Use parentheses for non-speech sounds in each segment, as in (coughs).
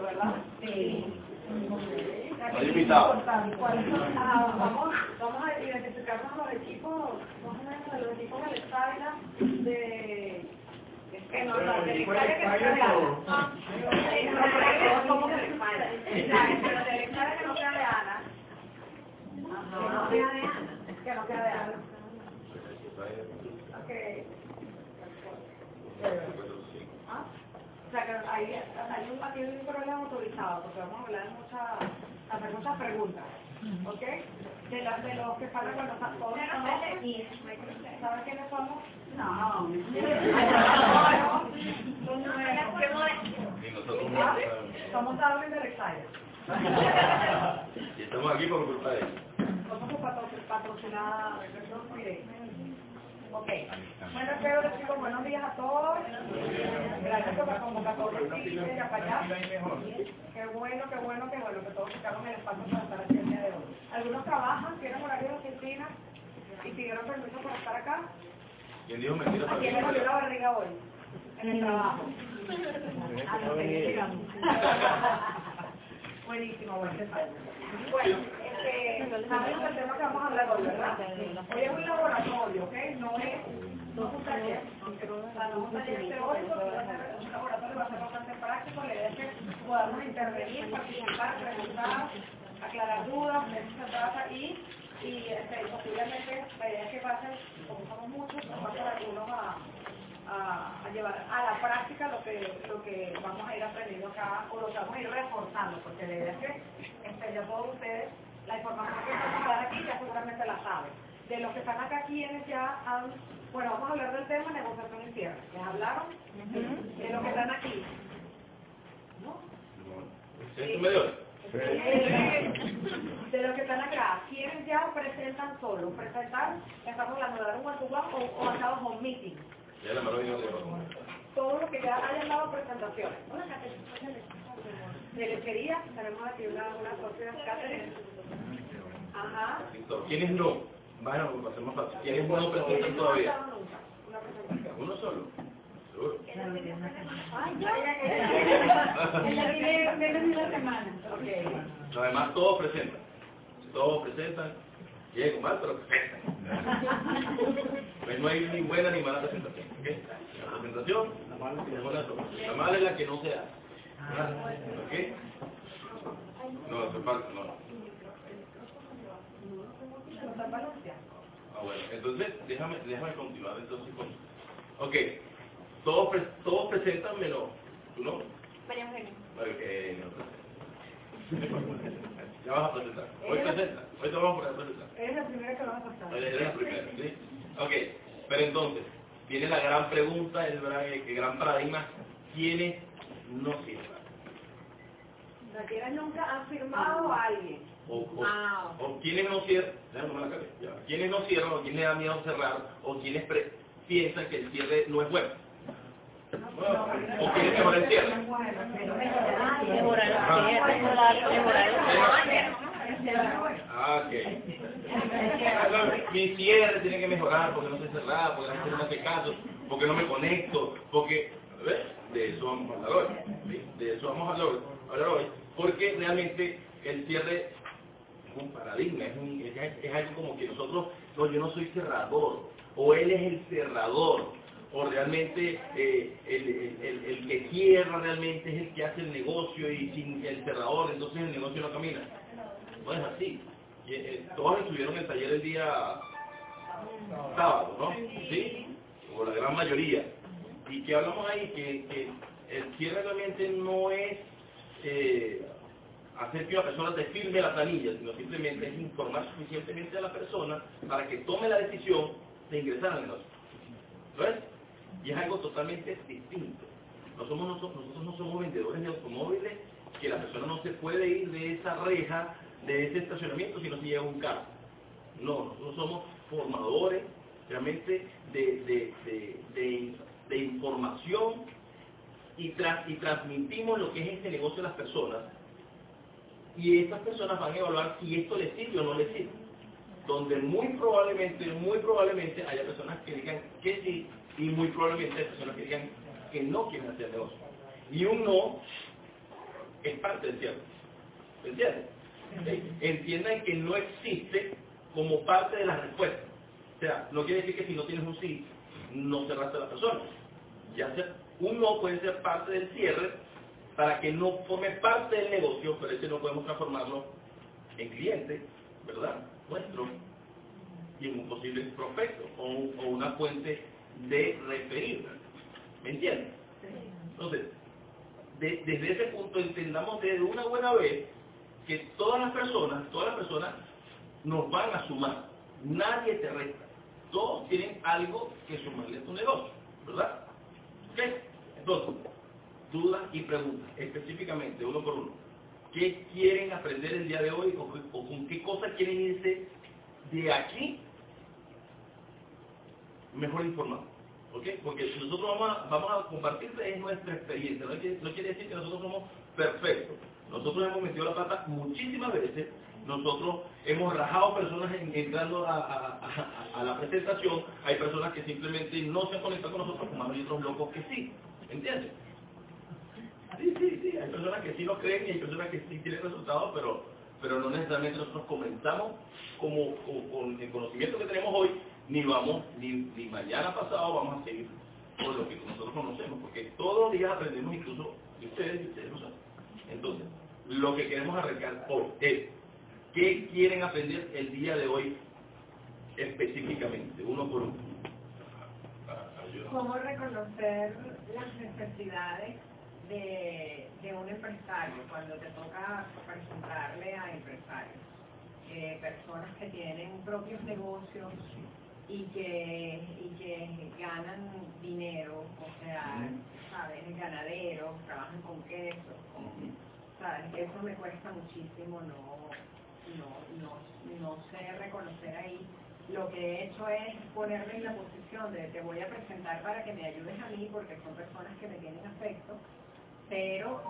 ¿Verdad? Sí. Ah, vamos, vamos a identificarnos los equipos, más o menos de los equipos de la Estadia, de... Que no, la que no sea de Ana. Ah, ¿cómo que no sea de Ana. Sea, que hay, hay, un, aquí hay un problema autorizado, porque vamos a hablar de muchas, hacer muchas preguntas, ¿ok? De, la, de los que salen cuando todos conocen, ¿saben quiénes somos? No. (laughs) Somos Darwin del Exile. Y estamos aquí por culpa de ellos. Somos patrocinadas, mire. Ok. Bueno, digo buenos días a todos. Gracias por la convocatoria de acá para allá. Qué bueno, qué bueno, qué bueno que todos sacaron el espacio para estar aquí el día de hoy. Algunos trabajan, tienen horario de oficina y pidieron permiso para estar acá. ¿Quién dijo mentira? ¿A quién le dolió la barriga hoy? En el trabajo. Ah, no, sigamos. (laughs) Buenísimo, bueno. Bueno, este, sabemos el tema que vamos a hablar hoy, ¿verdad? Hoy es un laboratorio, ¿ok? No es, no es un taller. O sea, no es un taller teórico, un laboratorio, va a ser bastante práctico. La idea es que podamos intervenir, participar, preguntar, aclarar dudas, de eso se trata y, y este, posiblemente la idea es que pasen, como somos muchos, nos pasen algunos a a, a, llevar a la práctica lo que lo que vamos a ir aprendiendo acá o lo que vamos a ir reforzando, porque la idea es que este, ya todos ustedes, la información que vamos a dar aquí ya seguramente la saben. De los que están acá, quienes ya han, bueno, vamos a hablar del tema negociación y cierre. ¿Les hablaron? De los que están aquí. ¿No? ¿Es medio? De los que están acá, ¿quiénes ya presentan solo? ¿Presentar? ¿Estamos hablando de dar un one-to-one o, o dado home meeting? Ya la mano Todos los que ya hayan dado presentaciones. De lechería, tenemos aquí una, una sociedad Catherine. Ajá. ¿Quiénes no? Bueno, para hacer más fácil. ¿Quiénes no presentan todavía? ¿Uno solo? Seguro. Ay, ya. (laughs) Menos de una semana. Ok. Además, todos presentan. Todos presentan. Bien, mal, pero presentan. (laughs) Pues no hay ni buena ni mala presentación. ¿ok? La presentación, la La mala es la que no se hace. No, se falta, no. Ah, bueno, entonces, déjame, déjame continuar entonces con... Ok, todos, pre- todos presentan menos... ¿Tú no? María Eugenia. No. Ya vas a presentar. Hoy presenta. Hoy te vamos a presentar. Es la primera que vamos a pasar. Eres la primera, ¿sí? Ok, pero entonces, viene la gran pregunta, el el gran paradigma, ¿quiénes no sirven? La que nunca han firmado a alguien. O, o, Ah. o quienes no cierran, quienes no cierran, o quienes le da miedo cerrar, o quienes piensan que el cierre no es bueno. O quienes mejoran el cierre. Ah, ok. Mi cierre tiene que mejorar porque no sé cerrar, porque la gente no me hace caso, porque no me conecto, porque... ¿ves? De eso vamos a hablar hoy. De eso vamos a hablar hoy. Porque realmente el cierre es un paradigma, es, un- es- algo como que nosotros, no, yo no soy cerrador, o él es el cerrador, o realmente eh, el, el- el- que cierra realmente es el que hace el negocio y sin el cerrador, entonces el negocio no camina. No es así. Eh, todos estuvieron en el taller el día sábado, ¿no? ¿Sí? O la gran mayoría. ¿Y que hablamos ahí? Que, que el cierre realmente no es hacer que una persona te firme la planilla, sino simplemente es informar suficientemente a la persona para que tome la decisión de ingresar al negocio. ¿Ves? Y es algo totalmente distinto. Nosotros, no somos vendedores de automóviles que la persona no se puede ir de esa reja, de ese estacionamiento si no se lleva un carro. No, nosotros somos formadores realmente de información y, tra y transmitimos lo que es este negocio a las personas y estas personas van a evaluar si esto les sirve o no les sirve. Donde muy probablemente, muy probablemente haya personas que digan que sí y muy probablemente hay personas que digan que no quieren hacer negocio. Y un no es parte del cierto. ¿Me entienden? ¿Sí? Entiendan que no existe como parte de la respuesta. O sea, no quiere decir que si no tienes un sí, no cerraste a la persona. Ya sea, un no puede ser parte del cierre para que no forme parte del negocio, pero ese no podemos transformarlo en cliente, ¿verdad? Nuestro, y en un posible prospecto o, una fuente de referir. ¿Me entiendes? Entonces, de, desde ese punto entendamos desde una buena vez que todas las personas, todas las personas nos van a sumar. Nadie te resta. Todos tienen algo que sumarle a tu negocio, ¿verdad? ¿Ok? Entonces, dudas y preguntas, específicamente, uno por uno. ¿Qué quieren aprender el día de hoy o, con qué cosas quieren irse de aquí mejor informados? ¿Ok? Porque nosotros vamos a, vamos a compartir es nuestra experiencia, no quiere, no quiere decir que nosotros somos perfectos. Nosotros hemos metido la pata muchísimas veces, nosotros hemos rajado personas en- entrando a, a- la presentación, hay personas que simplemente no se han conectado con nosotros, como hay otros locos que sí, ¿entiendes? Sí, sí, sí, hay personas que sí lo creen y hay personas que sí tienen resultados, pero, pero no necesariamente nosotros comenzamos como, con el conocimiento que tenemos hoy, ni vamos, ni, ni mañana pasado vamos a seguir por lo que nosotros conocemos, porque todos los días aprendemos incluso de ustedes y ustedes no saben. Entonces, lo que queremos arrancar hoy es, ¿qué quieren aprender el día de hoy específicamente, uno por uno? ¿Cómo reconocer las necesidades de, de un empresario cuando te toca presentarle a empresarios? Eh, personas que tienen propios negocios y que, y que ganan dinero, o sea, ¿sabes? Ganaderos, trabajan con queso, ¿sabes? Eso me cuesta muchísimo, no, no, no, no sé reconocer ahí. Lo que he hecho es ponerme en la posición de te voy a presentar para que me ayudes a mí porque son personas que me tienen afecto, pero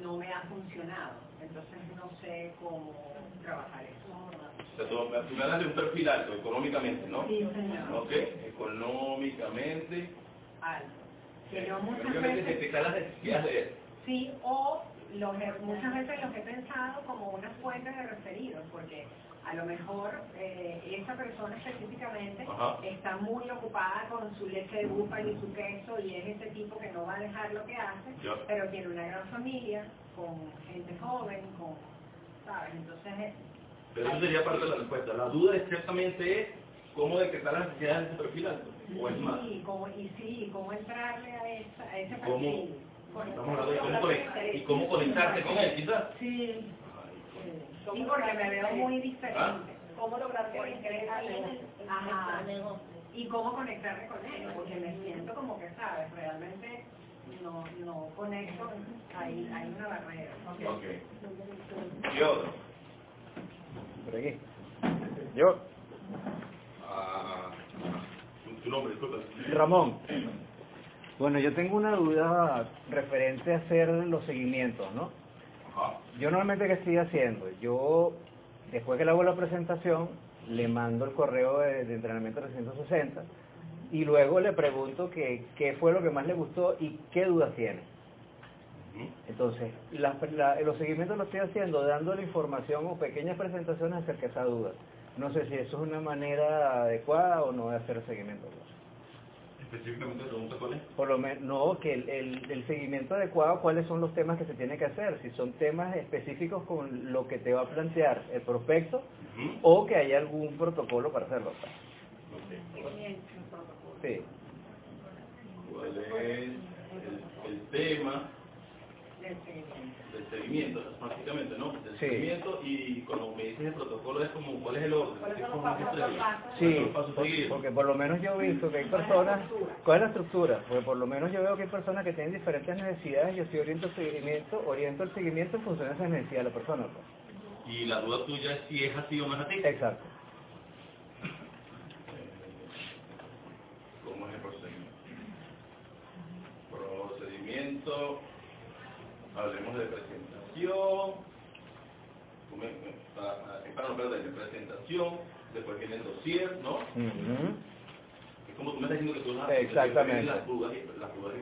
no me ha funcionado. Entonces no sé cómo trabajar eso. O sea, tú, tú me hablas de un perfil alto económicamente, ¿no? Sí, señor. Ok, económicamente. Alto. Que yo muchas veces... él. Sí, o he- muchas veces los he pensado como una fuente de referidos, porque a lo mejor eh, esa persona específicamente Ajá. está muy ocupada con su leche de búfalo y su queso y es ese tipo que no va a dejar lo que hace, pero tiene una gran familia, con gente joven, con, ¿sabes? Entonces, eh, Pero eso sería parte de la respuesta. La duda es ciertamente es cómo detectar las necesidades de ese perfil alto. O es más. sí, cómo, y sí, cómo entrarle a, esa, a ese perfil. Cómo y cómo conectarte con él, quizás. Sí, sí, porque me veo muy diferente. ¿Ah? ¿Cómo lograr conectar Ajá. Y cómo conectarme con él, porque me siento como que, ¿sabes? Realmente no, no conecto, hay, hay una barrera. Ok. Y otro. Por aquí. Yo, Ah, tu- tu nombre, disculpa. Ramón. Bueno, yo tengo una duda referente a hacer los seguimientos, ¿no? Ajá. Yo normalmente, ¿qué estoy haciendo? Yo, después que le hago la presentación, le mando el correo de, de entrenamiento 360 y luego le pregunto que, qué fue lo que más le gustó y qué dudas tiene. Entonces, la- los seguimientos los estoy haciendo dándole información o pequeñas presentaciones acerca de esa duda. No sé si eso es una manera adecuada o no de hacer seguimiento. Específicamente pregunta cuál es. Por lo menos, no, que el, el, el seguimiento adecuado, cuáles son los temas que se tiene que hacer, si son temas específicos con lo que te va a plantear el prospecto o que haya algún protocolo para hacerlo. Sí. ¿Cuál es el, el tema seguimiento. básicamente, ¿no? El Sí. seguimiento y cuando me dices el protocolo es como, ¿cuál es el orden? ¿Cuáles son ¿Qué los pasos? Sí, porque por lo menos yo he visto que hay personas, ¿cuál es la estructura? Porque por lo menos yo veo que hay personas que tienen diferentes necesidades, yo sí oriento el seguimiento, oriento el seguimiento en función de esas necesidades de la persona. pues. Y la duda tuya es si es así o no es así. Exacto. ¿Cómo es el procedimiento? Procedimiento, hablemos de presentación, para, para no perder, presentación, después viene el dossier, ¿no? Es como tú me estás diciendo que tú las, Exactamente. las dudas y las dudas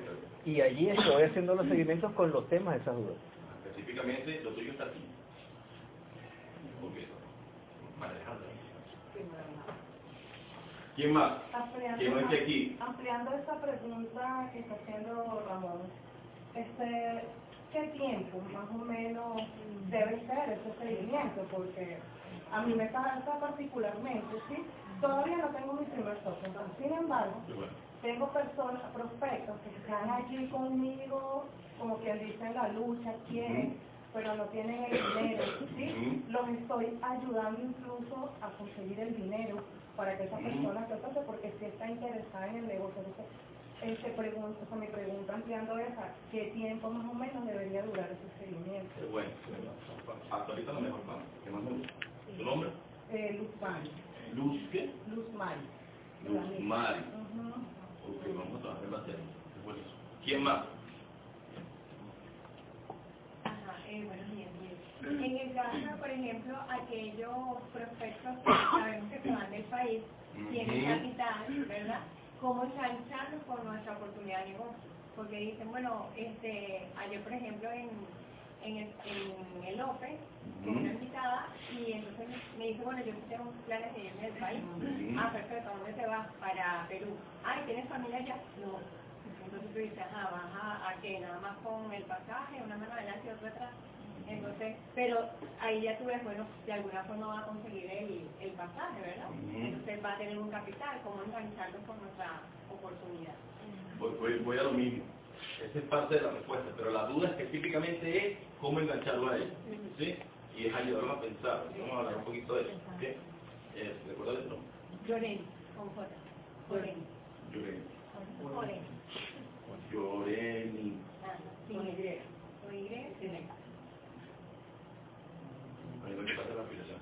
y allí estoy haciendo los seguimientos con los temas de esas dudas. Específicamente, lo tuyo está aquí. Alejandra. ¿Quién más? Ampliando, ¿Quién no esté aquí? ampliando esa pregunta que está haciendo Ramón, este, ¿qué tiempo más o menos debe ser ese seguimiento? Porque a mí me pasa particularmente, ¿sí? Todavía no tengo mi primer socio, sin embargo, tengo personas, prospectos que están allí conmigo, como quien dice en la lucha, quieren, pero no tienen el dinero, ¿sí? Los estoy ayudando incluso a conseguir el dinero para que esa persona se pase, porque si está interesada en el negocio. Entonces, este pregunta, o sea, mi pregunta ampliando esa, ¿qué tiempo más o menos debería durar ese seguimiento? Qué bueno. Hasta ahorita lo mejor, Pam. ¿Qué más me gusta? ¿Tu nombre? Eh, Luz Mari, Luz, ¿qué? Luz Mari. Luz Mari. Ujú. Ok, vamos a trabajar en base a eso. Es buenísimo. ¿Quién más? Ajá, eh, buenos días. bien. En el caso, por ejemplo, aquellos prospectos que sabemos que se van del país, tienen capital, ¿verdad? ¿Cómo engancharlos con nuestra oportunidad de negocio? Porque dicen, bueno, este, ayer, por ejemplo, en, en, el, en el OPE, con una invitada, y entonces me dice, bueno, yo tengo planes de irme del país. Ah, perfecto, ¿a dónde te vas? Para Perú. Ay, ¿tienes familia allá? No. Entonces tú dices, ajá, vas a, a qué, nada más con el pasaje, una mano adelante y otra atrás. Entonces, pero ahí ya tú ves, bueno, de alguna forma va a conseguir el, el pasaje, ¿verdad? Ujú. Entonces va a tener un capital, cómo engancharlo con nuestra oportunidad. Voy, voy, voy a lo mismo. Esa es parte de la respuesta, pero la duda específicamente es cómo engancharlo a él. ¿Sí? Y es ayudarlo a pensar. Vamos a hablar un poquito de eso. ¿ok? Eh, ¿Recuerda el nombre? Lloreni, con J. Lloreni. Lloreni. Lloreni. Ajá, Sin Y. Con Y, sin. Ahí lo que pasa es la afiliación.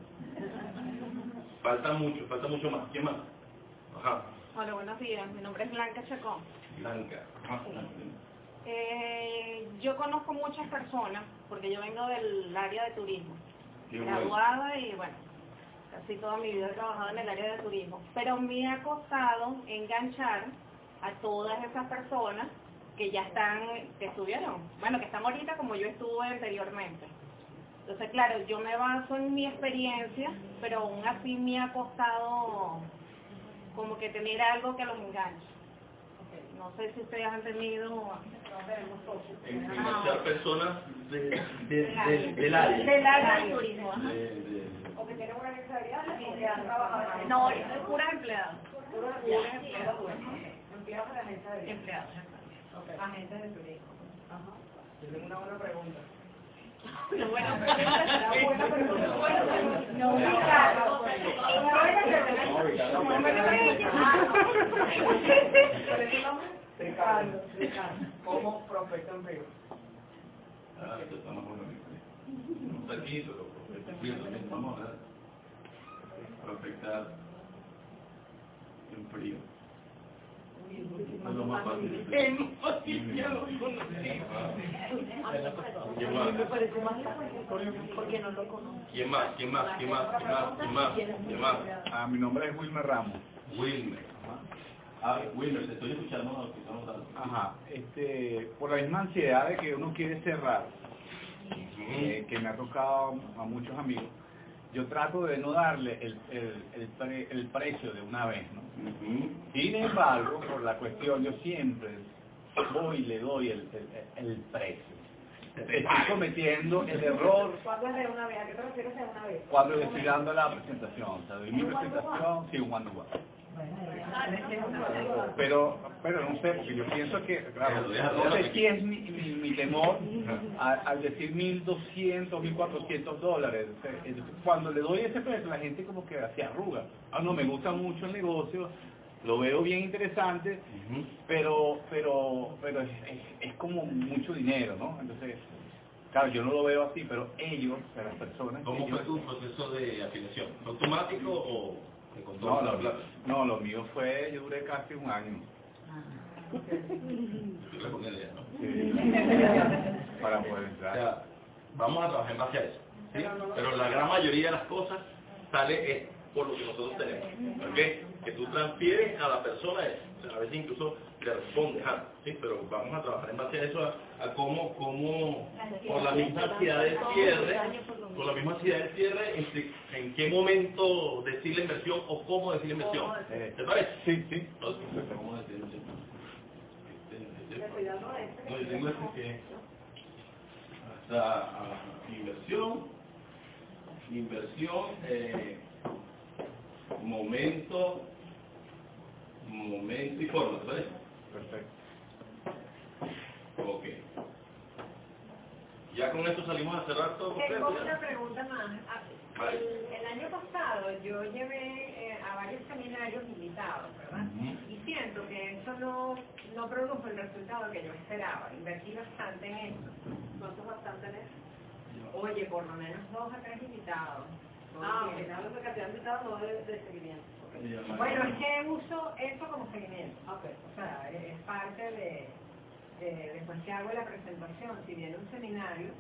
Falta mucho, falta mucho más. ¿Quién más? Ajá. Hola, buenos días. Mi nombre es Blanca Chacón. Blanca. Ajá. Eh, yo conozco muchas personas, porque yo vengo del área de turismo, graduada y bueno, casi toda mi vida he trabajado en el área de turismo, pero me ha costado enganchar a todas esas personas que ya están, que estuvieron, bueno, que están ahorita como yo estuve anteriormente. Entonces, claro, yo me baso en mi experiencia, pero aún así me ha costado como que tener algo que los enganche. No sé si ustedes han tenido... En- Enganchar personas de, de- del- del área. Del área del turismo, O que tienen una necesidad que han trabajado en No, es puras empleadas. Puras empleadas. empleados de la agencia de Empleadas. agentes de turismo. Ajá. Bueno, Una buena pregunta. Como en vivo. Ah, esto está más bueno. No está aquí, pero prospectar, también vamos a hablar. Prospectar en frío. Es lo más fácil. en posición. ¿Quién más? parece más porque no lo conozco. ¿Quién más? ¿Quién más? ¿Quién más? ¿Quién más? ¿Quién más? ¿Quién más? Ah, mi nombre es Wilmer Ramos. Wilmer. Ah, Wilmer, te estoy escuchando lo que estamos dando. Ajá. Este, por la misma ansiedad de que uno quiere cerrar, eh, que me ha tocado a muchos amigos, yo trato de no darle el, el, el, pre- el precio de una vez, ¿no? Sin embargo, por la cuestión, yo siempre voy y le doy el, el, el precio. Estoy cometiendo el error ¿Cuándo es de una vez? ¿A qué te refieres de una vez? cuando estoy dando la presentación. O sea, doy mi presentación, sí, un one to one. Pero, pero no sé, porque yo pienso que, claro, no sé si es mi, mi, mi temor a- al decir 1.200, 1.400 dólares. Cuando le doy ese precio, la gente como que se arruga. Ah, no, me gusta mucho el negocio, lo veo bien interesante, pero pero pero es, es- es como mucho dinero, ¿no? Entonces, claro, yo no lo veo así, pero ellos, las personas... ¿Cómo fue tu proceso de afiliación? ¿Fue automático o No, lo, plata? no, lo mío fue, yo duré casi un año. Yo le ponía idea, ¿no? (laughs) para poder O entrar. sea, vamos a trabajar en base a eso. ¿sí? Pero la gran mayoría de las cosas sale es por lo que nosotros tenemos. ¿ok? Que tú transfieres a la persona eso. O sea, a veces incluso le respondes algo. ¿sí? Pero vamos a trabajar en base a eso, a, a cómo, cómo, por la misma ansiedad del cierre, por la misma ansiedad del cierre, este, en qué momento decir la inversión o cómo decir la inversión. ¿Te parece? Sí, sí. Entonces, ¿cómo decir la inversión? No, yo tengo este que hasta ah, inversión, inversión, eh, momento, momento y forma, ¿te parece? Perfecto. Ok. Ya con esto salimos a cerrar todo Tengo una pregunta más. Ah, Vale. El, el año pasado yo llevé eh, a varios seminarios invitados, ¿verdad? Y siento que eso no, no produjo el resultado que yo esperaba. Invertí bastante en eso. ¿Cuántos bastante en eso? Oye, por lo menos dos a tres invitados. Ah, ok, hablo de cantidad de invitados, no de, de seguimiento. Bueno, es que uso eso como seguimiento. O sea, es parte de, de- después que hago la presentación, si viene un seminario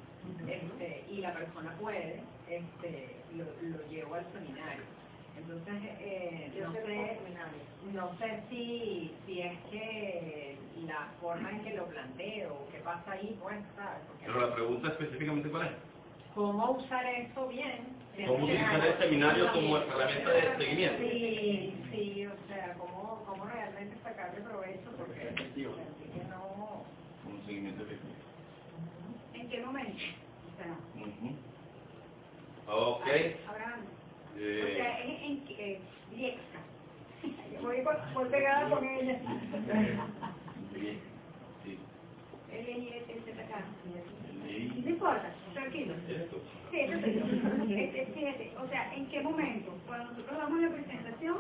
este, y la persona puede, este, lo, lo llevo al seminario. Entonces, eh, Yo no sé no sé si, si es que la forma en que lo planteo, qué pasa ahí, pues, ¿sabes? Porque Pero la pregunta específicamente cuál es. ¿Cómo usar eso bien? ¿Cómo utilizar el seminario como herramienta de seguimiento? Sí, sí, o sea, cómo, cómo realmente sacarle provecho, porque Efectivo. sentí que no... Un seguimiento efectivo. ¿En qué momento? O sea, Ujú. Ok. Abraham. Eh, O sea, es en que eh, Liexa. (laughs) Yo voy, por- voy pegada con ella. bien. (laughs) Sí. Él es este acá. No importa, tranquilo. Sí, eso yo. Este, fíjate, o sea, ¿en qué momento? Cuando nosotros damos la presentación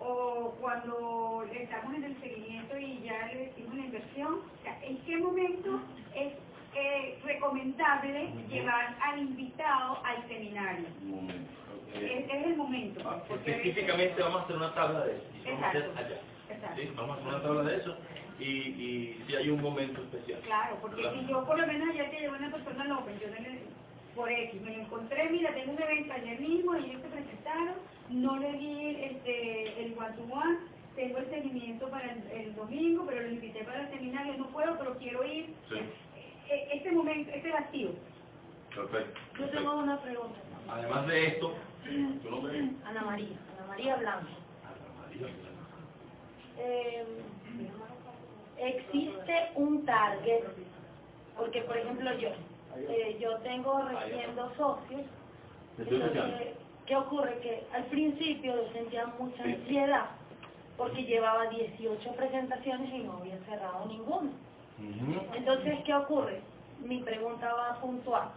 o cuando estamos en el seguimiento y ya le decimos la inversión, o sea, ¿en qué momento es eh, recomendable llevar al invitado al seminario? Un momento. ok. Es, es el momento. Ah, porque- Específicamente vamos a hacer una tabla de eso. vamos a hacer Exacto. allá. Exacto. ¿sí? Vamos a hacer una tabla de eso y, y si hay un momento especial. Claro, porque ¿verdad? si yo por lo menos ya que llevo una persona al Open, yo no le, por X, me lo encontré, mira, tengo un evento ayer mismo y ellos se presentaron, no le di este, el one to one, tengo el seguimiento para el, el domingo, pero lo invité para el seminario, no puedo, pero quiero ir. Sí. E- Este momento, este vacío. Perfecto. Yo perfecto. tengo una pregunta. Además de esto, ¿tu nombre? Ana María, Ana María Blanco. Ana María. Eh, existe un target, porque por ejemplo yo, eh, yo tengo recién dos socios, entonces, ¿qué ocurre? Que al principio yo sentía mucha ansiedad, porque llevaba 18 presentaciones y no había cerrado ninguna. Entonces, ¿qué ocurre? Mi pregunta va puntual.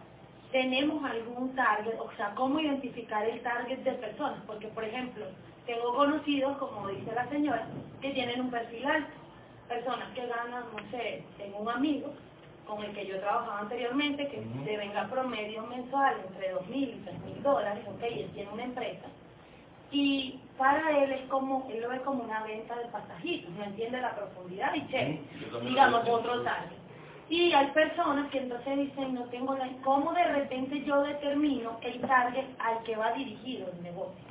¿Tenemos algún target? O sea, ¿cómo identificar el target de personas? Porque, por ejemplo, tengo conocidos, como dice la señora, que tienen un perfil alto. Personas que ganan, no sé, tengo un amigo con el que yo trabajaba anteriormente, que Ujú. le venga promedio mensual entre 2.000 y 3.000 dólares, ok, él tiene una empresa. Y para él es como, él lo ve como una venta de pasajitos, no entiende la profundidad y che, digamos otro target. Y hay personas que entonces dicen, no tengo la... ¿Cómo de repente yo determino el target al que va dirigido el negocio?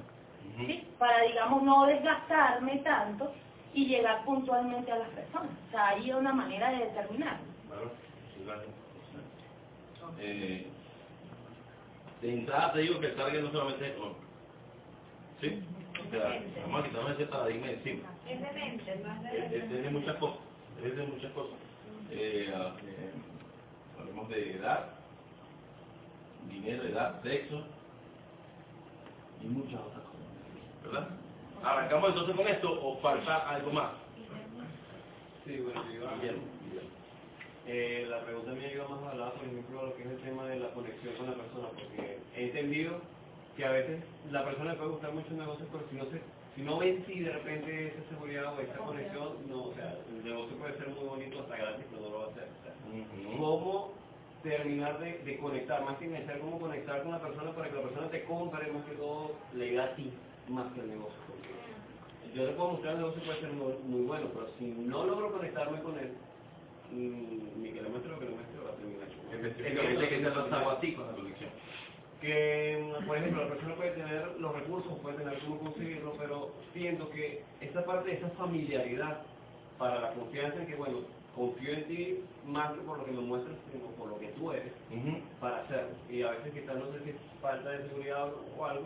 ¿sí? Para, digamos, no desgastarme tanto y llegar puntualmente a las personas. O sea, hay una manera de determinarlo. Claro, sí, claro. Eh, de entrada te digo que el target no solamente es económico. ¿Sí? O sea, vamos a quitarnos ese paradigma de encima. Es de mente, más Es, de... es de muchas cosas. Es de muchas cosas. Eh, ah, eh, hablemos de edad, dinero, edad, sexo y muchas otras cosas. ¿Verdad? ¿Arrancamos entonces con esto o falta algo más? Sí, bueno, yo iba-. Eh, la pregunta mía iba más hablada, por ejemplo, a lo que es el tema de la conexión con la persona, porque he entendido que a veces la persona le puede gustar mucho el negocio, pero si no se, si no ven si de repente esa seguridad o esa conexión, no, o sea, el negocio puede ser muy bonito hasta gratis, pero no lo va a hacer. o sea, ¿Cómo terminar de, de conectar, más que enganchar, cómo conectar con la persona para que la persona te compre, más que todo, la idea a ti, más que el negocio? Porque yo le puedo mostrar el negocio puede ser muy, muy bueno, pero si no logro conectarme con él, mm, mi kilómetro, kilómetro va a terminar. Específicamente, ¿qué te ha pasado a ti con la conexión? Que, por ejemplo, la persona puede tener los recursos, puede tener cómo conseguirlo, pero siento que esa parte, esa familiaridad para la confianza en que, bueno, confío en ti más que por lo que me muestras, sino por lo que tú eres, para hacerlo. Y a veces quizás no sé si es falta de seguridad o algo,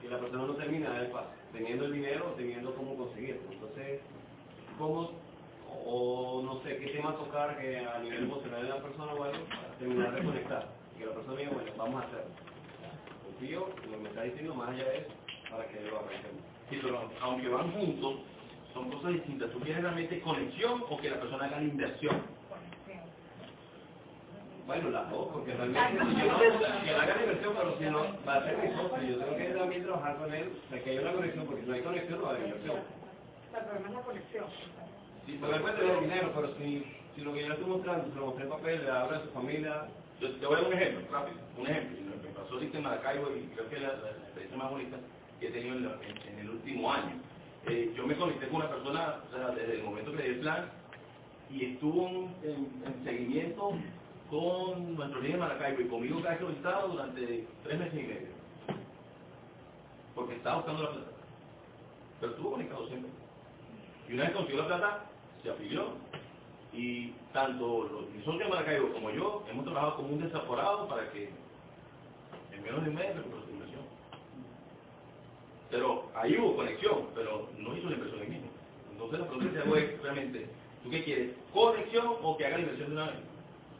que la persona no termina de paso, teniendo el dinero o teniendo cómo conseguirlo. Entonces, ¿cómo, o no sé, qué tema tocar que a nivel emocional de la persona o algo, terminar de conectar? Y que la persona diga, bueno, vamos a hacerlo. Confío en lo que me está diciendo más allá de eso, para que lo arranquemos. Sí, pero aunque van juntos, son cosas distintas. ¿Tú quieres realmente conexión o que la persona haga la inversión? Bueno, las dos, porque realmente si yo no, que haga la inversión, pero si no, va a ser mi socio. Yo tengo que también trabajar con él, de que haya una conexión, porque si no hay conexión, no va a haber inversión. El problema es la conexión. Sí, él puede tener dinero, pero si, si lo que yo le estoy mostrando, se lo mostré en papel, le habla a su familia, Yo te voy a dar un ejemplo, rápido, un ejemplo. Lo que pasó ahorita en Maracaibo y creo que es la, la, la experiencia más bonita que he tenido en, la- en- en el último año. Eh, yo me conecté con una persona o sea, desde el momento que le di el plan y estuvo en, en- en seguimiento con nuestro líder de Maracaibo y conmigo que lo visitaba durante tres meses y medio. Porque estaba buscando la plata. Pero estuvo conectado siempre. Y una vez consiguió la plata, se afilió y tanto los mis socios de Maracaibo como yo hemos trabajado como un desaforado para que en menos de un mes recuperó su inversión. Pero ahí hubo conexión, pero no hizo la inversión ahí mismo. Entonces la pregunta que hago realmente, ¿tú qué quieres? ¿Conexión o que haga la inversión de una vez?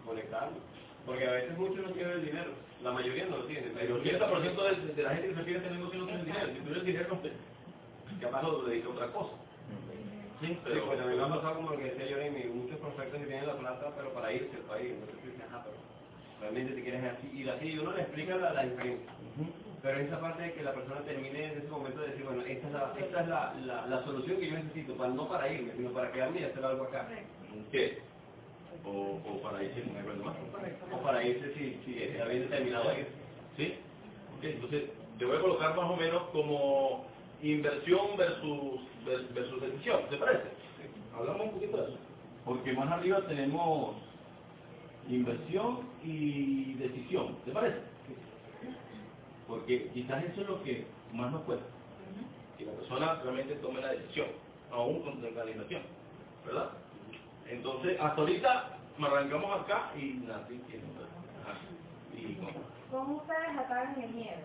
Conectarlo. Porque a veces muchos no tienen el dinero, la mayoría no lo tienen. El 80% de, de la gente que prefiere tener negocio no tiene dinero. Si tuviera el dinero, capaz lo dedica a otra cosa. Sí, Sí, pero, pues a mí me ha pasado como lo que decía Jeremy, muchos prospectos que tienen la plata, pero para irse al país, entonces tú dices, ajá, pero realmente te quieres así, ir así, y uno le explica la, la diferencia. Pero esa parte de que la persona termine en ese momento de decir, bueno, esta es la, esta es la, la, la solución que yo necesito, para, no para irme, sino para quedarme y hacer algo acá. ¿qué? O, o para irse con algo más. O para irse si, si bien determinado a ir. ¿Sí? Entonces te voy a colocar más o menos como inversión versus, vers- versus decisión, ¿te parece? Hablamos un poquito de eso. Porque más arriba tenemos inversión y decisión, ¿te parece? Porque quizás eso es lo que más nos cuesta. Que la persona realmente tome la decisión, aún con la inversión, ¿verdad? Entonces, hasta ahorita nos arrancamos acá y otra. Ajá. Y bueno, ¿Cómo ustedes atacan el miedo?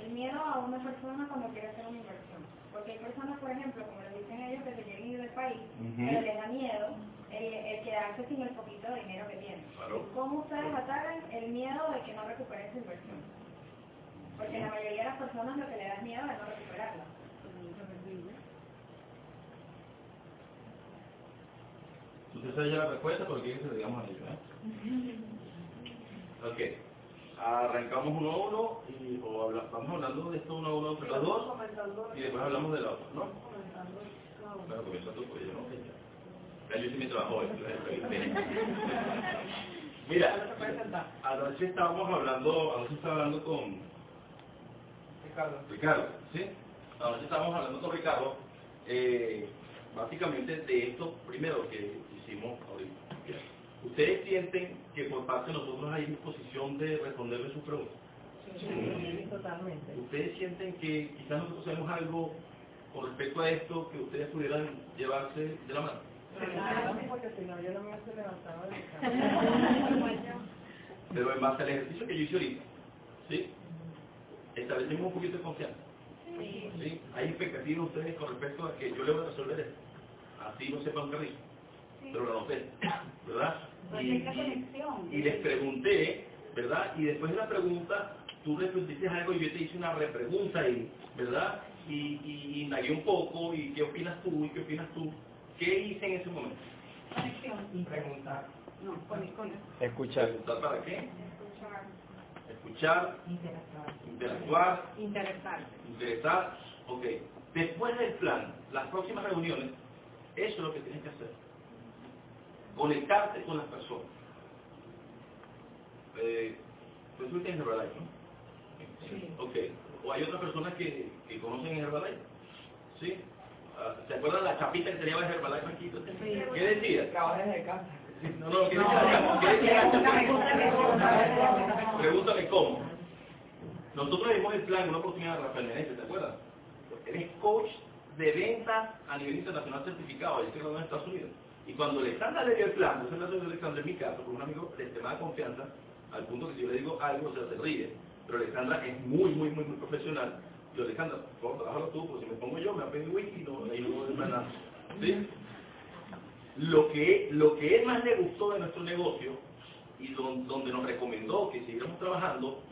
El miedo a una persona cuando quiere hacer una inversión. Porque hay personas, por ejemplo, como le dicen ellos, que se quieren ir del país, pero les da miedo el, el quedarse sin el poquito de dinero que tienen. Claro. ¿Cómo ustedes atacan el miedo de que no recuperen su inversión? Porque la mayoría de las personas lo que le da es miedo de no recuperarla. Usted sabe ya la respuesta, pero quiere que se digamos a ellos, ¿eh? Ok. Arrancamos uno a uno y o habla- vamos hablando de esto uno a uno entre los dos y después hablamos de la otra, ¿no? Claro, comienza tú, pues yo no sé yo hice mi trabajo hoy. Mira, anoche estábamos hablando, anoche estaba hablando con Ricardo. Ricardo, ¿sí? Anoche estábamos hablando con Ricardo, eh, básicamente de esto primero que hicimos ahorita. ¿Ustedes sienten que por parte de nosotros hay disposición de responderle sus preguntas? Sí, totalmente. ¿Ustedes sienten que quizás nosotros hacemos algo con respecto a esto que ustedes pudieran llevarse de la mano? Claro, porque si no yo no me hubiese levantado de mi cama. (laughs) Pero en base al ejercicio que yo hice ahorita, ¿sí? Establecemos un poquito de confianza. ¿sí? Hay expectativas ustedes con respecto a que yo le voy a resolver esto. Así no sepa un carril. Pero lo anoté, ¿verdad? Y, conexión. les pregunté, ¿verdad? Y después de la pregunta, tú respondiste algo y yo te hice una repregunta y, ¿verdad? y, y indagué un poco, y qué opinas tú, y qué opinas tú. ¿Qué hice en ese momento? Conexión. Preguntar. No, con, con Escuchar. ¿Preguntar para qué? escuchar, Escuchar, interactuar, interesarse. interesar. Ok. Después del plan, las próximas reuniones, eso es lo que tienes que hacer. Conectarte con las personas. Eh, pues tú tienes Herbalife, ¿no? Sí. Ok. O hay otras personas que, que conocen Herbalife. ¿Sí? Ah, ¿Se acuerdan la chapita que tenía Herbalife aquí? ¿Qué decía? Trabaja desde casa. No, no, ¿qué decía? Pregúntame cómo. Nosotros dimos el plan, una oportunidad de Rafael Meneses, ¿te acuerdas? Eres coach de ventas a nivel internacional certificado, yo estoy en Estados Unidos. Y cuando Alexandra le dio el plan, yo se lo Alexandra en mi caso, con un amigo de extremada confianza, al punto que si yo le digo algo, o sea, se ríe. Pero Alexandra es muy, muy, muy, muy profesional. Yo, Alexandra, por favor, trabájalo tú, porque si me pongo yo, me apego whisky no, no es nada. ¿Sí? Lo que, lo que más le gustó de nuestro negocio y don- donde nos recomendó que siguiéramos trabajando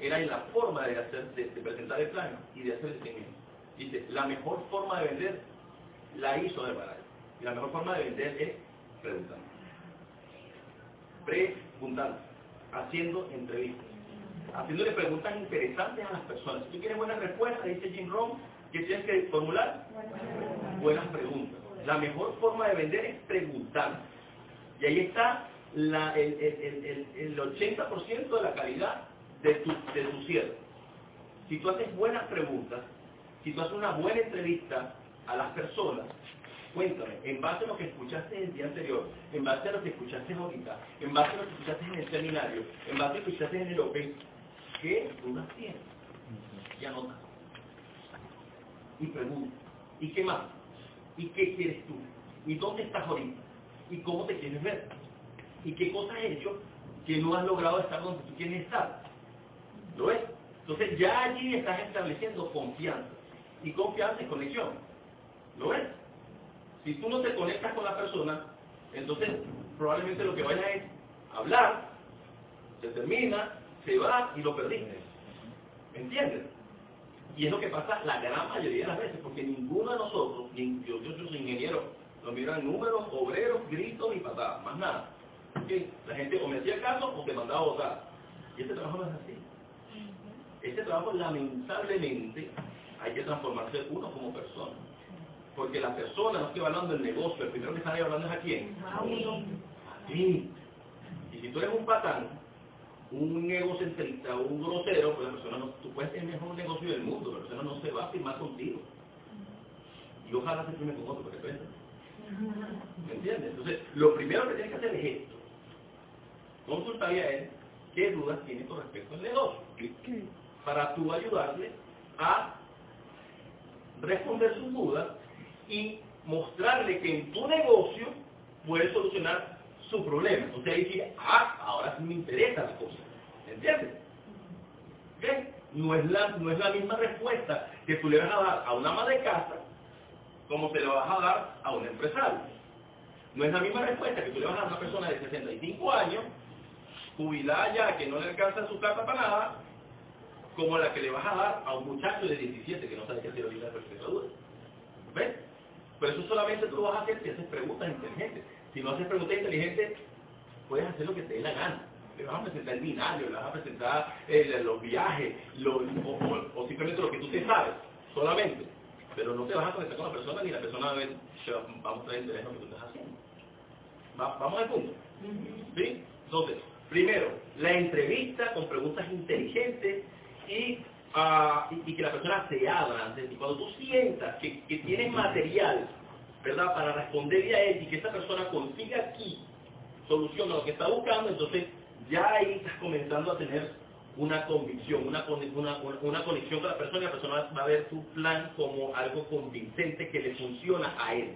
era en la forma de, hacer, de presentar el plan y de hacer el seguimiento. Dice, la mejor forma de vender la hizo de Baray. La mejor forma de vender es preguntando. Preguntando, haciendo entrevistas, haciéndole preguntas interesantes a las personas. Si tú quieres buenas respuestas, dice Jim Rohn, ¿qué tienes que formular? Buenas preguntas. La mejor forma de vender es preguntar. Y ahí está la- el- el- el- el 80% de la calidad de tu, de tu cierre. Si tú haces buenas preguntas, si tú haces una buena entrevista a las personas, cuéntame, en base a lo que escuchaste el día anterior, en base a lo que escuchaste ahorita, en base a lo que escuchaste en el seminario, en base a lo que escuchaste en el Open, ¿qué dudas tienes? Y anota. Y pregunta. ¿Y qué más? ¿Y qué quieres tú? ¿Y dónde estás ahorita? ¿Y cómo te quieres ver? ¿Y qué cosas has hecho que no has logrado estar donde tú quieres estar? ¿Lo ves? Entonces ya allí estás estableciendo confianza. Y confianza es conexión. ¿Lo ves? Si tú no te conectas con la persona, entonces probablemente lo que vayas es hablar, se termina, se va y lo perdiste. ¿Me entiendes? Y es lo que pasa la gran mayoría de las veces, porque ninguno de nosotros, ni- yo, yo, yo soy ingeniero, nos miran números, obreros, gritos y patadas, más nada. La gente o me hacía caso o te mandaba a votar. Y este trabajo no es así. Este trabajo lamentablemente hay que transformarse uno como persona. Porque la persona no estoy hablando del negocio, el primero que están hablando es a quién. A ti. Y si tú eres un patán, un egocentrista, un grosero, pues la persona no, tú puedes tener el mejor negocio del mundo, la persona no se va a firmar contigo. Y ojalá se firme con otro, porque prenda. ¿Me entiendes? Entonces, lo primero que tienes que hacer es esto. Consultarle a él qué dudas tiene con respecto al negocio. Para tú ayudarle a responder sus dudas y mostrarle que en tu negocio puedes solucionar su problema. Entonces ahí sí, ah, ahora sí me interesa la cosa. ¿Entiendes? ¿Ves? No es, la, no es la misma respuesta que tú le vas a dar a una ama de casa como se le vas a dar a un empresario. No es la misma respuesta que tú le vas a dar a una persona de 65 años, jubilada ya, que no le alcanza su plata para nada, como la que le vas a dar a un muchacho de 17 que no sabe qué hacer ahorita de duda. ¿Ves? Pero eso solamente tú lo vas a hacer si haces preguntas inteligentes. Si no haces preguntas inteligentes, puedes hacer lo que te dé la gana. Le vas a presentar el binario, le vas a presentar eh, los viajes, lo- o, o- o simplemente lo que tú te sabes, solamente. Pero no te vas a conectar con la persona ni la persona va a va mostrar interés en lo que tú estás haciendo. Va- vamos al punto. ¿Sí? Entonces, primero, la entrevista con preguntas inteligentes y, ah, y, y que la persona se abra ti. Cuando tú sientas que, tienes material, ¿verdad?, para responderle a él y que esa persona consiga aquí solución a lo que está buscando, entonces ya ahí estás comenzando a tener una convicción, una, una, conexión con la persona y la persona va a ver tu plan como algo convincente que le funciona a él.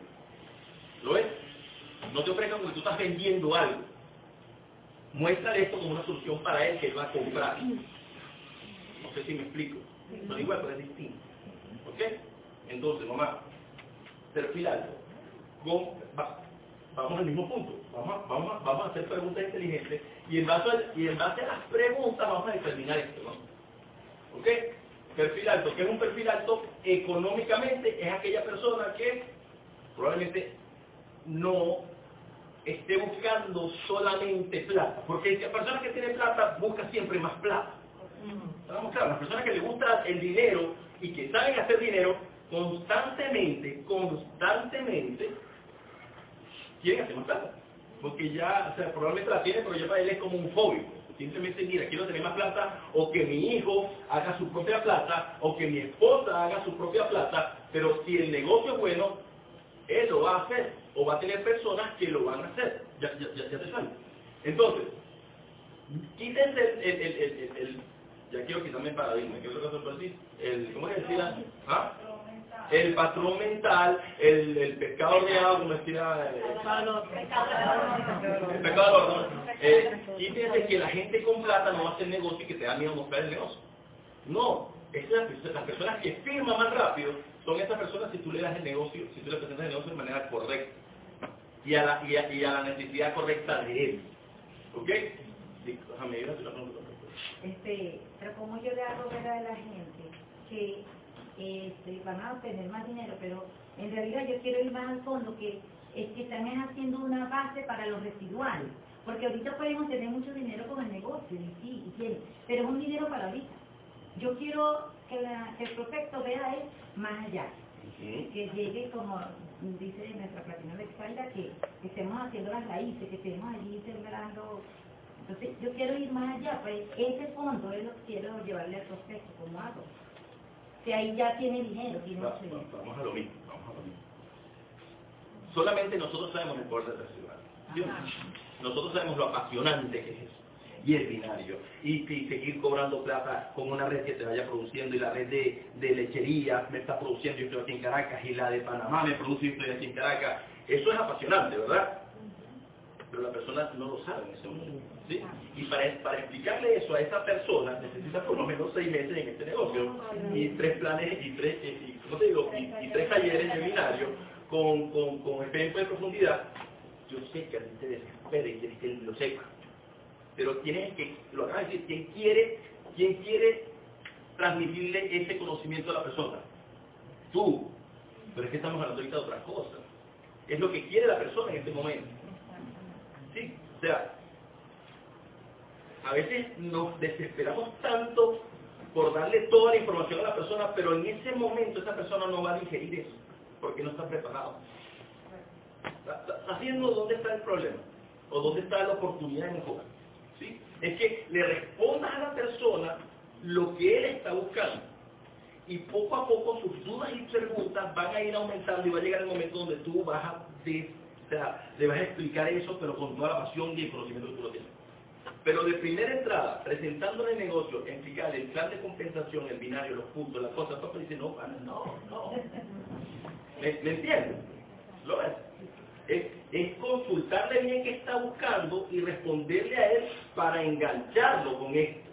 ¿Lo ves? No te ofrezcan porque tú estás vendiendo algo. Muéstrale esto como una solución para él que él va a comprar. No sé si me explico. Es igual, pero es distinto. ¿Ok? Entonces, mamá, perfil alto. Vamos al mismo punto. Vamos vamos, vamos a hacer preguntas inteligentes y en, base a, y en base a las preguntas vamos a determinar esto. ¿no? ¿Ok? Perfil alto, que es un perfil alto económicamente, es aquella persona que probablemente no esté buscando solamente plata, porque la persona que tiene plata busca siempre más plata. Estamos claros, las personas que les gusta el dinero y que saben hacer dinero, constantemente, constantemente, quieren hacer más plata. Porque ya, o sea, probablemente la tiene, pero ya para él es como un hobby. Simplemente, mira, quiero tener más plata, o que mi hijo haga su propia plata, o que mi esposa haga su propia plata, pero si el negocio es bueno, él lo va a hacer, o va a tener personas que lo van a hacer. Ya, ya, te sale. Entonces, quítense el, el- ya quiero quitarme el paradigma, ¿qué otra cosa puedo decir? El, ¿Cómo es decir? ¿Ah? El patrón mental, el, el pescado horneado, como decía... eh, el pecado del horno. Eh, quítense que la gente con plata no va a negocio y que te da miedo mostrar el negocio. No, esas, las personas que firman más rápido son esas personas si tú le das el negocio, si tú le presentas el negocio de manera correcta y a la, y a, y la necesidad correcta de él. ¿Ok? Déjame ir a hacer pero como yo le hago ver a la gente que este, van a obtener más dinero, pero en realidad yo quiero ir más al fondo, que es que están haciendo una base para lo residual. Porque ahorita podemos tener mucho dinero con el negocio, y sí, y tiene, pero es un dinero para ahorita. Yo quiero que, la- que el prospecto vea es más allá, que llegue como dice nuestra platina de espalda, que, que estemos haciendo las raíces, que estemos allí sembrando. Entonces, yo quiero ir más allá, pues ese fondo es lo que quiero llevarle al prospecto, ¿cómo hago? Que ahí ya tiene dinero, tiene Va- mucho dinero. va- Vamos a lo mismo, vamos a lo mismo. Solamente nosotros sabemos el poder del residual. ¿sí o no? Nosotros sabemos lo apasionante que es eso. Y el binario. Y, y seguir cobrando plata con una red que te vaya produciendo y la red de, de lechería me está produciendo, yo estoy aquí en Caracas, y la de Panamá me produce, yo estoy aquí en Caracas. Eso es apasionante, ¿verdad? Pero la persona no lo sabe en ese momento. Y para, para explicarle eso a esa persona necesita por lo menos seis meses en este negocio y tres planes y tres, y, y, ¿cómo te digo? y, tres talleres de binario con, con, con ejemplo de profundidad. Yo sé que a ti te desespera y quieres que lo sepa. Pero tienes que, lo acaba de decir, ¿quién quiere, quién quiere transmitirle ese conocimiento a la persona? Tú. Pero es que estamos hablando ahorita de otra cosa. Es lo que quiere la persona en este momento. Sí, o sea, a veces nos desesperamos tanto por darle toda la información a la persona, pero en ese momento esa persona no va a digerir eso, porque no está preparado. ¿Está, está- está viendo dónde está el problema? ¿O dónde está la oportunidad de mejorar? ¿Sí? Es que le respondas a la persona lo que él está buscando. Y poco a poco sus dudas y preguntas van a ir aumentando y va a llegar el momento donde tú vas a, de- o sea, le vas a explicar eso, pero con toda la pasión y el conocimiento que tú lo tienes. Pero de primera entrada, presentándole negocio, explicarle el plan de compensación, el binario, los puntos, las cosas, papá dice, no, no, no. ¿Me, me entiendes? ¿Lo? Es, es consultarle bien qué está buscando y responderle a él para engancharlo con esto.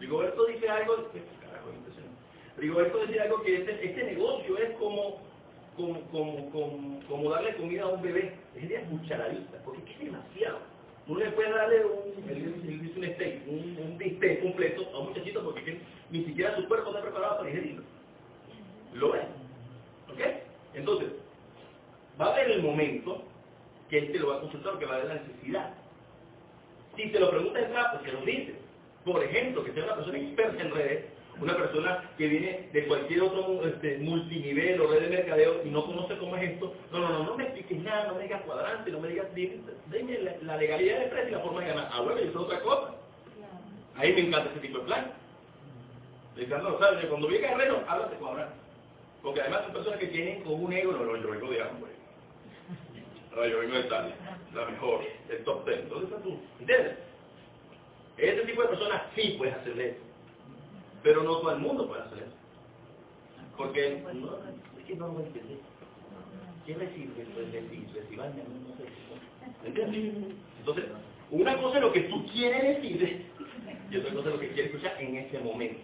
Rigoberto dice algo, carajo, impresionante. Rigoberto dice algo que este, este negocio es como, como, como, como, darle comida a un bebé, es de cucharadita, porque es que es demasiado. Uno le puede darle un, él un steak, completo a un muchachito porque es que ni siquiera su cuerpo está preparado para digerirlo. ¿Lo ves? ¿Ok? Entonces, va a haber el momento que él te lo va a consultar, que va a haber la necesidad. Si te lo pregunta el trapo, se lo dice. Por ejemplo, que sea una persona experta en redes, una persona que viene de cualquier otro este, multinivel o red de mercadeo y no conoce cómo es esto, no, no, no, no me expliques nada, no me digas cuadrante, no me digas, dime, dime la, la legalidad de precio y la forma de ganar. Ah, bueno, eso es otra cosa. Ahí me encanta ese tipo de plan. Me encanta, o sea, cuando vi Guerrero, háblate cuadrante. Porque además son personas que tienen como un ego, no, no, yo vengo de hambre. Ahora yo vengo de tal, la mejor, el top ten. ¿Dónde estás tú? ¿Entiendes? Ese tipo de personas sí puedes hacerle eso. Pero no todo el mundo puede hacer eso. Porque no, es que no lo entendés. ¿Qué? Pues mí no sé. ¿Entiendes? Entonces, una cosa es lo que tú quieres decir y otra cosa es lo que quieres escuchar en ese momento.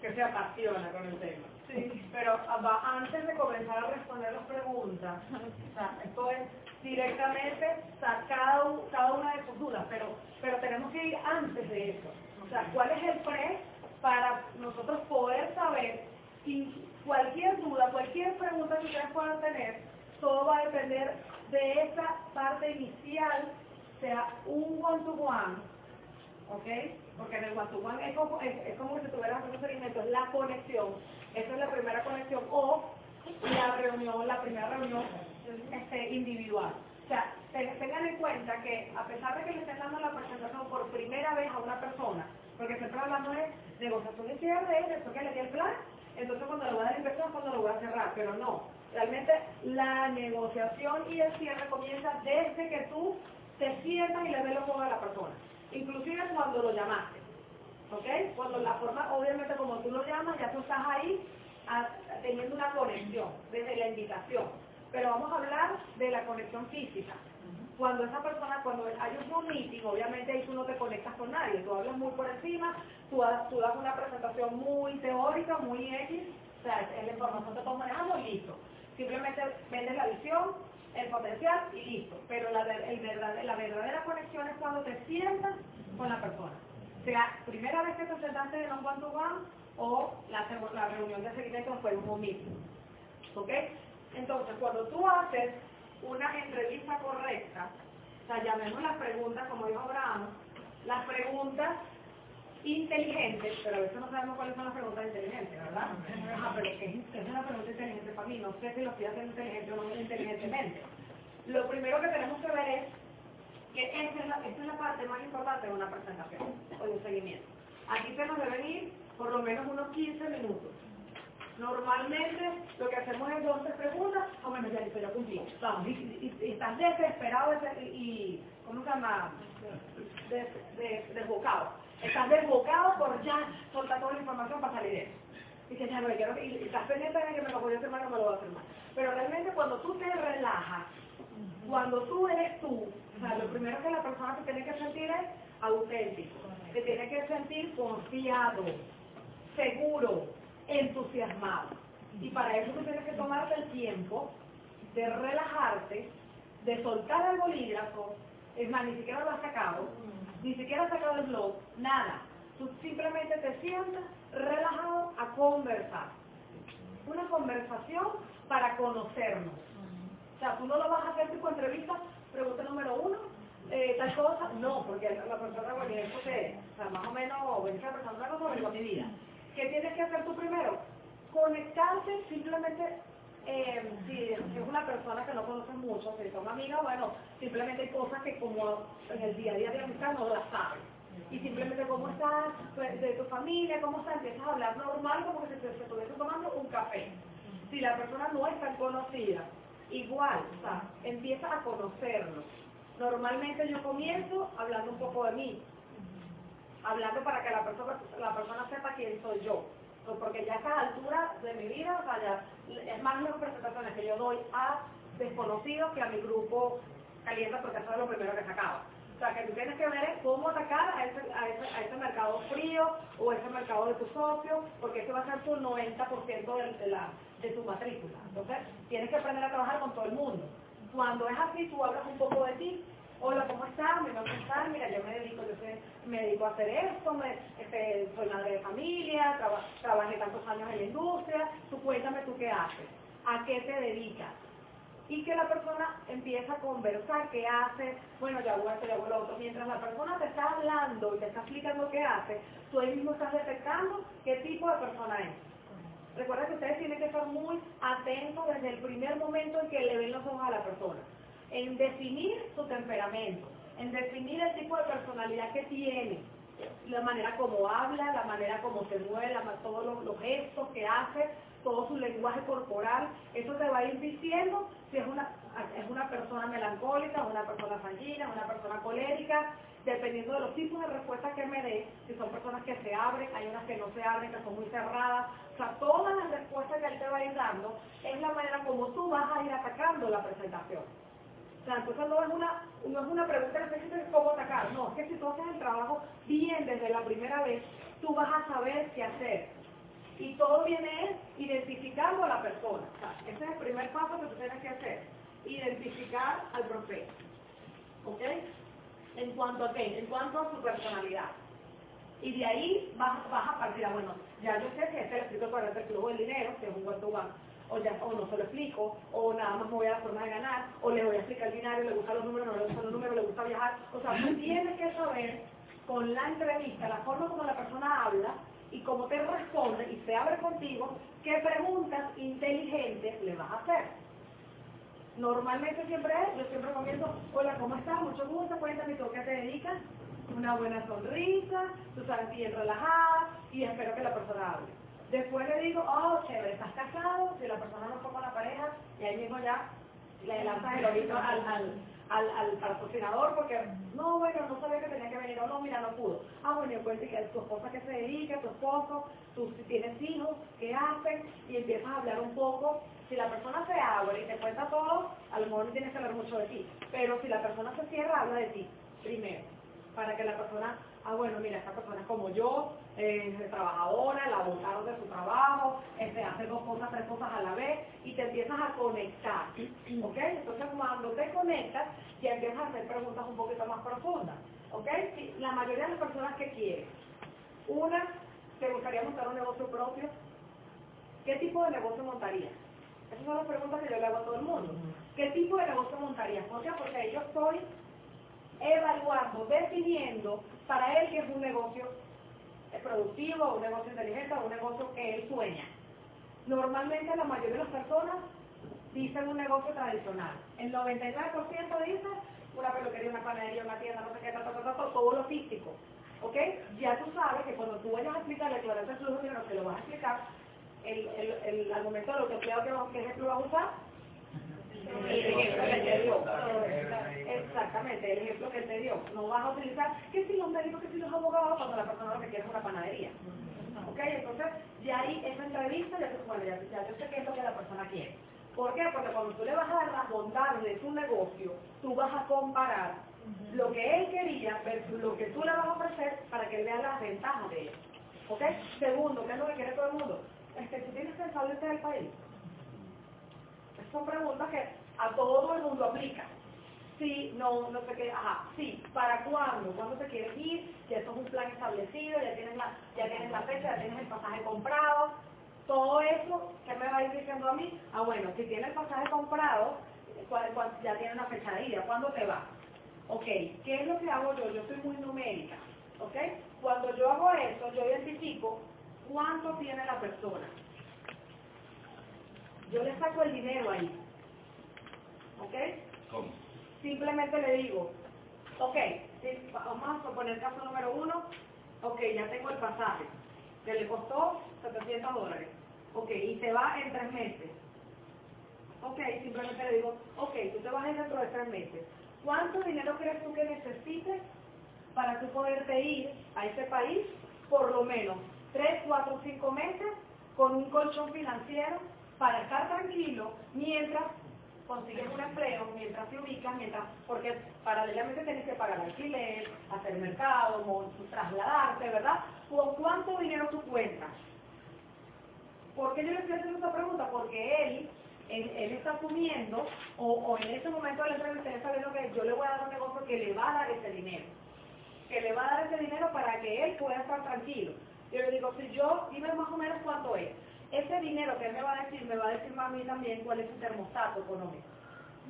Que se apasiona con el tema. Sí, pero ah, antes de comenzar a responder las preguntas, o sea, esto es directamente o sea, cada, una de sus dudas, pero, pero tenemos que ir antes de eso. O sea, ¿cuál es el pre para nosotros poder saber si cualquier duda, cualquier pregunta que ustedes puedan tener, todo va a depender de esa parte inicial, sea un one-to-one, ¿ok? Porque en el one-to-one es como, es, es como si tuvieras un es la conexión, esa es la primera conexión, o la reunión, la primera reunión este, individual. O sea, te- tengan en cuenta que a pesar de que le estén dando la presentación por primera vez a una persona, porque siempre hablamos de negociación y cierre, después que le di el plan, entonces cuando le voy a dar inversión cuando lo voy a cerrar, pero no. Realmente la negociación y el cierre comienza desde que tú te sientas y le ves los ojos a la persona. Inclusive cuando lo llamaste. ¿Ok? Cuando la forma, obviamente como tú lo llamas, ya tú estás ahí a- teniendo una conexión desde la invitación. Pero vamos a hablar de la conexión física. Cuando esa persona, cuando hay un meeting, obviamente ahí tú no te conectas con nadie, tú hablas muy por encima, tú, tú das una presentación muy teórica, muy X, o sea, es la información que todos manejamos y listo. Simplemente vendes la visión, el potencial y listo. Pero la, el verdad- la verdadera conexión es cuando te sientas con la persona. Sea primera vez que te sentaste en un one to one o la, reunión de seguimiento fue un meeting. ¿Ok? Entonces, cuando tú haces una entrevista correcta, o sea, llamemos las preguntas, como dijo Abraham, las preguntas inteligentes, pero a veces no sabemos cuáles son las preguntas inteligentes, ¿verdad? Ajá, pero ¿qué es, qué es una pregunta inteligente para mí? No sé si lo estoy haciendo inteligente o no inteligentemente. Lo primero que tenemos que ver es que esta es, la, esta es la parte más importante de una presentación o de un seguimiento. Aquí se nos deben ir por lo menos unos 15 minutos. Normalmente lo que hacemos es dos tres preguntas, o bueno, ya ya cumplí. Vamos, y, y- y estás desesperado de- y, ¿cómo se llama? Des- des- desbocado. Estás desbocado por ya soltar toda la información para salir de eso. Dices, ya no, ya no, y, y estás pendiente de que me lo voy a hacer mal o me lo voy a hacer mal. Pero realmente cuando tú te relajas, cuando tú eres tú, o sea, lo primero que la persona se tiene que sentir es auténtico, se tiene que sentir confiado, seguro, entusiasmado. Y para eso tú tienes que tomarte el tiempo de relajarte, de soltar el bolígrafo, es más, ni siquiera lo has sacado, ni siquiera has sacado el blog, nada. Tú simplemente te sientas relajado a conversar. Una conversación para conocernos. O sea, tú no lo vas a hacer tipo entrevista, pregunta número uno, eh, tal cosa, no, porque la persona, bueno, ¿y eso qué es? O sea, más o menos, esa persona una cosa, vengo a mi vida. ¿Qué tienes que hacer tú primero? Conectarte simplemente, eh, si es una persona que no conoces mucho, si son amigas, bueno, simplemente hay cosas que como en el día a día de amistad no las sabes. Y simplemente cómo estás, pues, de tu familia, cómo estás, empiezas a hablar normal como que si te, se estuviese tomando un café. Si la persona no es tan conocida, igual, o sea, empieza a conocerlo. Normalmente yo comienzo hablando un poco de mí, hablando para que la persona, la persona sepa quién soy yo. Pues Porque ya a esta altura de mi vida, o es más las presentaciones que yo doy a desconocidos que a mi grupo calienta porque eso es lo primero que se acaba. O sea, que tú tienes que ver cómo atacar a ese, a, ese, a ese mercado frío o ese mercado de tu socio, porque ese va a ser tu 90% de, de, la, de tu matrícula. Entonces, tienes que aprender a trabajar con todo el mundo. Cuando es así, tú hablas un poco de ti. Hola, ¿cómo estás? Mi nombre es Sara, mira, yo me dedico, yo me dedico a hacer esto, este, soy madre de familia, traba- trabajé tantos años en la industria, tú cuéntame tú qué haces, a qué te dedicas y que la persona empieza a conversar qué hace, bueno, ya hago esto, ya hago lo otro. Mientras la persona te está hablando y te está explicando qué hace, tú ahí mismo estás detectando qué tipo de persona es. Recuerda que ustedes tienen que estar muy atentos desde el primer momento en que le ven los ojos a la persona, en definir su temperamento, en definir el tipo de personalidad que tiene, la manera como habla, la manera como se mueve, todos los, los gestos que hace, todo su lenguaje corporal, eso te va a ir diciendo si es una, es una persona melancólica, una persona sanguínea, una persona colérica, dependiendo de los tipos de respuestas que me dé, si son personas que se abren, hay unas que no se abren, que son muy cerradas, o sea, todas las respuestas que él te va a ir dando es la manera como tú vas a ir atacando la presentación. Entonces no es una, no es una pregunta específica de cómo atacar, no, es que si tú haces el trabajo bien desde la primera vez, tú vas a saber qué hacer. Y todo viene es identificar tienes que hacer? Identificar al prospecto. ¿Ok? ¿En cuanto a qué? En cuanto a su personalidad. Y de ahí vas, a partir a, bueno, ya yo sé que este le explico cuál es el flujo del dinero, que es un one to one, o, ya, o no se lo explico, o nada más me voy a la forma de ganar, o le voy a explicar el dinero, le gustan los números, no le gustan los números, le gusta viajar. O sea, tú tienes que saber con la entrevista, la forma como la persona habla y cómo te responde y se abre contigo, qué preguntas inteligentes le vas a hacer. Normalmente siempre es, yo siempre comienzo, hola, ¿cómo estás? Mucho gusto, cuéntame tú qué te dedicas, una buena sonrisa, tú sabes bien relajada y espero que la persona hable. Después le digo, oh, chévere, estás casado, si la persona no fue con la pareja, y ahí mismo ya le lanzas el oído al, al, al, al patrocinador porque, no, bueno, no sabía que tenía que venir, o no, mira, no pudo. Ah, bueno, y cuente que tu esposa que se dedica, tu esposo, tú si tienes hijos, qué hacen, y empiezas a hablar un poco. Si la persona se abre y te cuenta todo, a lo mejor no tienes que hablar mucho de ti, pero si la persona se cierra, habla de ti, primero, para que la persona, ah, bueno, mira, esta persona es como yo, eh, trabajadora, la botaron de su trabajo, este, hace dos cosas, tres cosas a la vez, y te empiezas a conectar, ¿ok? Entonces cuando te conectas, ya empiezas a hacer preguntas un poquito más profundas, ¿ok? La mayoría de las personas que quieren, una, ¿te gustaría montar un negocio propio? ¿Qué tipo de negocio montarías? Esas son las preguntas que yo le hago a todo el mundo. ¿Qué tipo de negocio montarías? ¿Por qué? Porque yo estoy evaluando, definiendo para él que es un negocio productivo, un negocio inteligente, un negocio que él sueña. Normalmente la mayoría de las personas dicen un negocio tradicional. El 99% dice una peluquería, una panadería, una tienda, no sé qué, todo, todo, todo, todo lo físico. ¿Ok? Ya tú sabes que cuando tú vayas a explicar la declaración de flujo que lo vas a explicar, el, el, el argumento de lo que creo que, que ejemplo vas a usar, el ejemplo que te dio. Exactamente, el ejemplo que te dio. No vas a utilizar, que si los médicos, que si los abogados, cuando la persona lo que quiere es una panadería. ¿Ok? Entonces, ya ahí esa entrevista, ya, bueno, ya, ya yo sé qué es lo que la persona quiere. ¿Por qué? Porque cuando tú le vas a dar las bondades de su negocio, tú vas a comparar lo que él quería versus lo que tú le vas a ofrecer para que él vea las ventajas de él. ¿Ok? Segundo, ¿qué es lo que quiere todo el mundo? Este, ¿Tú tienes pensado irte del país? Son preguntas que a todo el mundo aplica. Sí, no, no sé qué, ajá, sí, ¿para cuándo? ¿Cuándo te quieres ir? Ya esto es un plan establecido, ya tienes la, ya tienes la fecha, ya tienes el pasaje comprado, todo eso, ¿qué me va a ir diciendo a mí? Ah, bueno, si tienes el pasaje comprado, ¿cuál- cuál- ya tienes una fecha de ¿cuándo te vas? Ok, ¿qué es lo que hago yo? Yo soy muy numérica, ¿ok? Cuando yo hago eso, yo identifico cuánto tiene la persona. Yo le saco el dinero ahí, ¿ok? ¿Cómo? Simplemente le digo, ok, sí, vamos a poner caso número uno, ok, ya tengo el pasaje, que le costó 700 dólares, ok, y te va en tres meses. Ok, simplemente le digo, ok, tú te vas a ir dentro de tres meses. ¿Cuánto dinero crees tú que necesites para tú poderte ir a ese país por lo menos tres, cuatro, cinco meses con un colchón financiero para estar tranquilo mientras consigues un empleo, mientras te ubicas, mientras, porque paralelamente tienes que pagar alquiler, hacer mercado, trasladarte, ¿verdad? ¿Con cuánto dinero tú cuentas? ¿Por qué yo le estoy haciendo esta pregunta? Porque él, él, está asumiendo, o, o en ese momento de la entrevista, él está viendo que yo le voy a dar un negocio que le va a dar ese dinero. Que le va a dar ese dinero para que él pueda estar tranquilo. Yo le digo, si yo, dime más o menos cuánto es. Ese dinero que él me va a decir, me va a decir a mí también cuál es su termostato económico.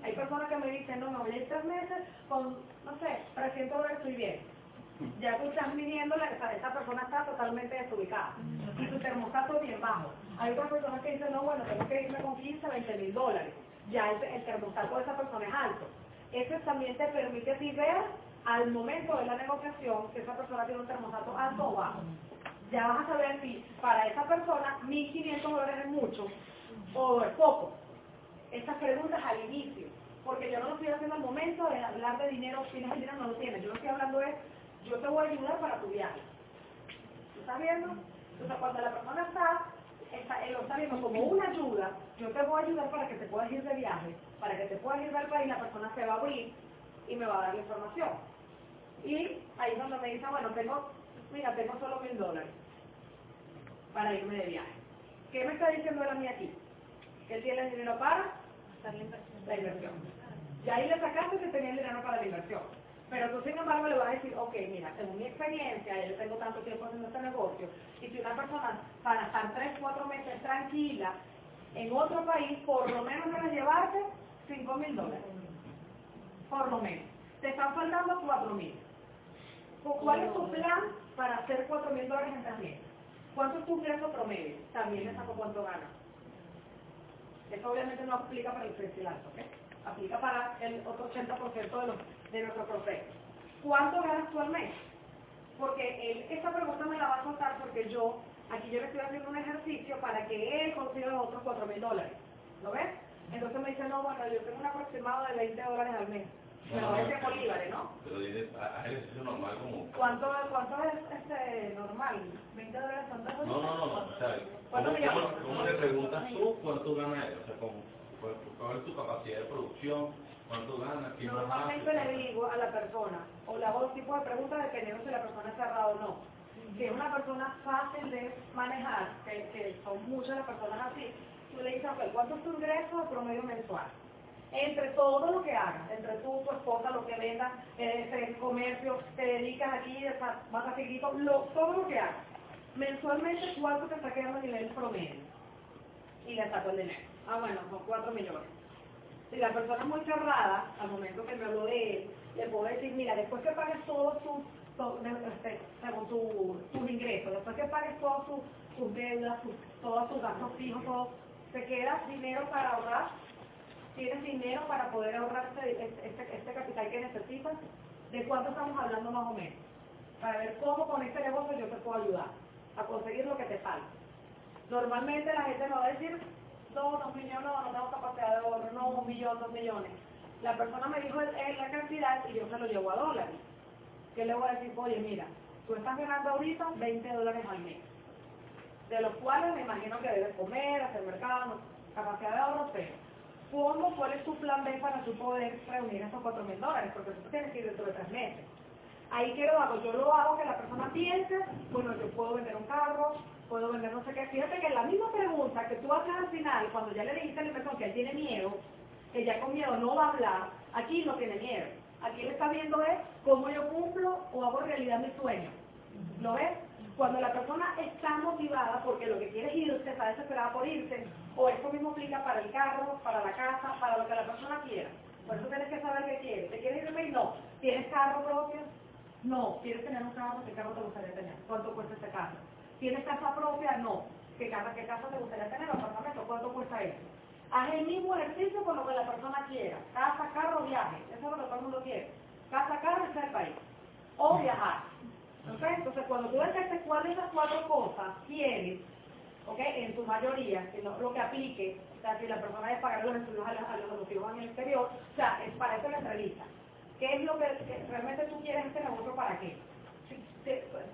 Hay personas que me dicen, no, me voy a ir tres meses con, no sé, 300 dólares estoy bien. Ya tú estás midiendo, la, esa, persona está totalmente desubicada. Y tu termostato es bien bajo. Hay otras personas que dicen, no, bueno, tengo que irme con 15, 20 mil dólares. Ya el, termostato de esa persona es alto. Eso también te permite a ver al momento de la negociación que esa persona tiene un termostato alto o bajo. Ya vas a saber si para esa persona 1.500 dólares es mucho o es poco. Estas preguntas al inicio, porque yo no lo estoy haciendo al momento de hablar de dinero, tienes dinero, no lo tienes. Yo lo estoy hablando es, yo te voy a ayudar para tu viaje. ¿Tú estás viendo? Entonces, cuando la persona está, está, lo está viendo como una ayuda, yo te voy a ayudar para que te puedas ir de viaje, para que te puedas ir del país, la persona se va a abrir y me va a dar la información. Y ahí es donde me dice, bueno, tengo, mira, tengo solo mil dólares para irme de viaje. ¿Qué me está diciendo él a mí aquí? Que él tiene el dinero para La inversión. Y ahí le sacaste que tenía el dinero para la inversión. Pero tú, sin embargo, le vas a decir, ok, mira, según mi experiencia, yo tengo tanto tiempo haciendo este negocio, y si una persona para estar tres, cuatro meses tranquila en otro país, por lo menos debe llevarte 5 mil dólares. Por lo menos. Te están faltando 4 mil. ¿Cuál es tu plan para hacer 4 mil dólares en tres meses? ¿Cuánto es tu ingreso promedio? También le saco cuánto gana. Eso obviamente no aplica para el freelance, ¿ok? Aplica para el otro 80% de, los, de nuestro proceso. ¿Cuánto ganas tú al mes? Porque él, esta pregunta me la va a soltar porque yo, aquí yo le estoy haciendo un ejercicio para que él consiga los otros 4 mil dólares. ¿Lo ves? Entonces me dice, no, bueno, yo tengo un aproximado de 20 dólares al mes. Pero es de bolívares, ¿no? Pero dice, haz ejercicio normal como... ¿Cuánto, cuánto es este normal? ¿20 dólares son dos? No, no, no, no. O sea, ¿Cuánto ¿cómo, cómo, cómo le preguntas tú cuánto ganas él? O sea, ¿cómo, cuál, cuál es tu capacidad de producción? ¿Cuánto ganas? ¿Qué Normalmente le digo a la persona, o le hago dos tipos de preguntas dependiendo si la persona es cerrada o no. Si es una persona fácil de manejar, que, que son muchas las personas así, tú le dices, ¿cuánto es tu ingreso de promedio mensual? Entre todo lo que hagas, entre tú, tu esposa, lo que vendas, eh, el comercio, te dedicas aquí, vas a seguir, todo lo que hagas. Mensualmente, ¿cuánto te está quedando a nivel promedio? Y le saco el dinero. Ah, bueno, son 4 millones. Si la persona es muy cerrada, al momento que me habló de él, le puedo decir, mira, después que pagues todos tus, este, ingresos, después que pagues todas tus, deudas, todos tus gastos fijos, todo, te queda dinero para ahorrar, tienes dinero para poder ahorrar este, este, este capital que necesitas, ¿de cuánto estamos hablando más o menos? Para ver cómo con este negocio yo te puedo ayudar a conseguir lo que te falta. Normalmente la gente me va a decir, dos, dos millones, no, no tengo capacidad de ahorro, no, un millón, dos millones. La persona me dijo el- la cantidad y yo se lo llevo a dólares. ¿Qué le voy a decir? Oye, mira, tú estás ganando ahorita 20 dólares al mes, de los cuales me imagino que debes comer, hacer mercado, capacidad de ahorro, pero ¿cómo, cuál es tu plan B para tú poder reunir esos 4 mil dólares? Porque tú tienes que ir dentro de tres meses. Ahí que lo hago, yo lo hago que la persona piense, bueno, yo puedo vender un carro, puedo vender no sé qué. Fíjate que la misma pregunta que tú haces al final, cuando ya le dijiste a la persona que él tiene miedo, que ya con miedo no va a hablar, aquí no tiene miedo. Aquí él está viendo es cómo yo cumplo o hago realidad mi sueño. ¿Lo ves? Cuando la persona está motivada porque lo que quiere es irse, está desesperada por irse, o esto mismo aplica para el carro, para la casa, para lo que la persona quiera. Por eso tienes que saber qué quieres. ¿Te quieres ir país? No. ¿Tienes carro propio? No. ¿Quieres tener un carro? ¿Qué carro te gustaría tener? ¿Cuánto cuesta este carro? ¿Tienes casa propia? No. ¿Qué casa, qué casa te gustaría tener? ¿Apartamento? ¿Cuánto cuesta eso? Haz el mismo ejercicio con lo que la persona quiera. Casa, carro, viaje. Eso es lo que todo el mundo quiere. Casa, carro, está el país. O viajar. ¿Ok? Entonces, cuando tú detectes cuál de esas cuatro cosas quieres, ¿ok? En su mayoría, si no lo que aplique, o sea, si la persona debe pagar los estudios a, a los, hijos en el exterior, o sea, es para eso la entrevista. ¿Qué es lo que, que realmente tú quieres este negocio para qué?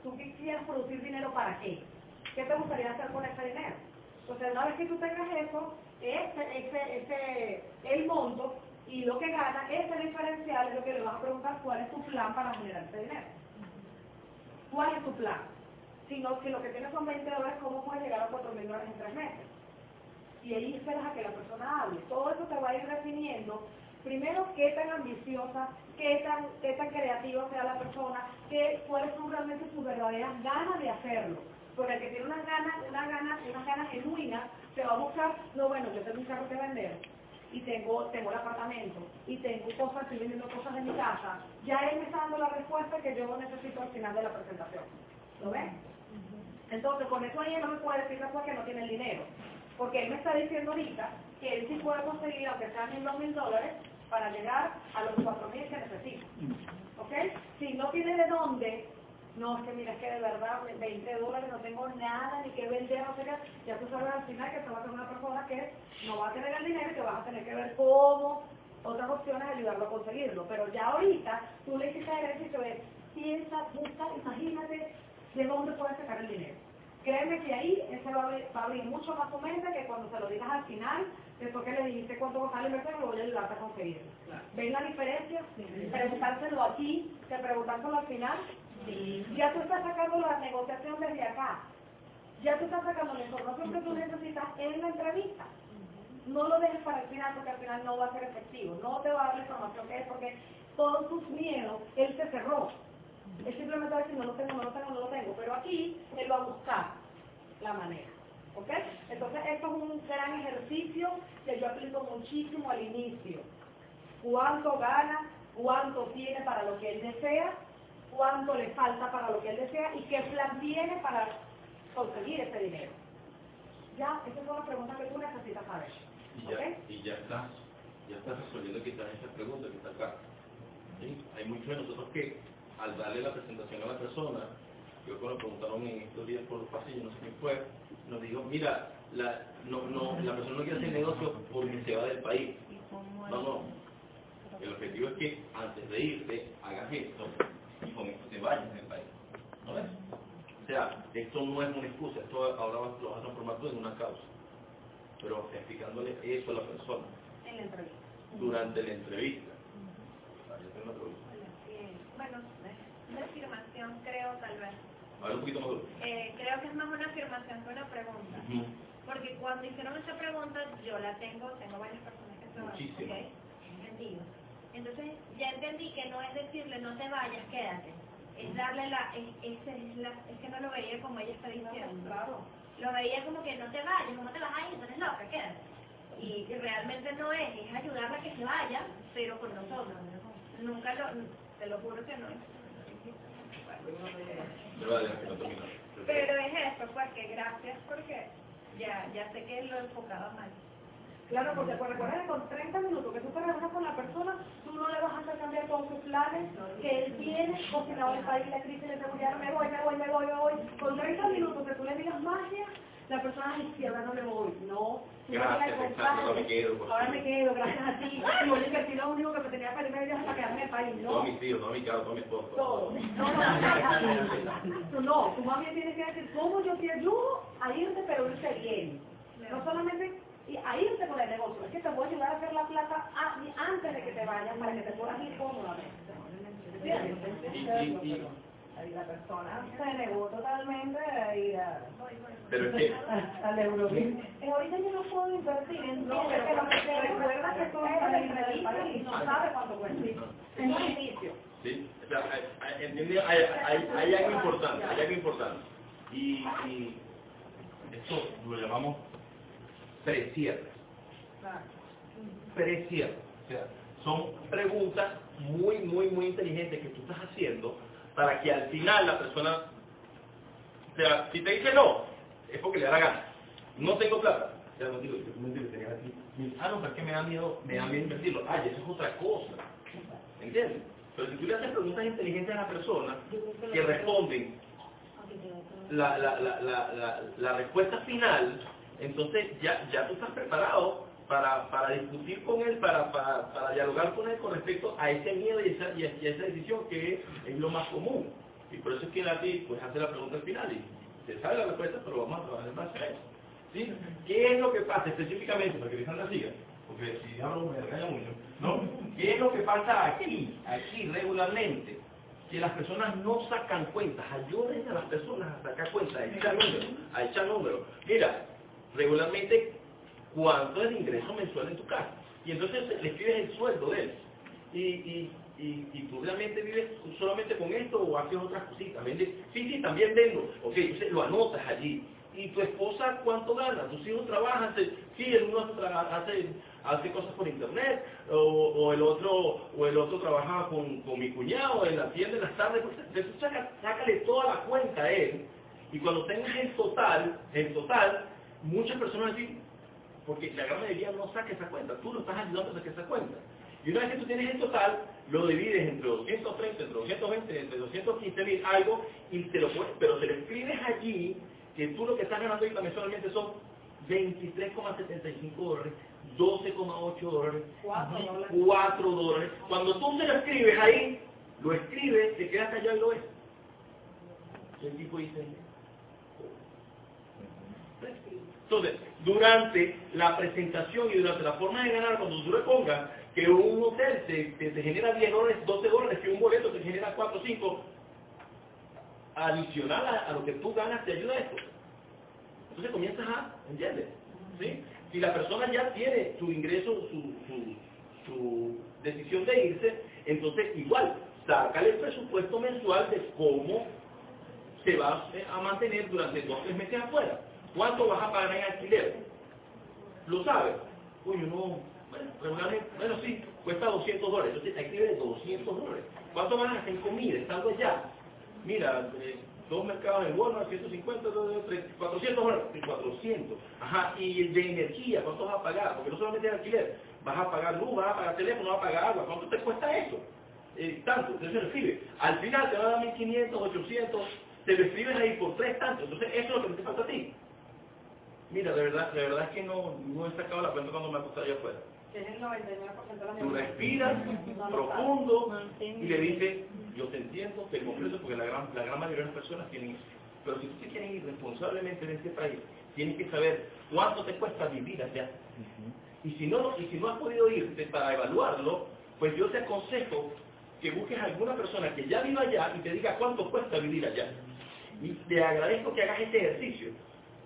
¿Tú quisieras producir dinero para qué? ¿Qué te gustaría hacer con ese dinero? Entonces, una vez que tú tengas eso, ese, ese, ese, el monto y lo que gana, ese diferencial es lo que le vas a preguntar cuál es tu plan para generar ese dinero. ¿Cuál es tu plan? Si, no, si lo que tienes son 20 dólares, ¿cómo puedes llegar a 4 mil dólares en tres meses? Y ahí esperas a que la persona hable. Todo eso te va a ir definiendo, primero, qué tan ambiciosa, qué tan, qué tan creativa sea la persona, qué, cuáles son realmente sus verdaderas ganas de hacerlo. Porque el que tiene unas ganas, unas ganas, unas ganas genuinas, se va a buscar, no, bueno, yo tengo un carro que vender, y tengo, tengo el apartamento, y tengo cosas, estoy vendiendo cosas de mi casa, ya él me está dando la respuesta que yo necesito al final de la presentación. ¿Lo ven? Entonces, con eso ahí no me puede decir después que no tiene el dinero. Porque él me está diciendo ahorita que él sí puede conseguir, aunque sean mil, dos mil dólares, para llegar a los cuatro mil que necesita. ¿Ok? Si no tiene de dónde, no, es que mira, es que de verdad 20 dólares no tengo nada, ni que vender, no sé qué, ya tú sabes al final que te va a ser una persona que no va a tener el dinero y que vas a tener que ver cómo otras opciones ayudarlo a conseguirlo. Pero ya ahorita tú le hiciste el ejercicio de piensa, busca, imagínate de dónde puedes sacar el dinero. Créeme que ahí ese va a, abrir, va a abrir mucho más tu mente que cuando se lo digas al final, después que le dijiste cuánto va a la inversión, lo voy a ayudarte a conseguirlo. ¿Ven la diferencia? Preguntárselo aquí, que preguntárselo al final. Ya tú estás sacando la negociación desde acá. Ya tú estás sacando la información que tú necesitas en la entrevista. no lo dejes para el final porque al final no va a ser efectivo, no te va a dar la información que es porque todos tus miedos, él se cerró. Él simplemente va a decir, no lo tengo, no lo tengo, no lo tengo, pero aquí él va a buscar la manera. ¿Ok? Entonces esto es un gran ejercicio que yo aplico muchísimo al inicio. ¿Cuánto gana? ¿Cuánto tiene para lo que él desea? ¿Cuánto le falta para lo que él desea? ¿Y qué plan tiene para conseguir ese dinero? Ya, esas son las preguntas que tú necesitas saber. Y ya, y ya estás, ya estás resolviendo quizás esa pregunta que está acá. ¿Sí? Hay muchos de nosotros que al darle la presentación a la persona, yo cuando preguntaron en estos días por los pasillos, no sé quién fue, nos dijo, mira, la, no, no, la persona no quiere hacer negocio porque se va del país. No, no. El objetivo es que antes de irte hagas esto y con esto te vayas del país. ¿No ves? O sea, esto no es una excusa, esto ahora lo vas a transformar tú en una causa. Pero explicándole eso a la persona En la entrevista. durante la entrevista. Ah, yo tengo una pregunta. Bueno, una afirmación creo tal vez. A ver un poquito más duro. Eh, creo que es más una afirmación que una pregunta. Ujú. Porque cuando hicieron esa pregunta, yo la tengo, tengo varias personas que trabajan, Muchísimo. ¿ok? Entendido. Entonces, ya entendí que no es decirle no te vayas, quédate. Es darle la, es, esa es, la, es que no lo veía como ella está diciendo. Claro. Lo veía como que no te vayas, ¿cómo te vas a ir? Tú eres loca, quédate. Y, y realmente no es, es ayudarla a que se vaya, pero con nosotros. ¿no? Nunca lo, te lo juro que no es. Pero es esto, pues que gracias porque ya, ya sé que lo enfocaba mal. Claro, porque pues, recuerda que con 30 minutos que tú te reúnes con la persona, tú no le vas a hacer cambiar todos sus planes que él tiene, cocinado el país, la crisis de seguridad, me voy, me voy, me voy, me voy. Con 30 minutos que tú le digas magia, la persona dice, sí, ahora no me voy. No, tú no Gracias, le exacto, ahora me quedo, Ahora me quedo, gracias a ti. Y voy a invertir lo único que me tenía que pedir medio hasta quedarme en el país. No, Todos mis tíos, todos mis caros, todos mis esposos. todo. No, no, no, no, tú más bien tienes que decir cómo yo te ayudo a irte, pero irte bien. No solamente y a irte con el negocio, es que te voy a ayudar a hacer la plata a- antes de que te vayas para que te puedas ir cómodamente. Ahí la persona se negó totalmente a ir a, pero es que, (laughs) al Eurobin. Eh, ahorita yo no puedo invertir en no, pero que lo que recuerda que tú eres del país y no sabes cuánto cuesta. Es un inicio. ¿sí? O hay, hay, hay algo importante, hay algo importante. Y, y esto lo llamamos precierres. Precierres. O sea, son preguntas muy, muy, muy inteligentes que tú estás haciendo para que al final la persona, o sea, si te dice no, es porque le da la gana. No tengo plata. Sea, no digo, tenías aquí. Ah, no, pero es que me da miedo, me da miedo invertirlo. Ay, eso es otra cosa. ¿Entiendes? Pero si tú le haces preguntas inteligentes a la persona que responden la, la, la, la respuesta final, entonces ya, ya tú estás preparado para, para discutir con él, para, para, para dialogar con él con respecto a ese miedo y esa, y a, esa decisión que es lo más común. Y por eso es que a ti pues, hace la pregunta al final y te sabe la respuesta, pero vamos a trabajar en a eso. ¿Sí? ¿Qué es lo que pasa específicamente, para que Alejandra siga? Porque si hablo me regaña mucho, ¿no? ¿Qué es lo que pasa aquí, aquí regularmente? Que las personas no sacan cuentas, ayuden a las personas a sacar cuentas, a echar números, a echar números. Mira, regularmente, ¿cuánto es el ingreso mensual en tu casa? Y entonces le escribes el sueldo de él. Y, y, y, tú realmente vives solamente con esto o haces otras cositas. ¿Vendes? Sí, sí, también vendo. Ok, entonces lo anotas allí. ¿Y tu esposa cuánto gana? ¿Tus hijos trabajan? Sí, el uno hace, hace cosas por internet, o, o el otro o el otro trabaja con, con mi cuñado en la tienda en las tardes. Pues, entonces saca- sácale toda la cuenta a él. Y cuando tengas el total, el total, muchas personas dicen, porque la gran mayoría no saca esa cuenta, tú lo estás ayudando a sacar esa cuenta. Y una vez que tú tienes el total, lo divides entre 230, entre 220, entre 215 mil, algo, y te lo puedes, pero te lo escribes allí, que tú lo que estás ganando ahorita mensualmente son 23,75 dólares, 12,8 dólares, Cuatro dólares. 4 dólares. Cuando tú se lo escribes ahí, lo escribes, te quedas callado y lo ves. Y el tipo dice, entonces, durante la presentación y durante la forma de ganar, cuando tú le pongas que un hotel te, genera 10 dólares, 12 dólares, que un boleto te genera 4 o 5, adicional a, lo que tú ganas, te ayuda esto. Entonces comienzas a, ¿entiendes? ¿Sí? Si la persona ya tiene su ingreso, su, su, su decisión de irse, entonces igual, sácale el presupuesto mensual de cómo se va a mantener durante dos o tres meses afuera. ¿Cuánto vas a pagar en alquiler? ¿Lo sabes? Coño, no. Bueno, bueno, sí, cuesta 200 dólares. Entonces, hay que ver 200 dólares. ¿Cuánto hacer en comida estando allá? Mira, eh, dos mercados en Walmart, 150, 400 dólares. 400. Ajá, y de energía, ¿cuánto vas a pagar? Porque no solamente es alquiler. Vas a pagar luz, vas a pagar teléfono, vas a pagar agua. ¿Cuánto te cuesta eso? Eh, tanto, entonces se recibe. Al final te va a dar 1500, 800, te lo ahí por tres tantos. Entonces, eso es lo que te falta a ti. Mira, de verdad, de verdad es que no, no he sacado la cuenta cuando me acosté allá afuera. Que es el 99% de la Tú respiras profundo y le dices, yo te entiendo, te comprendo, porque la gran, la gran mayoría de las personas tienen eso. Pero si tú te quieres ir responsablemente de este país, tienes que saber cuánto te cuesta vivir allá. Y si no, y si no has podido irte para evaluarlo, pues yo te aconsejo que busques a alguna persona que ya viva allá y te diga cuánto cuesta vivir allá. Y te agradezco que hagas este ejercicio,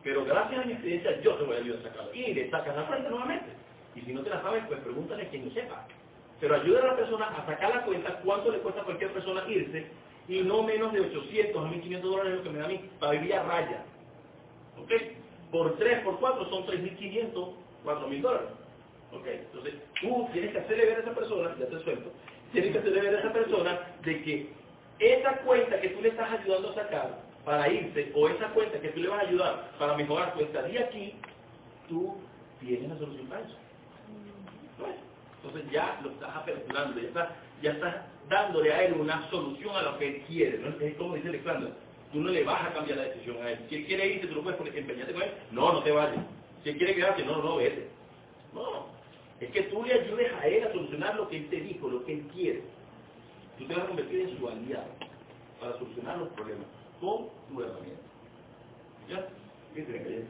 pero gracias a mi experiencia yo te voy a ayudar a sacarlo. Y le sacas la cuenta nuevamente. Y si no te la sabes, pues pregúntale a quien lo sepa. Pero ayuda a la persona a sacar la cuenta cuánto le cuesta a cualquier persona irse y no menos de 800 a 1500 dólares lo que me da a mí para vivir a raya. ¿Ok? Por 3, por 4 son 3500, 4000 dólares. ¿Ok? Entonces tú tienes que hacerle ver a esa persona, ya te suelto, tienes que hacerle ver a esa persona de que esa cuenta que tú le estás ayudando a sacar para irse o esa cuenta que tú le vas a ayudar para mejorar tu estadía aquí, tú tienes la solución para eso. Entonces ya lo estás aperturando, ya estás, ya estás dándole a él una solución a lo que él quiere. ¿no? Es como dice Alexander, tú no le vas a cambiar la decisión a él. Si él quiere irse, tú lo puedes empeñarte con él. No, no te vayas. Si él quiere quedarse, no, no, vete. No, es que tú le ayudes a él a solucionar lo que él te dijo, lo que él quiere. Tú te vas a convertir en su aliado para solucionar los problemas con tu herramienta. ¿Ya? ¿Qué que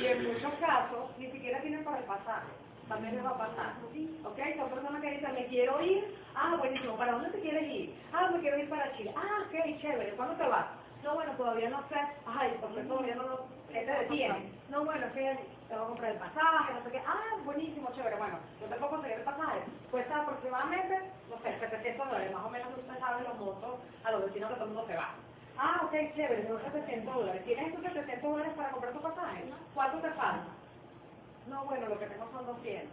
Y en muchos casos, ni siquiera tienen para el pasaje. También les va a pasar. ¿Ok? Son personas que dicen, me quiero ir. Ah, buenísimo. ¿Para dónde te quieres ir? Ah, me quiero ir para Chile. Ah, ok, chévere. ¿Cuándo te vas? No, bueno, todavía no sé. Ay, porque todavía no lo... ¿Qué te detiene? No, bueno, es que te voy a comprar el pasaje, no sé qué. Ah, buenísimo, chévere. Bueno, yo te puedo conseguir el pasaje. Cuesta aproximadamente, no sé, 700 dólares. Más o menos usted sabe los montos a los vecinos que todo el mundo se va. Ah, ok, chévere, son 700 dólares. ¿Tienes esos 700 dólares para comprar tu pasaje? ¿Cuánto te falta? No, bueno, lo que tengo son 200.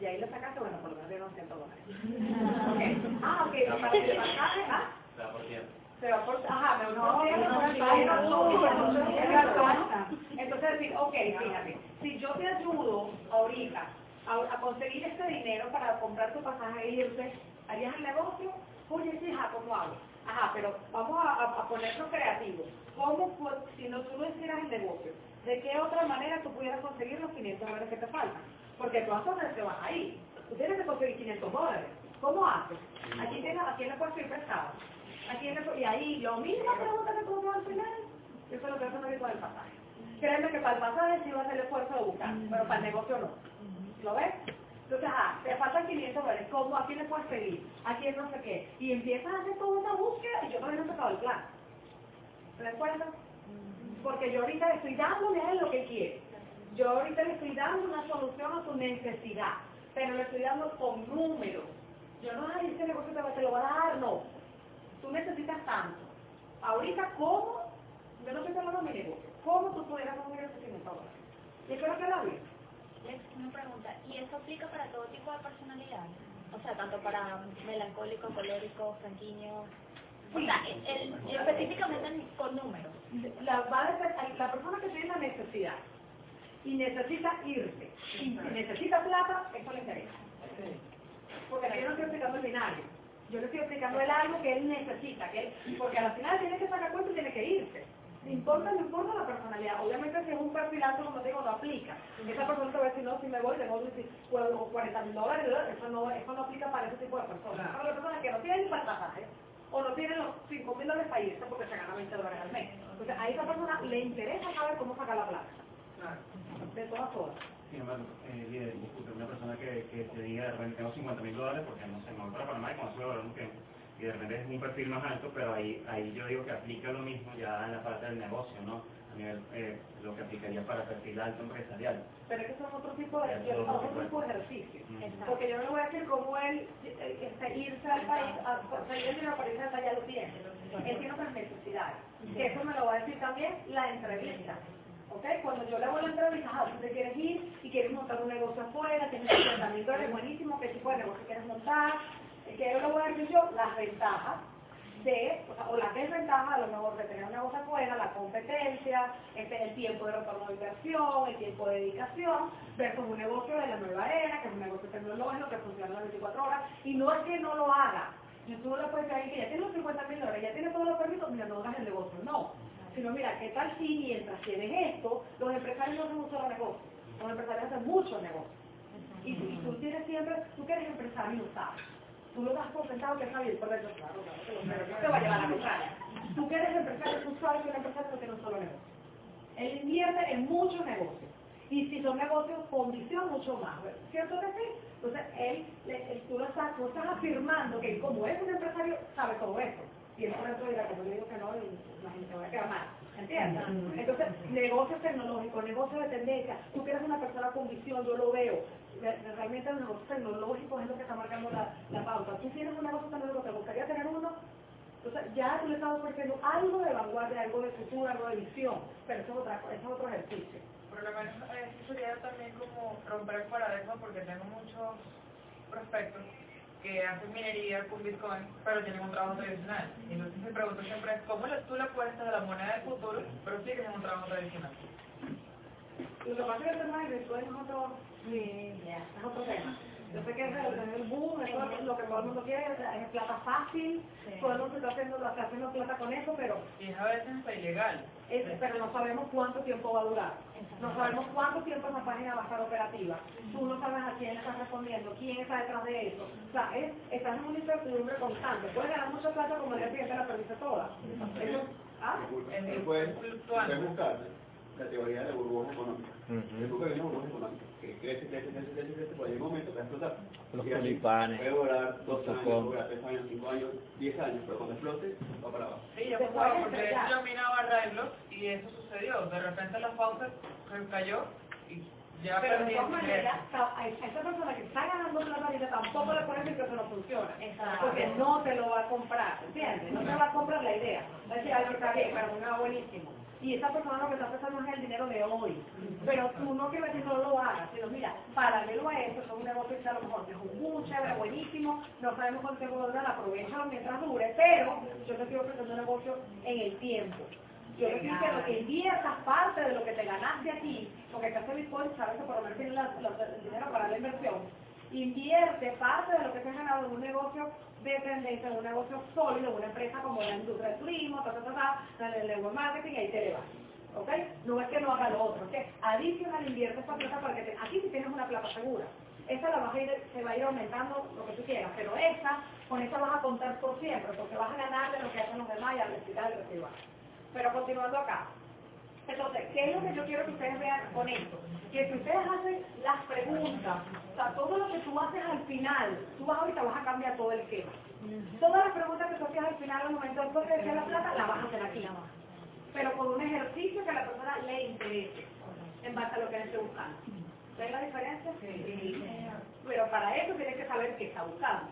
Y ahí le sacaste, bueno, por lo menos de 200 dólares. Ok. Ah, ok, para el pasaje, ¿ah? Da por ciento. Por, ajá, me No, no, no, no, no, no, no, Entonces decir, ok, fíjate, si yo te ayudo ahorita a, a conseguir este dinero para comprar tu pasaje e irte, ¿harías el negocio? Oye, sí, ajá, ¿cómo hago? Ajá, pero vamos a, a, a ponerlo creativo. ¿Cómo, pu- si no tú no hicieras el negocio, de qué otra manera tú pudieras conseguir los 500 dólares que te faltan? Porque tú a dónde te vas a ir. Tú tienes que conseguir 500 dólares. ¿Cómo haces? ¿A quién, tienes- a quién le puedes pedir prestado? ¿A quién le pu- y ahí, lo mismo pregunta que tú al final, eso es lo que hace con el pasaje. Créeme que para el pasaje sí va a ser el esfuerzo de buscar, pero para el negocio no. ¿Lo ves? Entonces, ah, te faltan 500 dólares. ¿Cómo? ¿A quién le puedes pedir? ¿A quién no sé qué? Y empiezas a hacer toda una búsqueda y yo todavía no he sacado el plan. ¿Te das cuenta? Porque yo ahorita le estoy dándole a él lo que quiere. Yo ahorita le estoy dando una solución a su necesidad, pero le estoy dando con números. Yo no, ay, este negocio te, va- te lo va a dar, no. Tú necesitas tanto. Ahorita, ¿cómo? Yo no estoy hablando de mi negocio. ¿Cómo tú pudieras conseguir ese 500 dólares? Y creo que la vi. Una pregunta, ¿y eso aplica para todo tipo de personalidad? O sea, tanto para melancólico, colérico, sanguíneo. O sea, el- el- específicamente con números. La, va a la persona que tiene la necesidad y necesita irse y necesita plata, eso le interesa. Porque yo no estoy explicando el binario. Yo le estoy explicando el algo que él necesita, que él, porque al final tiene que sacar cuenta y tiene que irse. No importa, no importa la personalidad. Obviamente si es un perfil alto, como digo, no aplica. Esa persona te va a decir, no, si me voy, tengo 40 mil dólares, eso no, eso no aplica para ese tipo de personas. Para las personas que no tienen ni pasaje, o no tienen los 5 mil dólares para irse porque se gana 20 dólares al mes. Entonces a esa persona le interesa saber cómo sacar la plata. De todas formas. Sin embargo, eh, líder, disculpe, una persona que, que te diga de repente tengo 50 mil dólares porque no sé, me voy para Panamá y conozco el un tiempo. Y de repente es un perfil más alto, pero ahí, ahí yo digo que aplica lo mismo ya en la parte del negocio, ¿no? a nivel, eh, lo que aplicaría para perfil alto empresarial. Pero es que son otro tipo de, es otro otro tipo de ejercicio. Ujú. Porque yo no le voy a decir cómo él eh, este, irse al país, a, para irse al país ya lo tiene. Él tiene otras necesidades. Que eso me lo va a decir también la entrevista. ¿Ok? Cuando yo le hago la entrevista, ah, tú te quieres ir y quieres montar un negocio afuera, tienes 50 mil dólares, buenísimo, ¿qué tipo de negocio quieres montar? Que yo le voy a decir yo las ventajas de, o, sea, o las desventajas a lo mejor de tener un negocio afuera, la competencia, este, el tiempo de retorno de inversión, el tiempo de dedicación, versus un negocio de la nueva era, que es un negocio tecnológico que funciona las 24 horas, y no es que no lo haga, y tú no le puedes decir que ya tiene los 50 mil dólares, ya tiene todos los permisos, mira, no hagas el negocio, no. Sino mira, ¿qué tal si mientras tienes esto, los empresarios no hacen un solo negocio? Los empresarios hacen muchos negocios. Y, y tú tienes siempre, tú que eres empresario sabes. Tú lo das por que está bien, correcto, claro, claro, pero no te va a llevar a contraria. Tú que eres empresario, tú sabes que un empresario tiene un solo negocio. Él invierte en muchos negocios. Y si son negocios con visión, mucho más. ¿Cierto que sí? Entonces, él, él- tú, lo estás, tú estás afirmando que como es un empresario, sabe todo esto. Y por eso dirá, como yo digo que no, la gente va a quedar mal. ¿Entiendes? Entonces, negocios tecnológicos, negocios de tendencia. Tú que eres una persona con visión, yo lo veo. Re- Realmente los negocios tecnológicos es lo que está marcando la, la pauta. Tú tienes un negocio tecnológico, ¿te gustaría tener uno? Entonces ya tú le estás ofreciendo algo de vanguardia, algo de futuro, algo de visión, pero eso es, otra, eso es otro ejercicio. Por lo menos eh, sería también como romper el paradigma porque tengo muchos prospectos que hacen minería con Bitcoin, pero tienen un trabajo tradicional. Y entonces mi pregunta siempre es, ¿cómo tú le apuestas a la moneda del futuro, pero sigues en un trabajo tradicional? Lo que pasa es que el tema del Bitcoin es otro, es otro tema. Yo sé que es el, el boom, es lo que todo el mundo quiere, o sea, es plata fácil, todo el mundo está haciendo, está haciendo plata con eso, pero Y es a veces hasta ilegal. es- pero no sabemos cuánto tiempo va a durar. No sabemos cuánto tiempo esa página va a estar operativa. Tú no sabes a quién le estás respondiendo, quién está detrás de eso. O sea, es, estás en una incertidumbre constante. Puedes ganar mucha plata como el día siguiente la perdiste toda. Eso, ¿ah? Después, después buscar la teoría de la burbuja económica. Es porque hay una burbuja económica que crece, crece, crece, crece, crece, pero hay un momento que va a explotar. Los tulipanes, Puede durar dos años, puede durar tres años, cinco años, diez años, pero cuando explote, va para abajo. Sí, yo pasaba porque yo minaba Railblock y eso sucedió. De repente la pauta se cayó y ya Pero de todas maneras, a esa persona que está ganando plata ahorita tampoco le puedes decir que eso no funciona. Exacto. Porque no te lo va a comprar, ¿entiendes? No te va a comprar la idea. Va a decir, ay, está bien, pero no, buenísimo. Y esa persona lo que está pensando es el dinero de hoy. Pero tú no quieres decir no lo hagas, sino mira, paralelo a eso, es un negocio que a lo mejor es muy chévere, buenísimo, no sabemos cuánto tiempo va a mientras dure, pero yo te estoy ofreciendo un negocio en el tiempo. Yo te diciendo que inviertas parte de lo que te ganaste aquí, porque acá hace Bitcoin, sabes que por lo menos tienes el dinero para la inversión, invierte parte de lo que te has ganado en un negocio de en un negocio sólido, una empresa como la industria del turismo, ta, ta, ta, ta, el network marketing, y ahí te le vas. ¿Ok? No es que no haga lo otro, que adicional invierte esta plata para que te, aquí sí tienes una plata segura. Esa la vas a ir, se va a ir aumentando lo que tú quieras, pero esa, con esa vas a contar por siempre, porque vas a ganar de lo que hacen los demás y al retirar el residual. Pero continuando acá. Entonces, ¿qué es lo que yo quiero que ustedes vean con esto? Que si ustedes hacen las preguntas, o sea, todo lo que tú haces al final, tú vas ahorita vas a cambiar todo el esquema. Todas las preguntas que tú hacías al final, al momento de proceder la plata, las vas a hacer aquí. Pero con un ejercicio que a la persona le interese, en base a lo que él esté buscando. ¿Ven la diferencia? Pero para eso tienes que saber qué está buscando.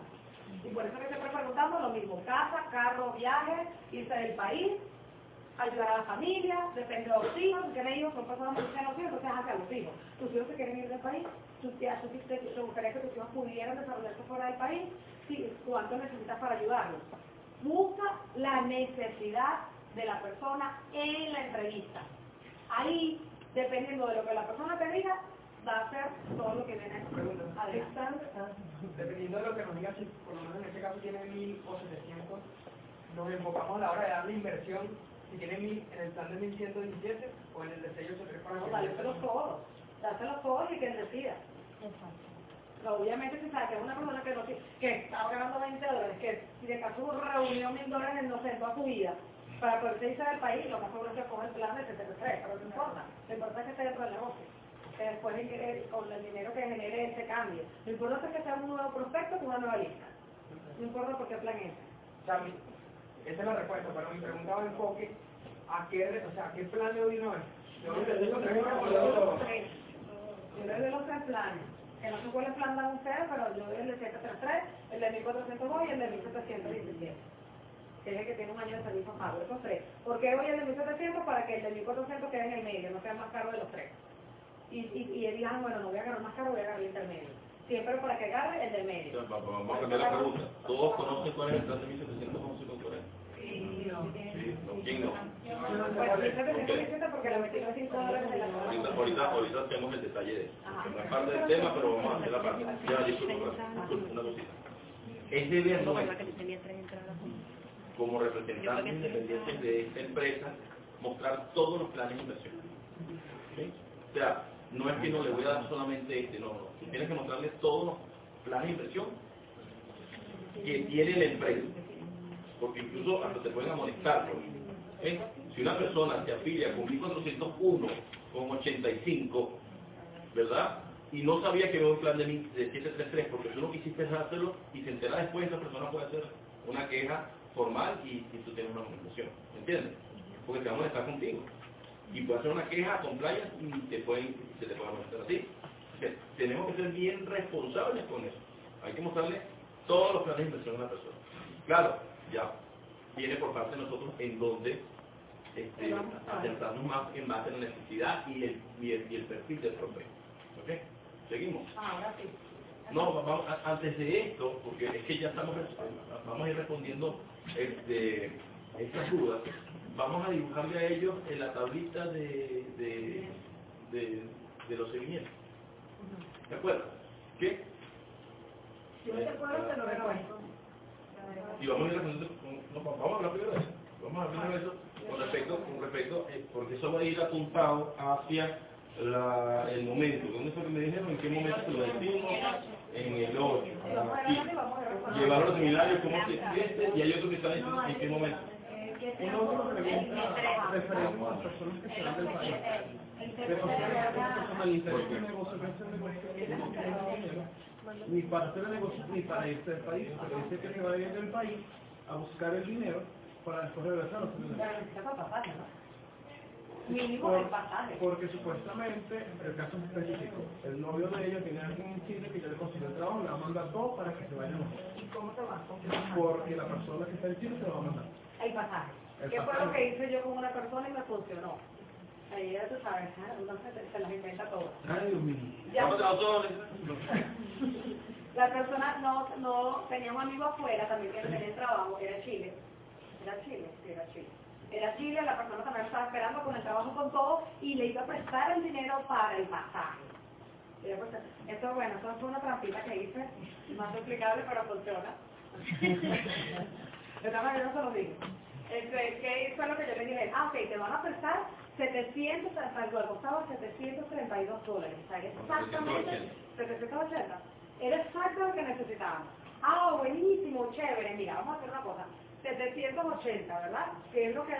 Y por eso que siempre preguntamos lo mismo, casa, carro, viaje, irse del país, ayudar a la familia, depende de los hijos, si tienen hijos, son personas que tienen los hijos, entonces hacia los hijos. Tus hijos se quieren ir del país, tú, te, tú te, te gustaría que tus hijos pudieran desarrollarse fuera del país, sí, cuánto necesitas para ayudarlos. Busca la necesidad de la persona en la entrevista. Ahí, dependiendo de lo que la persona te diga, va a hacer todo lo que viene. Adelante. Dependiendo de lo que nos diga, si por lo menos en este caso tiene 1000 o 700, nos enfocamos a la hora de dar la inversión, si tiene 1000 en el plan de 1117 o en el de 683 para No, dáselos todos, dáselos todos y que él decida. Pero obviamente si sabe que es una persona que, no, que está ganando 20 dólares, que si de caso reunió mil dólares no sé, en toda su vida, para poder irse del país, lo más seguro es que coja el plan de 73, pero no importa, lo importante es que esté dentro del negocio, que después con el dinero que genere ese cambio. Lo importante es que sea un nuevo prospecto con una nueva lista. No importa por qué plan es. O sea, mi- esa es la respuesta, pero mi pregunta va en enfoque ¿a qué, o sea, ¿a qué plan le doy una Yo le doy los- tres. Yo le doy los tres planes. Que no sé cuál es plan dan ustedes, pero yo doy el de 733, el de 1402 y el de 1717. Que es el que tiene un año de servicio pago, esos tres. ¿Por qué voy al de 1700? Para que el de 1400 quede en el medio, no sea más caro de los tres. Y, y, y digan, bueno, no voy a agarrar más caro, voy a agarrar el intermedio. Siempre para que agarre el del medio. Va- va- Vamos a cambiar la pregunta. ¿Todos conocen cuál es el plan de 1711 con Corea? Sí, no. Sí, no, ¿quién no? Pues 1717 porque le metí los 5 dólares de la Ahorita, ahorita, hacemos el detalle de parte del tema, pero vamos a hacer la parte. Ya, disculpa, una cosita. Es deber nuestro, como representantes independientes de esta empresa, mostrar todos los planes de inversión. O sea, no es que no le voy a dar solamente este, no, no. Tú tienes que mostrarle todos los planes de inversión que tiene la empresa. Porque incluso hasta te pueden amonestar. Si una persona se afilia con 1401 con 85, ¿verdad? Y no sabía que había un plan de, mi- de 733 porque tú no quisiste hacerlo y se entera después, esa persona puede hacer una queja formal y, tú tienes una. ¿Me entiendes? Porque te vamos a estar contigo. Y puede hacer una queja con playas y te pueden, se te puede. O sea, tenemos que ser bien responsables con eso. Hay que mostrarle todos los planes de inversión a la persona. Claro, ya viene por parte de nosotros en donde este, más en base a la necesidad y el, y el, y el perfil del prospecto. ¿Ok? Seguimos. Ahora sí. No, va- vamos, antes de esto, porque es que ya estamos, res- vamos a ir respondiendo este, estas dudas, vamos a dibujarle a ellos en la tablita de, de, de, de los seguimientos. ¿De acuerdo? ¿Qué? Yo te puedo, te lo recuerdo. Y vamos a ir no, vamos a hablar primero de eso. Vamos a hablar primero de eso con respecto, con respecto eh, porque eso va a ir apuntado hacia la, el momento. ¿Dónde fue que me dijeron? ¿En qué momento se lo decimos? En el 8. Y llevar los seminarios, ¿cómo se este? Y hay otro que está diciendo en qué momento. Una pregunta referente a las personas que se van del país. De personalizar este negocio, ni para hacer el negocio ni para irse del país, porque dice que se va a ir del país a buscar el dinero para después regresar a su pasaje. Porque supuestamente, el caso es específico, el novio de ella tiene alguien en Chile que ya le consiguió el trabajo, le va a mandar todo para que se vaya. ¿Y cómo te vas? Porque la persona que está en Chile se lo va a mandar. El pasaje. El ¿Qué fue lo que hice yo con una persona y me funcionó? Ahí ya tú sabes, uno se, se las inventa todas. Ay, Dios mío. Ya. Vamos a todos. La persona no, no tenía un amigo afuera, también que tenía el trabajo, era Chile. Era Chile, sí, era Chile. Era Chile, la persona también estaba esperando con el trabajo con todo y le iba a prestar el dinero para el pasaje. Esto, bueno, esto fue una trampita que hice, más explicable, pero funciona. (laughs) De todas maneras, no se lo digo. Este, ¿Qué fue lo que yo le dije? Ah, ok, te van a prestar 700, hasta luego costaba 732 dólares. O sea, exactamente 780. Era exacto lo que necesitábamos. Ah, buenísimo, chévere. Mira, vamos a hacer una cosa. 780, ¿verdad? Que es lo que,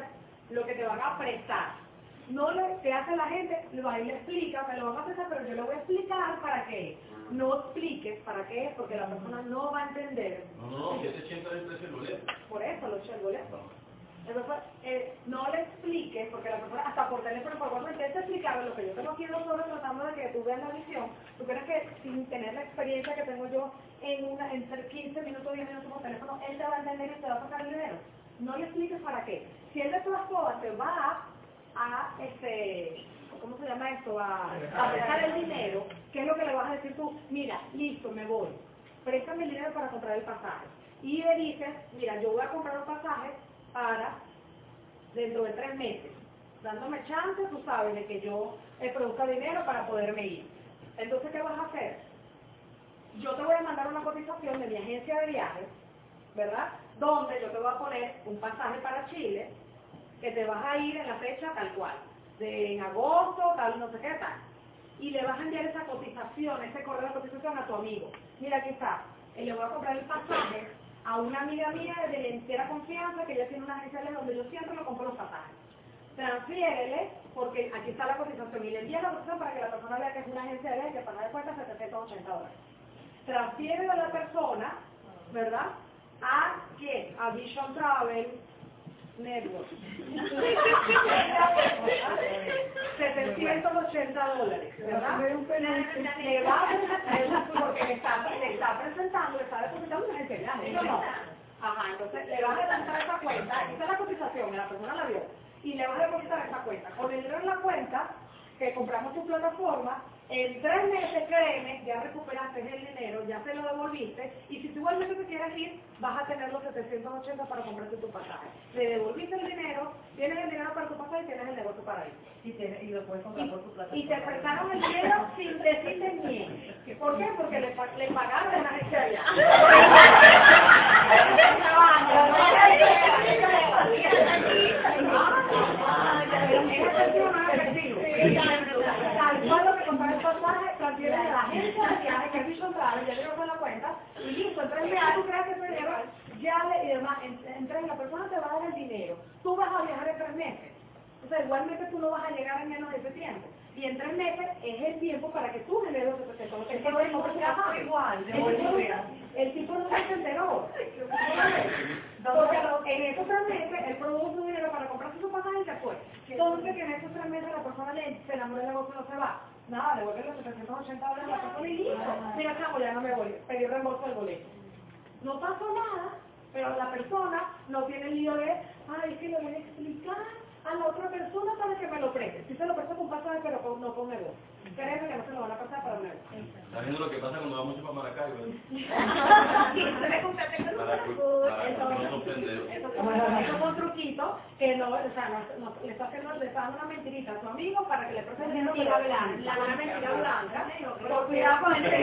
lo que te van a prestar. No le, ¿qué hace la gente? Va y le explica, me lo van a prestar, pero yo le voy a explicar para qué. No expliques para qué es, porque la persona no va a entender. No, no, no, 780 es el precio boleto. Por eso lo eché el eh, no le expliques, porque la persona, hasta por teléfono, por WhatsApp, intenta explicarle lo que yo tengo aquí dos horas tratando de que tú veas la visión. Tú crees que sin tener la experiencia que tengo yo en una, entre 15 minutos, 10 minutos por teléfono, él te va a entender y te va a sacar el dinero. No le expliques para qué. Si él de todas formas te va a, este, ¿cómo se llama esto? A, a prestar el dinero, ¿qué es lo que le vas a decir tú? Mira, listo, me voy. Préstame el dinero para comprar el pasaje. Y le dices, mira, yo voy a comprar un pasaje para dentro de tres meses, dándome chance, tú sabes, de que yo eh, produzca dinero para poderme ir. Entonces, ¿qué vas a hacer? Yo te voy a mandar una cotización de mi agencia de viajes, ¿verdad? Donde yo te voy a poner un pasaje para Chile, que te vas a ir en la fecha tal cual, de en agosto, tal, no sé qué tal. Y le vas a enviar esa cotización, ese correo de cotización a tu amigo. Mira, aquí está, eh, le voy a comprar el pasaje a una amiga mía de entera confianza que ella tiene una agencia de viajes donde yo siempre lo compro los pasajes. Transfiérele, porque aquí está la cotización, y le envía la cotización para que la persona vea que es una agencia de que paga de cuenta 780 dólares. Transfiere a la persona, ¿verdad? ¿A quién? A Vision Travel, Network. 780 dólares, ¿verdad? Le va porque le está, le está presentando, le está le vas a esa cuenta, esa es la cotización, la persona la vio, y le vas a depositar esa cuenta. Con el dinero en la cuenta, que compramos tu plataforma, en tres meses, créeme, ya recuperaste el dinero, ya se lo devolviste, y si tú igualmente te quieres ir, vas a tener los 780 para comprarte tu pasaje. Le devolviste el dinero, tienes el dinero para tu pasaje y tienes el negocio para ir. Y, te- y lo puedes comprar por tu plataforma. Y te prestaron el dinero sin decirte ni. ¿Por qué? Porque le, le pagaron la gente allá. Tal cual lo que comprar el pasaje, transfiere a la agencia de viaje que es Vision Travel, ya tengo con la cuenta, y listo, ya le, y demás, la persona te va a dar el dinero, tú vas a viajar en tres meses. O sea, igualmente tú no vas a llegar en menos de ese tiempo. Y en tres meses es el tiempo para que tú generes los 700. El tipo no se igual. El tipo- El tipo no se enteró. Porque en esos tres meses él produjo su dinero para comprarse su pasaje y se fue. Entonces que en esos tres meses la persona le, se enamora y no se va. Nada, devuelve los 780 dólares a la persona y listo. Mira, chamo, ya no me voy. Pedí reembolso del boleto. No pasó nada, pero la persona no tiene el lío de, ay, es que le voy a explicar a la otra persona para que me lo preste. Si se lo presta con pasaje, pero no con negocio. Créeme que no se lo van a pasar para un negocio. Está viendo lo que pasa cuando va mucho para Maracaibo. ¿eh? Eso Para cu- para que no que o sea, no, no- le está haciendo, le está dando una mentirita a su amigo para que le preste dinero Mentira pero- blanca. Una mentira blanca. Pero cuidado con el que se.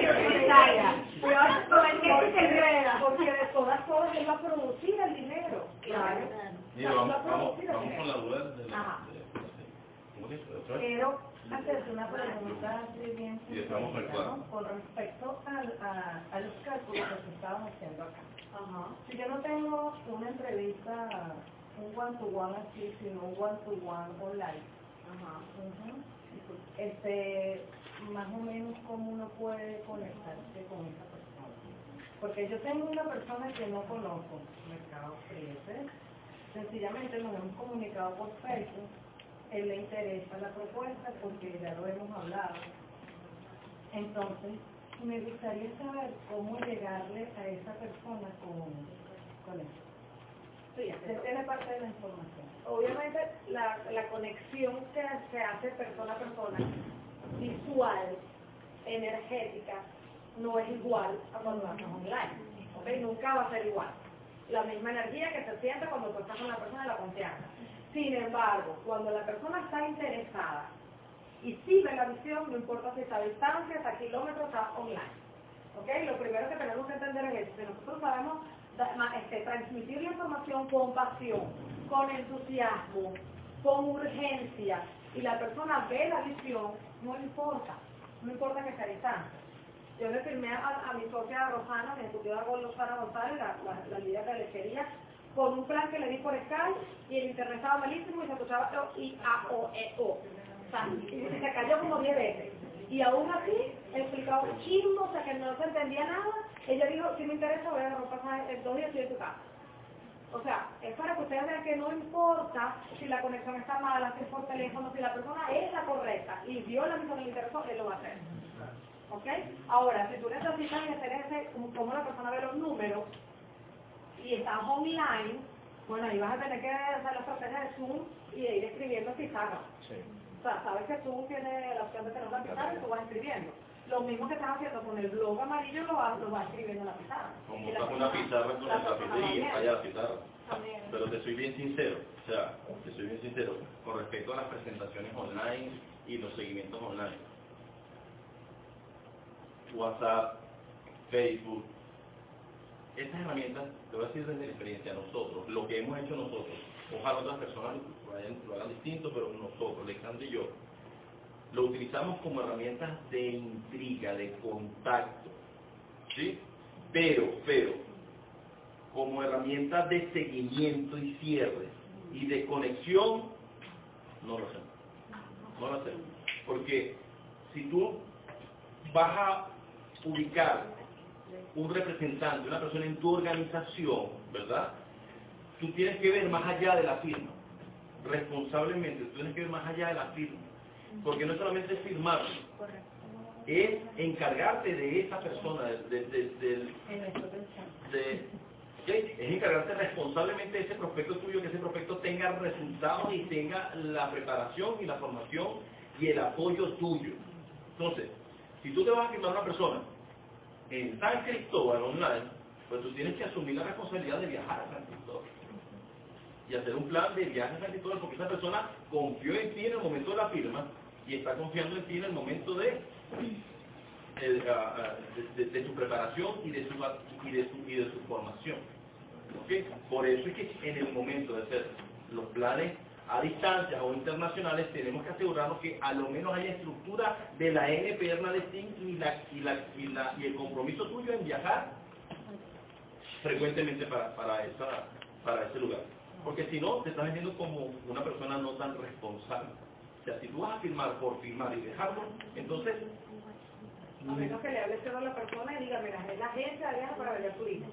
Cuidado con el que se enreda, porque de todas formas él va a producir el dinero. Claro. Mira, vamos, vamos, vamos con la duda de la... ¿Cómo se dice? ¿Otra vez? Quiero hacerte una pregunta así bien. Con respecto al- a, a los cálculos que estábamos haciendo acá. Si yo no tengo una entrevista, un one-to-one así, sino un one-to-one online, Ujú. este, más o menos cómo uno puede conectarse con esa persona. Porque yo tengo una persona que no conozco, Mercado Friese, sencillamente nos hemos comunicado por Facebook, él le interesa la propuesta porque ya lo hemos hablado. Entonces, me gustaría saber cómo llegarle a esa persona con, con eso. Sí, parte de la información. obviamente la, la conexión que se hace persona a persona, visual, energética, no es igual a cuando haces online. ¿ok? Nunca va a ser igual. La misma energía que se siente cuando tú estás con la persona de la confianza. Sin embargo, cuando la persona está interesada y ve la visión, no importa si está a distancia, está a kilómetros, está online. ¿ok? Lo primero que tenemos que entender es eso. Si nosotros sabemos este, transmitir la información con pasión, con entusiasmo, con urgencia, y la persona ve la visión, no importa, no importa que sea distancia. Yo le firmé a, a mi socia Rosana, mi ejecutiva González, la, la, la líder de lechería, con un plan que le di por Skype, y el internet estaba malísimo y se escuchaba I, A, O, E, O. O sea, y se cayó como 10 veces. Y aún así, explicaba un chismo, o sea, que no se entendía nada. Ella dijo, si me interesa, voy a agarrar un pasaje en dos días estoy en tu casa. O sea, es para que ustedes vean que no importa si la conexión está mala, si es por teléfono, si la persona es la correcta y vio la le interesó, él lo va a hacer. ¿Ok? Ahora, si tú necesitas hacer ese, como la persona ve los números y estás online, bueno, ahí vas a tener que hacer la estrategia de Zoom y de ir escribiendo pizarra. O sea, sabes que Zoom tiene la opción de tener una pizarra y tú vas escribiendo. Lo mismo que estás haciendo con el blog amarillo lo vas, lo vas escribiendo en la pizarra. Como Y la está una pizarra con cafetería, viendo. allá la pizarra. También. Pero te soy bien sincero, o sea, te soy bien sincero, con respecto a las presentaciones online y los seguimientos online. WhatsApp, Facebook, estas herramientas, te voy a decir desde la experiencia, nosotros, lo que hemos hecho nosotros, ojalá otras personas lo, lo hagan distinto, pero nosotros, Alexandre y yo, lo utilizamos como herramientas de intriga, de contacto, ¿sí? Pero, pero, como herramienta de seguimiento y cierre y de conexión, no lo hacemos. No lo hacemos. Porque si tú vas a ubicar un representante, una persona en tu organización, ¿verdad? tú tienes que ver más allá de la firma, responsablemente, tú tienes que ver más allá de la firma, porque no solamente es firmar, es encargarte de esa persona, de, de- de- es encargarte responsablemente de ese prospecto tuyo, que ese prospecto tenga resultados y tenga la preparación y la formación y el apoyo tuyo. Entonces, si tú te vas a firmar a una persona en San Cristóbal online, pues tú tienes que asumir la responsabilidad de viajar a San Cristóbal y hacer un plan de viaje a San Cristóbal porque esa persona confió en ti en el momento de la firma y está confiando en ti en el momento de, eh, de, su preparación y de su, y de su, y de su formación. ¿Ok? Por eso es que en el momento de hacer los planes a distancia o internacionales tenemos que asegurarnos que a lo menos haya estructura de la NPR Team y, la, y, y, el compromiso tuyo en viajar frecuentemente para, ese lugar. Porque si no, te estás vendiendo como una persona no tan responsable. O sea, si tú vas a firmar por firmar y dejarlo, entonces... A menos que le hables solo a la persona y diga, la agencia para vender turismo.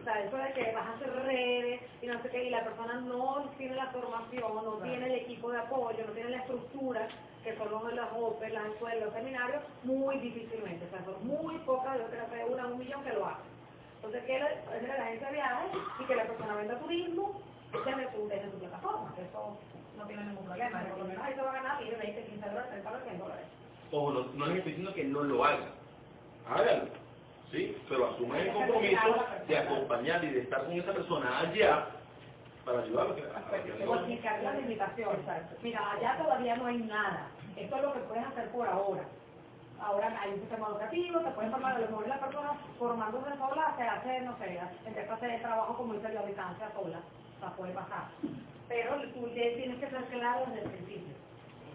O sea, eso de que vas a hacer redes y no sé qué, y la persona no tiene la formación, no tiene el equipo de apoyo, no tiene la estructura, que son los de las OPE, las escuelas, los seminarios, muy difícilmente. O sea, son muy pocas, yo creo que una, un millón que lo hacen. Entonces, que la, es la agencia de viajes y que la persona venda turismo desde tu, desde tu plataforma, que eso no tiene ningún problema. Por lo menos ahí se va a ganar, mire, 20, 15 dólares, 30 dólares, 100 dólares. Ojo, no, no les estoy diciendo que no lo hagan. Háganlo. ¿Sí? Pero asuman el compromiso de acompañar y de estar con esa persona allá para ayudarlo. a explicar la limitación. Mira, allá todavía no hay nada. Esto es lo que puedes hacer por ahora. Ahora hay un sistema educativo, te puedes formar, a lo mejor la persona formándose sola se hace, no sé, empieza a hacer trabajo como dice yo a distancia sola, o sea, puede pasar. Pero tú tienes que ser claro desde el principio.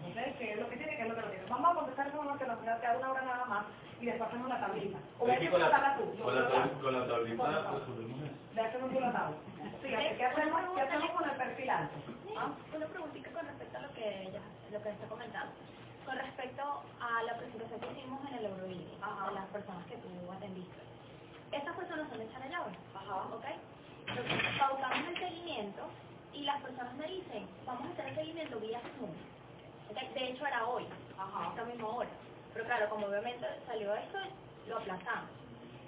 Entonces, ¿qué es lo que tiene? ¿Qué es lo que no tiene? Vamos a contestar eso que nos queda una hora nada más y después hacemos la tablita. O voy a con hacer la, la tú. con la, a con la tablita resolvemos eso. De hacer un la tabla. Sí, ¿qué hacemos, ¿qué hacemos con el perfil alto? ¿Ah? Una preguntita con respecto a lo que ella, lo que está comentando. Con respecto a la presentación que hicimos en el Eurovídeo, de las personas que tú atendiste. Estas personas son de Charallave, ¿ok? Entonces, pautamos el seguimiento y las personas me dicen, vamos a hacer el seguimiento vía Zoom. De hecho, era hoy, a esta misma hora. Pero claro, como obviamente salió esto, lo aplazamos.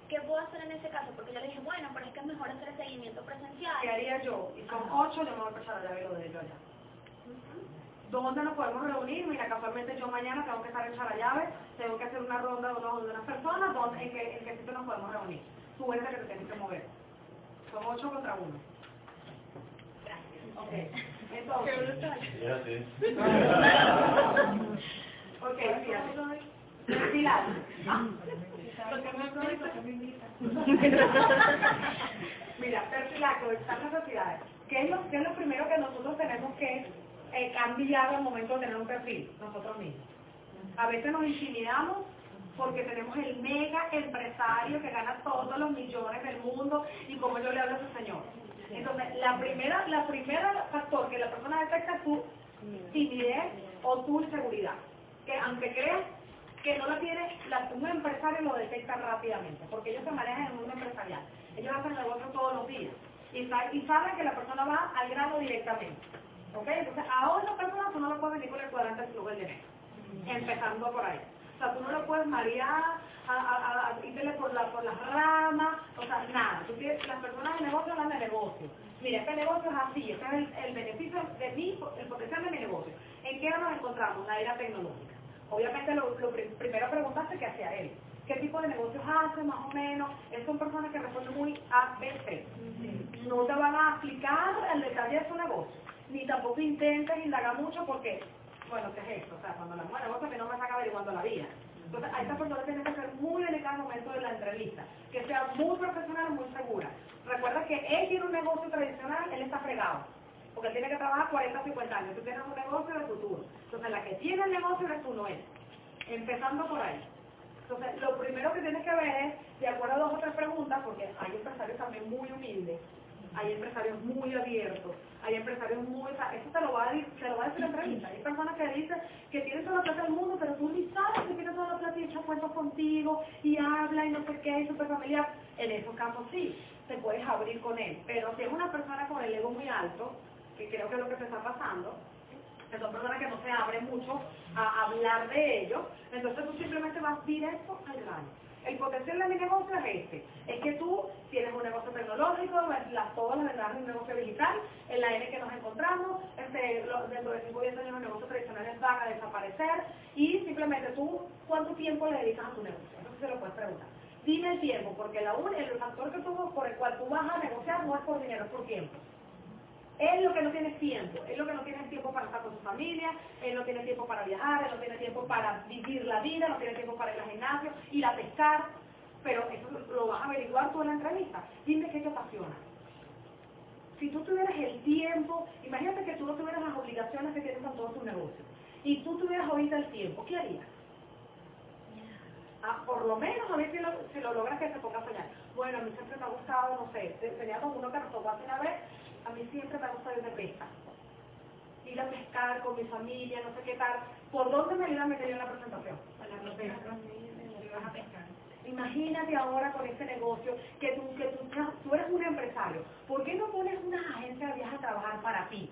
¿Qué puedo hacer en ese caso? Porque yo le dije, bueno, pero es que es mejor hacer el seguimiento presencial. ¿Qué haría yo? Y son Ajá. ocho, yo me voy a empezar a llave lo de allá. ¿Dónde nos podemos reunir? Mira, casualmente yo mañana tengo que estar en Charallave, tengo que hacer una ronda de unos- de unas personas, ¿dónde, en, qué, ¿en qué sitio nos podemos reunir? Tú eres el que te tienes que mover. Son ocho contra uno. Ok, (laughs) Mira, perfilar, estas necesidades. ¿Qué es, lo, ¿Qué es lo primero que nosotros tenemos que eh, cambiar al momento de tener un perfil? Nosotros mismos. A veces nos intimidamos porque tenemos el mega empresario que gana todos los millones del mundo y como yo le hablo a ese señor. Entonces, la primera, la primera factor que la persona detecta es tu timidez o tu inseguridad. Que aunque creas que no la tiene, la, un empresario lo detecta rápidamente, porque ellos se manejan en el mundo empresarial. Ellos hacen negocios todos los días y, y saben que la persona va al grano directamente. ¿Ok? Entonces, a otra persona tú no le puedes venir con el cuadrante del flujo del dinero, empezando por ahí. O sea, tú no lo puedes marear, a, a, a, irle por, la, por las ramas, o sea, nada. Tú tienes, las personas de negocio hablan de negocio. Mira, este negocio es así, este es el, el beneficio de mi, el potencial de mi negocio. ¿En qué hora nos encontramos? Una era tecnológica. Obviamente lo, lo pri- primero preguntaste qué hacía él. ¿Qué tipo de negocios hace, más o menos? Esas son personas que responden muy A, C. No te van a explicar el detalle de su negocio. Ni tampoco intentes indagar mucho porque, bueno, ¿qué es esto? O sea, cuando la mujer negocio que no me saca averiguando la vida. Entonces, a esta persona tiene que ser muy delicada al momento de la entrevista. Que sea muy profesional, muy segura. Recuerda que él tiene un negocio tradicional, él está fregado porque él tiene que trabajar 40 o 50 años. Tú tienes un negocio de futuro. Entonces, la que tiene el negocio eres tú, no él. Empezando por ahí. Entonces, lo primero que tienes que ver es, de acuerdo a dos o tres preguntas, porque hay empresarios también muy humildes, hay empresarios muy abiertos, hay empresarios muy... Eso te lo va a, te lo va a decir la entrevista. Hay personas que dicen que tienen toda la plata del mundo, pero tú ni sabes que tiene toda la plata y echa cuentos contigo, y habla y no sé qué, y súper familiar. En esos casos sí. te puedes abrir con él. Pero si es una persona con el ego muy alto, que creo que es lo que te está pasando, que son personas que no se abren mucho a hablar de ello, entonces tú simplemente vas directo al grano. El potencial de mi negocio es este, es que tú tienes un negocio tecnológico, las, todas las ventajas de un negocio digital, en la N que nos encontramos, este, dentro de 5 o 10 años los negocios tradicionales van a desaparecer y simplemente tú, ¿cuánto tiempo le dedicas a tu negocio? Eso se lo puedes preguntar. Dime el tiempo, porque la un- el factor que tú, por el cual tú vas a negociar no es por dinero, es por tiempo. Él lo que no tiene tiempo, él lo que no tiene tiempo para estar con su familia, él no tiene tiempo para viajar, él no tiene tiempo para vivir la vida, no tiene tiempo para ir al gimnasio, ir a pescar, pero eso lo vas a averiguar tú en la entrevista. Dime qué te apasiona. Si tú tuvieras el tiempo, imagínate que tú no tuvieras las obligaciones que tienes con todo tu negocio, y tú tuvieras ahorita el tiempo, ¿qué harías? Ah, por lo menos a ver si lo, si lo logras que se ponga a soñar. Bueno, a mí siempre me ha gustado, no sé, te- teníamos uno que nos tocó hace una vez, a mí siempre me ha gustado ir de pesca. Ir a pescar con mi familia, no sé qué tal. ¿Por dónde me iba a meter en la presentación? En la pesca. Ibas a pescar. Imagínate ahora con este negocio que tú, que tú, tú eres un empresario. ¿Por qué no pones una agencia de viajes a trabajar para ti?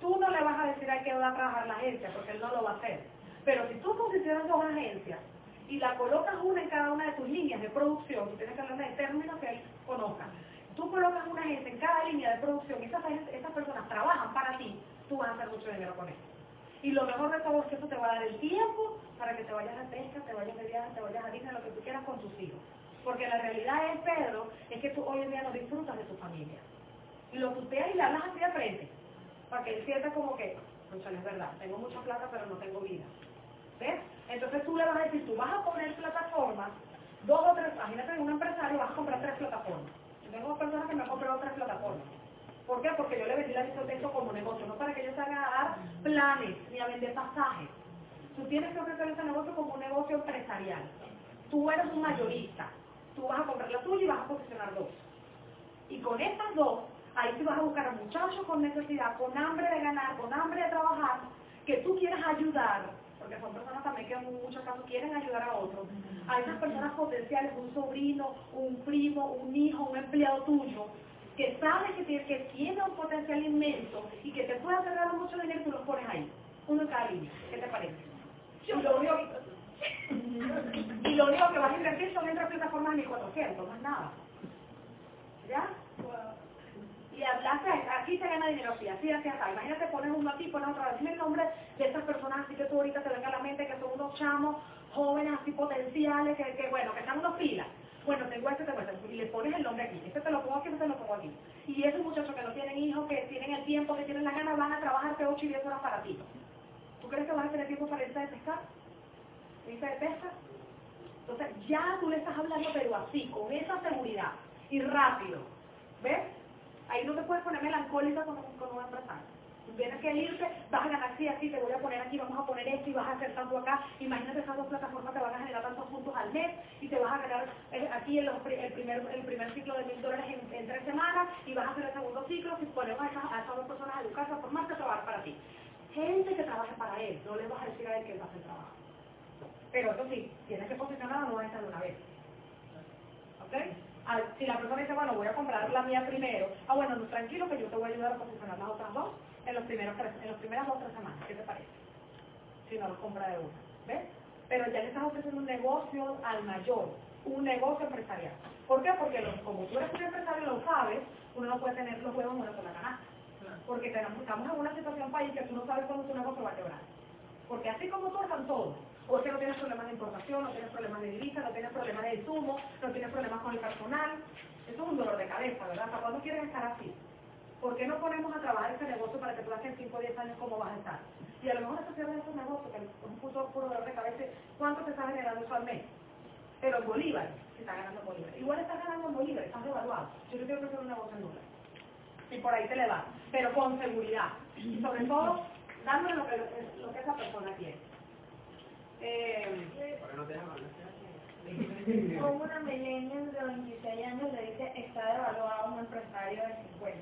Tú no le vas a decir a qué va a trabajar la agencia, porque él no lo va a hacer. Pero si tú posicionas dos agencias y la colocas una en cada una de tus líneas de producción, tú tienes que hablar de términos que él conozca. Tú colocas una agencia en cada línea de producción esas, esas personas trabajan para ti, tú vas a hacer mucho dinero con eso. Y lo mejor de todo es que eso te va a dar el tiempo para que te vayas a pesca, te vayas de viaje, te vayas a Disney, lo que tú quieras con tus hijos. Porque la realidad es, Pedro, es que tú hoy en día no disfrutas de tu familia. Y lo tuteas y le hablas así de frente. Para que él sienta como que, "Cónchale, es verdad, tengo mucha plata pero no tengo vida. ¿Ves? Entonces tú le vas a decir, tú vas a poner plataformas, dos o tres, imagínate un empresario vas a comprar tres plataformas. Yo tengo personas que me han comprado tres plataformas. ¿Por qué? Porque yo le vendí la esto como negocio, no para que ellos salgan a dar planes ni a vender pasajes. Tú tienes que ofrecer ese negocio como un negocio empresarial. Tú eres un mayorista. Tú vas a comprar la tuya y vas a posicionar dos. Y con estas dos, ahí sí vas a buscar a muchachos con necesidad, con hambre de ganar, con hambre de trabajar, que tú quieras ayudar, porque son personas también que en muchos casos quieren ayudar a otros, a esas personas potenciales, un sobrino, un primo, un hijo, un empleado tuyo, que sabes que tiene, que tiene un potencial inmenso y que te puede hacer ganar mucho dinero tú los pones ahí, uno en cada línea. ¿Qué te parece? Y lo único, y lo único que vas a invertir son entre plataformas de 1400, más nada. ¿Ya? Y hablaste, aquí se gana dinero así, así, así. Imagínate, pones uno aquí, pones otro. Dime el nombre de estas personas así que tú ahorita te venga a la mente, que son unos chamos jóvenes así potenciales, que, bueno, que están unos pilas. Bueno, tengo este, tengo este, y le pones el nombre aquí. Este te lo pongo aquí, este te lo pongo aquí. Y esos muchachos que no tienen hijos, que tienen el tiempo, que tienen la gana, van a trabajarte 8 y 10 horas para ti. ¿Tú crees que vas a tener tiempo para irte de pescar? ¿Irte de pesca? Entonces ya tú le estás hablando, pero así, con esa seguridad y rápido. ¿Ves? Ahí no te puedes poner melancólica con, con un empresario. Tienes que irte, vas a ganar así, así, te voy a poner aquí, vamos a poner esto y vas a hacer tanto acá. Imagínate esas dos plataformas te van a generar tantos puntos al mes y te vas a ganar eh, aquí pri- el, primer, el primer ciclo de mil dólares en, tres semanas y vas a hacer el segundo ciclo. Si ponemos a esas, a esas dos personas a educarse, a formarse, a trabajar para ti. Gente que trabaje para él, no le vas a decir a él que él va a hacer trabajo. Pero eso sí, tienes que posicionar a esa de una vez. ¿Ok? Al- si la persona dice, bueno, voy a comprar la mía primero, ah, bueno, no, tranquilo que yo te voy a ayudar a posicionar las otras dos en los primeros tres, en las primeras dos o tres semanas. ¿Qué te parece? Si no los compra de una. ¿Ves? Pero ya le estás ofreciendo un negocio al mayor, un negocio empresarial. ¿Por qué? Porque los- como tú eres un empresario lo sabes, uno no puede tener los huevos en una sola canasta. Porque tenemos, estamos en una situación país que tú no sabes cuándo tu negocio va a quebrar. Porque así como tú están todos. O sea, no tienes problemas de importación, no tienes problemas de divisa, no tienes problemas de insumo, no tienes problemas con el personal. Eso es un dolor de cabeza, ¿verdad? ¿Hasta cuándo quieres estar así? ¿Por qué no ponemos a trabajar ese negocio para que tú hagas en 5 o 10 años cómo vas a estar? Y a lo mejor eso cierra esos negocios, que es un puro, puro dolor de cabeza, ¿cuánto te está generando eso al mes? Pero en Bolívar, se está ganando en Bolívar. Igual estás ganando en Bolívar, estás devaluado. Yo no quiero que sea un negocio en dólares. Y por ahí te le va, pero con seguridad. Y sobre todo, dándole lo que, lo que esa persona quiere. Eh, Como una millennial de 26 años le dice está devaluado un empresario de 50.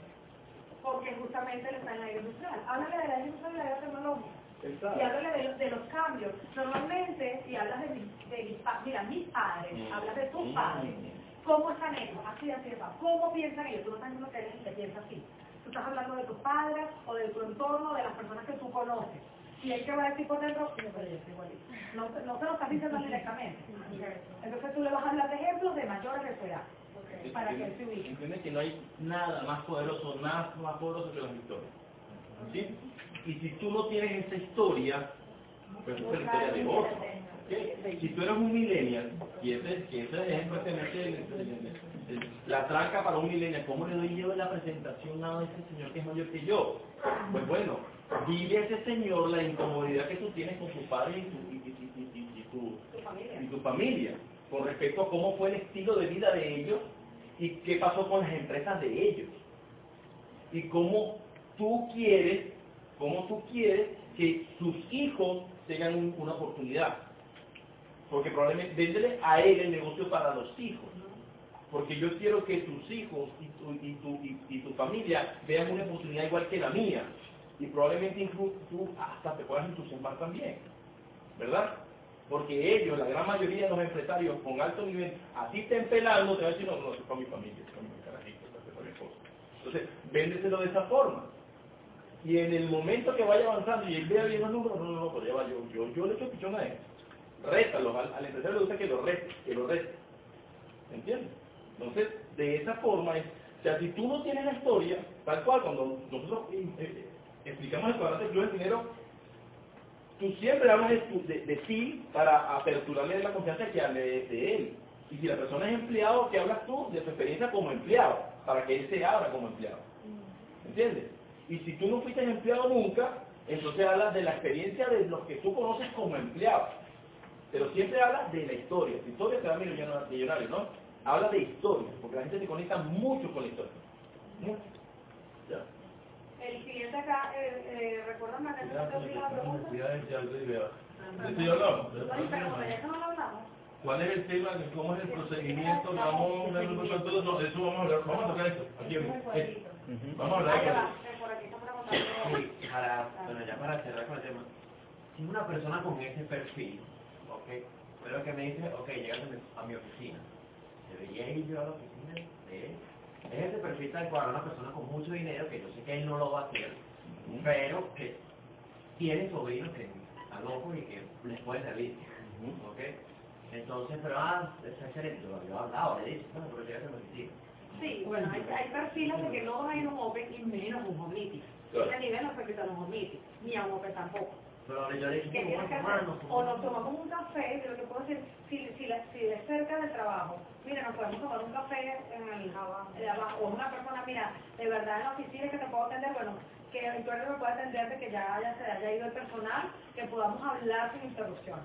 porque justamente le está en la industrial. Háblale de la era industrial y la. Exacto. Y háblale de, los- de los cambios. Normalmente, si hablas de, mis- de mis mira, mis padres, hablas de tus padres, ¿Cómo están ellos? Así, así, así. ¿Cómo piensan ellos? Tú no estás diciendo que eres el que piensa así. Tú estás hablando de tus padres o de tu entorno, de las personas que tú conoces. Y él que va a decir por dentro, "Sí, pero yo soy igualito. No, no se lo estás diciendo directamente. Entonces tú le vas a hablar de ejemplos de mayores de edad. Para que él se ubique. Entiende que no hay nada más poderoso, nada más poderoso que las historias. ¿Sí? Y si tú no tienes esa historia, pues es la historia de otro. Si tú eres un millennial, y ese, que ese es el- la tranca para un millennial, ¿cómo le doy yo la presentación a ese señor que es mayor que yo? Pues bueno, vive ese señor la incomodidad que tú tienes con tu padre y tu, y, y- y- tu, y tu familia, con respecto a cómo fue el estilo de vida de ellos y qué pasó con las empresas de ellos. Y cómo tú quieres, cómo tú quieres que sus hijos tengan un- una oportunidad. Porque probablemente véndele a él el negocio para los hijos. Porque yo quiero que tus hijos y tu, y tu, y- y tu familia vean una oportunidad igual que la mía. Y probablemente incluso tú hasta te puedas entusiasmar también. ¿Verdad? Porque ellos, la gran mayoría de los empresarios con alto nivel, a ti te empelando, te van a decir, no, no, es para mi familia, es para mi carajito, es mi esposa. Entonces, véndeselo de esa forma. Y en el momento que vaya avanzando y él vea bien los números, no, no, no, pero ya va, yo, yo, yo le echo pichón a él. Rétalo, al, al empresario le gusta que lo rete, que lo rete. ¿Entiendes? Entonces, de esa forma es, o sea, si tú no tienes la historia, tal cual, cuando nosotros eh, eh, explicamos el cuadrante de flujo de dinero, tú siempre hablas de, de- de ti para aperturarle la confianza que hable de, él. Y si la persona es empleado, que hablas tú de tu experiencia como empleado, para que él se abra como empleado. ¿Entiendes? Y si tú no fuiste empleado nunca, entonces hablas de la experiencia de los que tú conoces como empleado. Pero siempre hablas de la historia. Tu historia te da millonario, ¿no? Habla de historia, porque la gente se conecta mucho con la historia. Ya. El cliente acá, eh, eh, te olvidé la pregunta. ¿De esto hablamos. ¿Cuál es el tema? ¿Cómo es el procedimiento? Vamos, no, eso vamos a hablar. Vamos a tocar eso. Aquí, eh, Vamos a hablar de para, bueno, ya para cerrar con el tema, si una persona con ese perfil, ok, pero que me dice, ok, llegas a mi, a mi oficina, debería ir yo a la oficina de Es ese perfil tal cual, una persona con mucho dinero, que yo sé que él no lo va a hacer, pero que tiene sobrinos que están locos y que les puede servir, ok. Entonces, pero ah, es excelente, lo había hablado, le dije, bueno, pero llegas a mi. Sí, bueno, hay, hay perfiles de que no a a un Open y menos un. Claro. Ese nivel no se quita en un Home Meeting, ni a un Open tampoco. Pero yo le dije, que que o nos tomamos un café, de lo que puedo decir, si, si, la- si es cerca del trabajo, mira, nos podemos tomar un café en el de abajo, o una persona, mira, de verdad en la oficina que te puedo atender, bueno, que el tuerto me pueda atender de que ya haya, se haya ido el personal, que podamos hablar sin interrupción.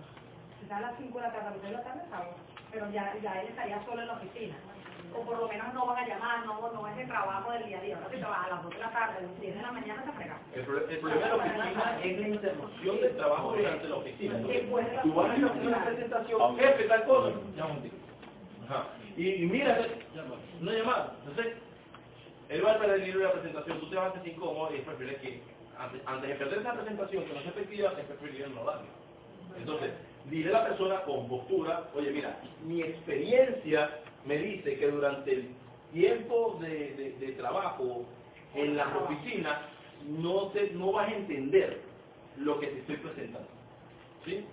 Quizás a las 5 de la tarde, a las 6 de la tarde, sábado, pero ya, ya él estaría solo en la oficina. O por lo menos no van a llamar, no, no es el trabajo del día a día. Ahora si trabajas a las 2 de la tarde, a las 10 de la mañana, se frega. El, pro- el problema de la oficina es la interrupción del trabajo durante la oficina. La Tú vas a hacer una presentación, jefe, tal cosa. Ya, un. Ajá. Y, y mira, una llamada. Entonces, él va a perder el libro de la presentación, tú te vas a sentir incómodo y es preferible que, antes, antes de perder esa presentación, que no se efectiva, es preferible no darle. Entonces, dile a la persona con postura, oye, mira, mi experiencia me dice que durante el tiempo de, de- de trabajo en las oficinas no, te, no vas a entender lo que te estoy presentando. ¿sí?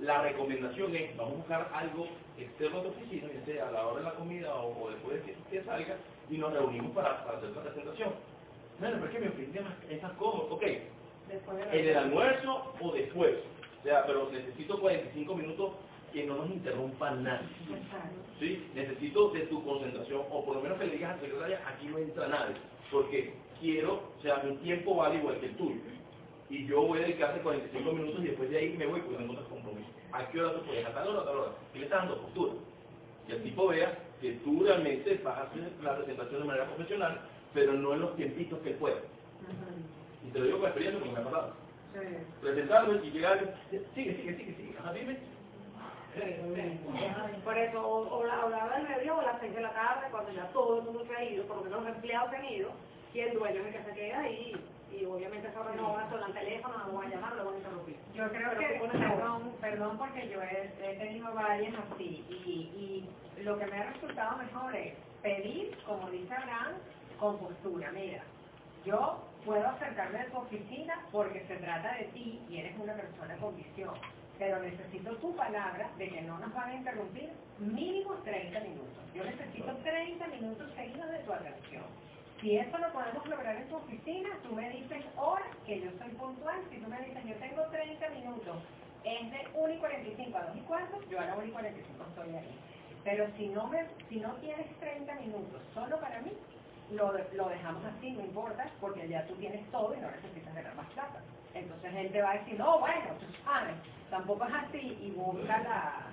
La recomendación es, vamos a buscar algo externo a tu oficina, ya sea a la hora de la comida o, o después de que, salga, y nos reunimos para, para hacer la presentación. Bueno, pero es que mi oficina es más- cómodo. Ok, en el almuerzo o después. O sea, pero necesito 45 minutos que no nos interrumpa nadie. ¿sí? Necesito de tu concentración, o por lo menos que le digas a la secretaria, aquí no entra nadie, porque quiero, o sea, mi tiempo vale igual que el tuyo. Y yo voy a dedicarte 45 minutos y después de ahí me voy porque tengo otros compromisos. ¿A qué hora tú puedes? A tal hora, a tal hora. Y le estás dando postura. Y el tipo vea que tú realmente vas a hacer la presentación de manera profesional, pero no en los tiempitos que él pueda. Y te lo digo con experiencia porque me ha pasado. Presentarlo y llegar, sigue, sigue, sigue, sigue. Ajá, dime. Por eso, o, o la, hora del mediodía o a las 6 de la tarde, cuando ya todo el mundo se ha ido, por lo menos los empleados se han ido, y el dueño es el que se queda ahí y obviamente eso renova, suena el teléfono, no van a llamar, lo van a interrumpir. Yo creo Pero que, perdón, perdón porque yo he, he tenido varias así y, y lo que me ha resultado mejor es pedir, como dice Abraham, con postura. Mira, yo puedo acercarme a tu oficina porque se trata de ti y eres una persona con visión, pero necesito tu palabra de que no nos van a interrumpir mínimo 30 minutos. Yo necesito 30 minutos seguidos de tu atención. Si eso lo podemos lograr en tu oficina, tú me dices horas que yo soy puntual. Si tú me dices yo tengo 30 minutos, es de 1 y 45 a 2 y cuarto, yo a la 1 y 45 estoy ahí. Pero si no, me, si no tienes 30 minutos solo para mí, lo, lo dejamos así, no importa, porque ya tú tienes todo y no necesitas ganar más plata. Entonces él te va a decir, no, bueno, tú sabes, tampoco es así y busca la...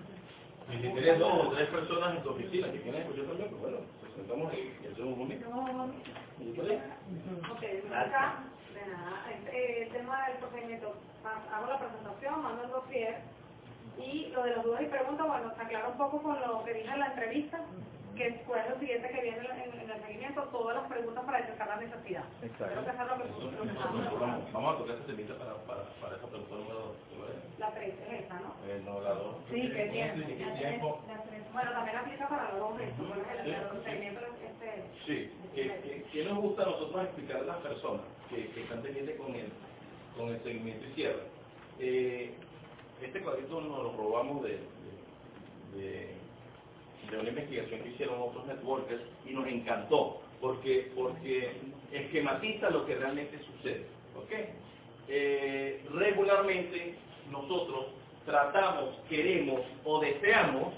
Y si tienes dos o tres personas en tu oficina que quieren escuchar también, pues bueno, nos sentamos ahí y hacemos un le- Ok, acá, de nada, este, el tema del procedimiento, ha- hago la presentación, mando el dossier y lo de las dudas y preguntas, bueno, se aclara un poco con lo que dije en la entrevista, que fue lo siguiente que viene en, en el seguimiento, todas las preguntas para detectar la necesidad. Creo que eso es lo que, lo que estamos Nosotros vamos, vamos a tocar ese temita para, para, para esa pregunta número dos. ¿te parece? La 3 es esa, ¿no? Eh, no, la dos. Sí, que tiene. Sí, que tiempo. Bueno, también aplica para los dos esto, bueno, el, Sí. el procedimiento este... Sí, que, que, que nos gusta a nosotros explicar a las personas que, que están pendientes con el, con el seguimiento y cierre. Eh, este cuadrito nos lo robamos de, de, de- de una investigación que hicieron otros networkers y nos encantó porque, porque esquematiza lo que realmente sucede. ¿ok? Eh, regularmente nosotros tratamos, queremos o deseamos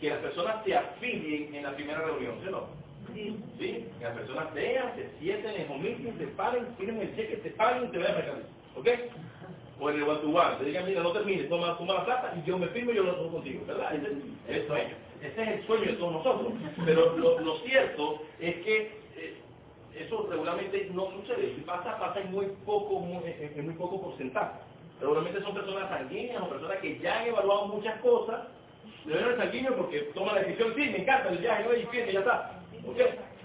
que las personas se afilien en la primera reunión, ¿sí o no? Sí. Que las personas vean, se sienten en meeting, se paren, firmen el cheque, se paguen y te vean mercancía. ¿Ok? O en el one to one, te digan, mira, no termines, toma, toma la plata y yo me firmo y yo lo tomo contigo, ¿verdad? Ese es el sueño. Ese es el sueño de todos nosotros. Pero lo, lo cierto es que eh, eso regularmente no sucede. Si pasa, pasa en muy poco, muy, en muy poco porcentaje. Regularmente son personas sanguíneas o personas que ya han evaluado muchas cosas. Le ven el sanguíneo porque toma la decisión, sí, me encanta el viaje, no y ya está. ¿Ok?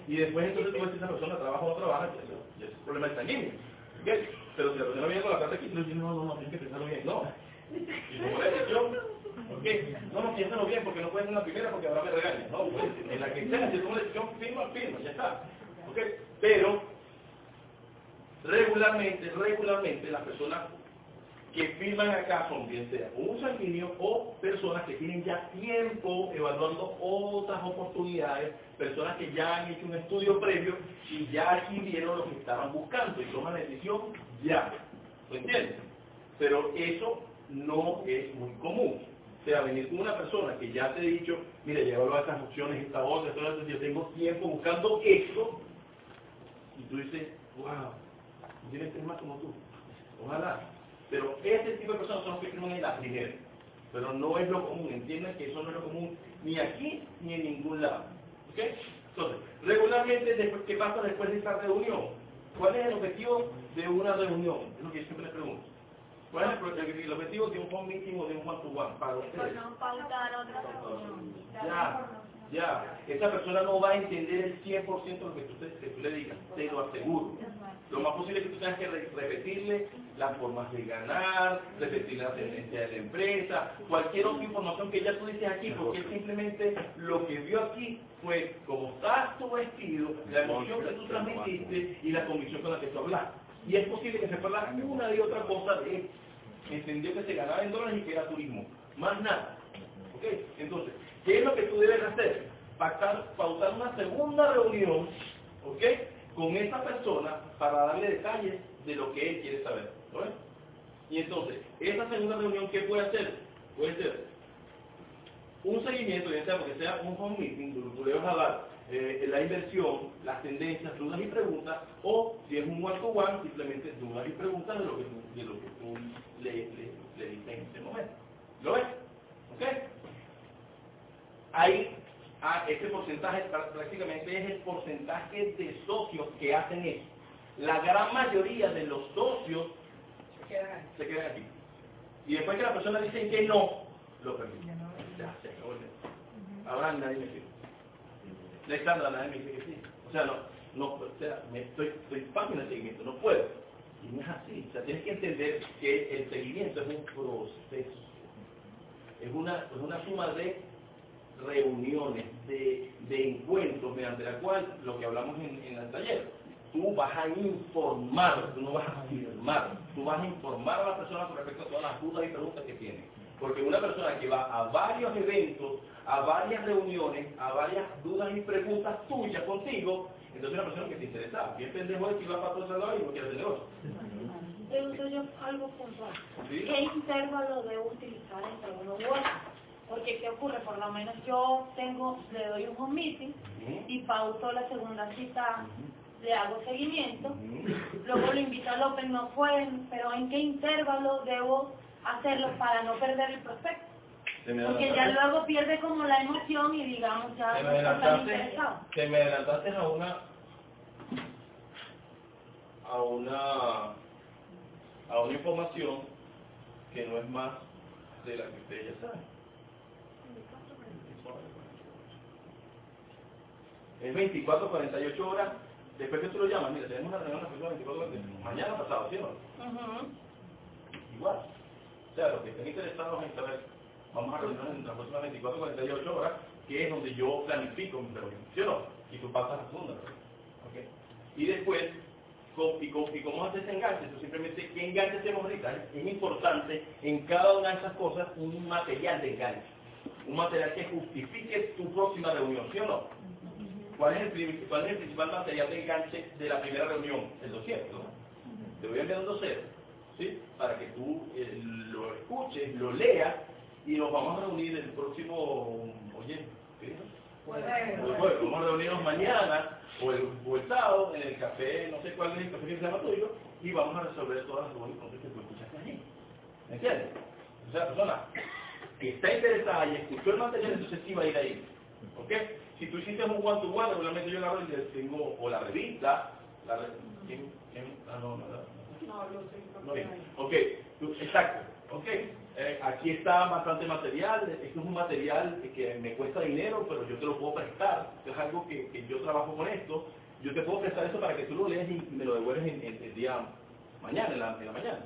Y después entonces tú ves si esa persona trabaja o no trabaja, ese es el problema del sanguíneo. ¿Ok? Pero si la persona viene con la carta aquí, dices, no, no, no, tienes que pensarlo bien. No. Y la decisión, ¿ok? No, no, piénsalo bien porque no puedes en la primera porque ahora me regañas. No, pues, en la que sea, si toma la decisión, firma, firma, ya está. ¿Ok? Pero, regularmente, regularmente las personas que firman acá son bien sea un sanguíneo o personas que tienen ya tiempo evaluando otras oportunidades, personas que ya han hecho un estudio previo y ya adquirieron lo que estaban buscando y toman la decisión ya. ¿Lo entiendes? Pero eso no es muy común. O sea, venir una persona que ya te he dicho, mire, ya evaluado estas opciones, esta otra, esta yo tengo tiempo buscando esto, y tú dices, wow, tienes ser más como tú. Ojalá. Pero ese tipo de personas son los que firman en la primera. Pero no es lo común, entiendan que eso no es lo común ni aquí ni en ningún lado. ¿Ok? Entonces, regularmente, ¿qué pasa después de esta reunión? ¿Cuál es el objetivo de una reunión? Es lo que yo siempre les pregunto. ¿Cuál es el el, objetivo de un home meeting o de un one to one para ustedes? no pautar otra reunión. Ya, ya. Esa persona no va a entender el 100% de lo que tú, que tú le digas, te lo aseguro. Lo más posible es que tú tengas que re- repetirle las formas de ganar, repetir la tendencia de la empresa, cualquier otra información que ya tú dices aquí, porque simplemente lo que vio aquí fue cómo estás tu vestido, la emoción que tú transmitiste y la convicción con la que tú hablaste. Y es posible que se pierda una y otra cosa de él. Entendió que se ganaba en dólares y que era turismo. Más nada. ¿Ok? Entonces, ¿qué es lo que tú debes hacer? Pactar, pautar una segunda reunión, ¿ok? Con esa persona para darle detalles de lo que él quiere saber. ¿lo ves? Y entonces, esa segunda reunión, ¿qué puede hacer? Puede ser un seguimiento, ya sea porque sea un home meeting, donde tú le vas a dar eh, la inversión, las tendencias, dudas y preguntas, o si es un one to one, simplemente dudas y preguntas de lo que tú, de lo que tú le, le, le dices en ese momento. ¿Lo ves? ¿Ok? Ahí, ah, este porcentaje prá- prácticamente es el porcentaje de socios que hacen eso. La gran mayoría de los socios se quedan aquí. Y después que la persona dice que no, lo permiten. Ya, se acabó el. Ahora nadie me sigue. Alexandra, nadie me dice que sí. O sea, no, no, o sea, me estoy, estoy página de seguimiento, no puedo. Y no es así. O sea, tienes que entender que el seguimiento es un proceso. Es una, es una suma de reuniones, de, de encuentros, mediante la cual, lo que hablamos en, en el taller, tú vas a informar, tú no vas a afirmar, tú vas a informar a la persona con respecto a todas las dudas y preguntas que tiene. Porque una persona que va a varios eventos, a varias reuniones, a varias dudas y preguntas tuyas contigo, entonces una persona que te interesa. Bien pendejo es que va para otro lado y no quiere tener negocio. Pregunto yo algo puntual. ¿Qué intervalo debo utilizar entre uno u otro? Porque ¿qué ocurre? Por lo menos yo tengo, le doy un home meeting y pauto la segunda cita, le hago seguimiento, luego lo invito al Open, no pueden, pero ¿en qué intervalo debo hacerlo para no perder el prospecto? Porque ya luego pierde como la emoción y digamos ya no está interesado. te me adelantaste a una a una a una información que no es más de la que ustedes ya saben. Es 24, 48 horas después que tú lo llamas. Mira, tenemos una reunión a las 24 horas, mañana pasado, ¿sí o no? Igual. O sea, los que estén interesados en saber, vamos a reunirnos en las próximas 24, 48 horas, que es donde yo planifico mi reunión, ¿sí o no? Y tú pasas a la segunda reunión. Y después, y, cómo haces ese enganche? Tú simplemente, ¿qué enganche hacemos ahorita? Es importante en cada una de esas cosas un material de enganche. Un material que justifique tu próxima reunión, ¿sí o no? ¿Cuál es, el, prim- cuál es el principal material de enganche de la primera reunión? El dossier, ¿no? Te voy a enviar un dossier, ¿sí? Para que tú eh, lo escuches, lo leas y nos vamos a reunir el próximo, oye, ¿qué dijo? El jueves. Vamos a reunirnos mañana o el, o el sábado en el café, no sé cuál es el café que se llama tuyo, y vamos a resolver todas las dudas y cosas que tú escuchaste allí. ¿Me entiendes? O sea, la persona que está interesada y escuchó el material, entonces sí va a ir ahí. ¿Ok? Si tú hiciste un one-to-one, regularmente yo agarro y le tengo, o la revista, la re- ¿quién? ¿quién? Ah, no, no, no. Yo. No. Ok, exacto. Ok, Eh, aquí está bastante material. Esto es un material que me cuesta dinero, pero yo te lo puedo prestar. Esto es algo que, que yo trabajo con esto. Yo te puedo prestar eso para que tú lo leas y me lo devuelves en, en- el día mañana, en la, en la mañana.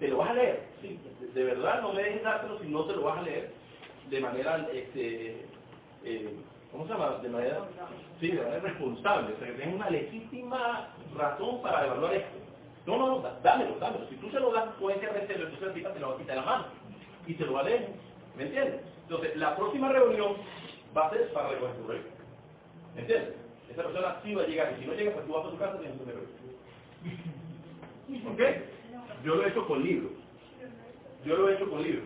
¿Te lo vas a leer? Sí. De, de verdad, no me dejes dártelo si no te lo vas a leer de manera, este, eh, ¿cómo se llama? De manera, sí, de manera responsable. O sea, que tienes una legítima razón para evaluar esto. No, no, no, dámelo, dámelo. Si tú se lo das, puede ser recelo, entonces la tipa te lo va a quitar la mano. Y te lo va a leer. ¿Me entiendes? Entonces, la próxima reunión va a ser para recoger tu regalo. ¿Me entiendes? Esa persona sí va a llegar. Y si no llega, pues tú vas a tu casa tienes tu regalo. ¿Ok? Yo lo he hecho con libros. Yo lo he hecho con libros.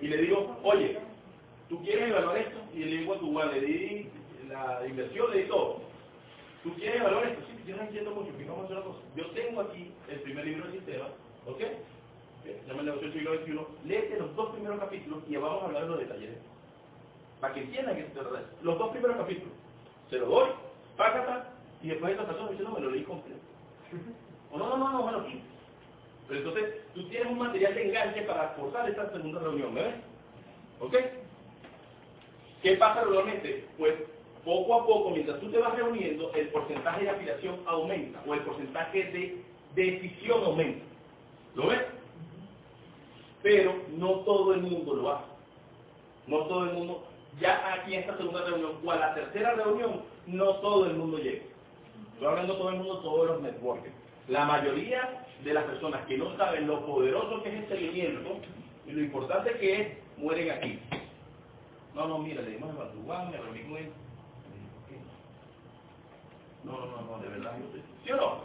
Y le digo, oye, ¿tú quieres evaluar esto? Y le digo a tu guan, le di la inversión, le di todo. ¿Tú quieres evaluar esto? Sí, yo no entiendo mucho, vamos a hacer una cosa. Yo tengo aquí el primer libro del sistema, ¿ok? Se llama el negocio del siglo XXI. Léete los dos primeros capítulos y vamos a hablar de los detalles. Para que entiendan que se trata. Los dos primeros capítulos. Se lo doy, págata, y después esta persona dice, no, me lo leí completo. (laughs) O no, no, no, no, bueno, aquí. Pero entonces, tú tienes un material de enganche para forzar esta segunda reunión, ¿me ves? ¿Ok? ¿Qué pasa regularmente? Pues poco a poco, mientras tú te vas reuniendo, el porcentaje de afiliación aumenta o el porcentaje de decisión aumenta. ¿Lo ves? Pero no todo el mundo lo hace. No todo el mundo, ya aquí en esta segunda reunión o a la tercera reunión, no todo el mundo llega. Estoy hablando todo el mundo, todos los networkers. La mayoría de las personas que no saben lo poderoso que es el seguimiento y lo importante que es, mueren aquí. No, no, mira, le dimos el Batuán, me reuní con él. No, no, no, no, de verdad, yo sé. ¿Sí o no?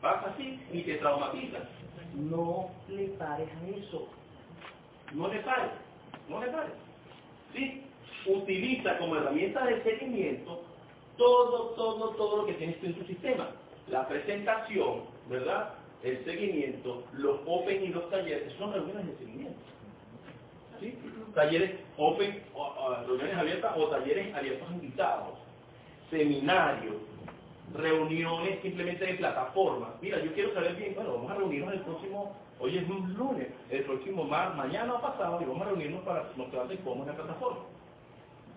Pasa así y te traumatiza. No le pares a eso. No le pares, no le pares. Sí, utiliza como herramienta de seguimiento todo, todo, todo lo que tienes en tu sistema. La presentación, ¿verdad? El seguimiento, los open y los talleres, son reuniones de seguimiento. Talleres open, o, reuniones abiertas o talleres abiertos invitados, seminarios, reuniones simplemente de plataforma. Mira, yo quiero saber bien, bueno, vamos a reunirnos el próximo, hoy es un lunes, el próximo mar, mañana o pasado, y vamos a reunirnos para mostrarte cómo es la plataforma.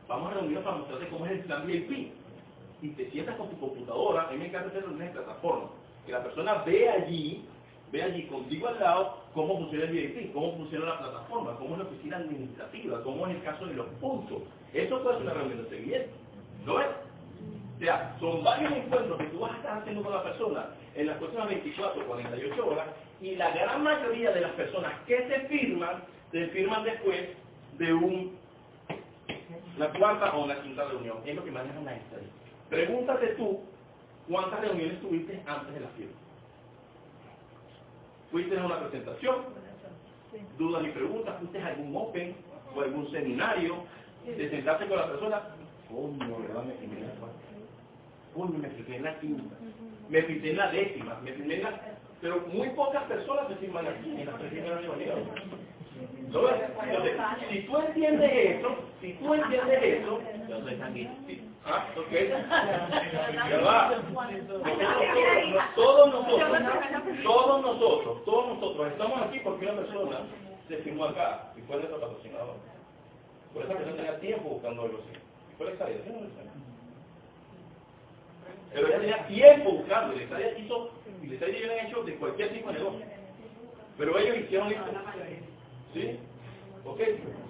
Vamos a reunirnos para mostrarte cómo es el plan VIP. Y te sientas con tu computadora, a mí me encanta hacer reuniones de plataforma. Que la persona ve allí, ve allí contigo al lado cómo funciona el VIP, cómo funciona la plataforma, cómo es la oficina administrativa, cómo es el caso de los puntos. Eso puede ser una reunión de seguimiento. ¿Lo ves? O sea, son varios encuentros que tú vas a estar haciendo con la persona en las próximas 24 o 48 horas y la gran mayoría de las personas que se firman, se firman después de un, una cuarta o una quinta reunión. Es lo que manejan las estadísticas. Pregúntate tú cuántas reuniones tuviste antes de la firma. ¿Fuiste a una presentación? ¿Dudas y preguntas? ¿Fuiste algún open o algún seminario? ¿Te sentaste con la persona? Coño, ¿verdad? Me firmé en la cuarta. Coño, me firmé en la quinta. Me firmé en la décima. Me firmé en la... Pero muy pocas personas se firman aquí en las primeras reuniones. Entonces, si tú entiendes eso, si tú entiendes eso, sí, ah, ok. Todos nosotros, todos nosotros, todos nosotros estamos aquí porque una persona se firmó acá y fue nuestro patrocinador. Por esa persona tenía tiempo buscando algo así. Y fue la Exaria, ¿sí? Pero ella tenía tiempo buscando, y la Exaria hizo, y la Exaria habían hecho de cualquier tipo de negocio. Pero ellos hicieron esto. ¿Sí? ¿Ok?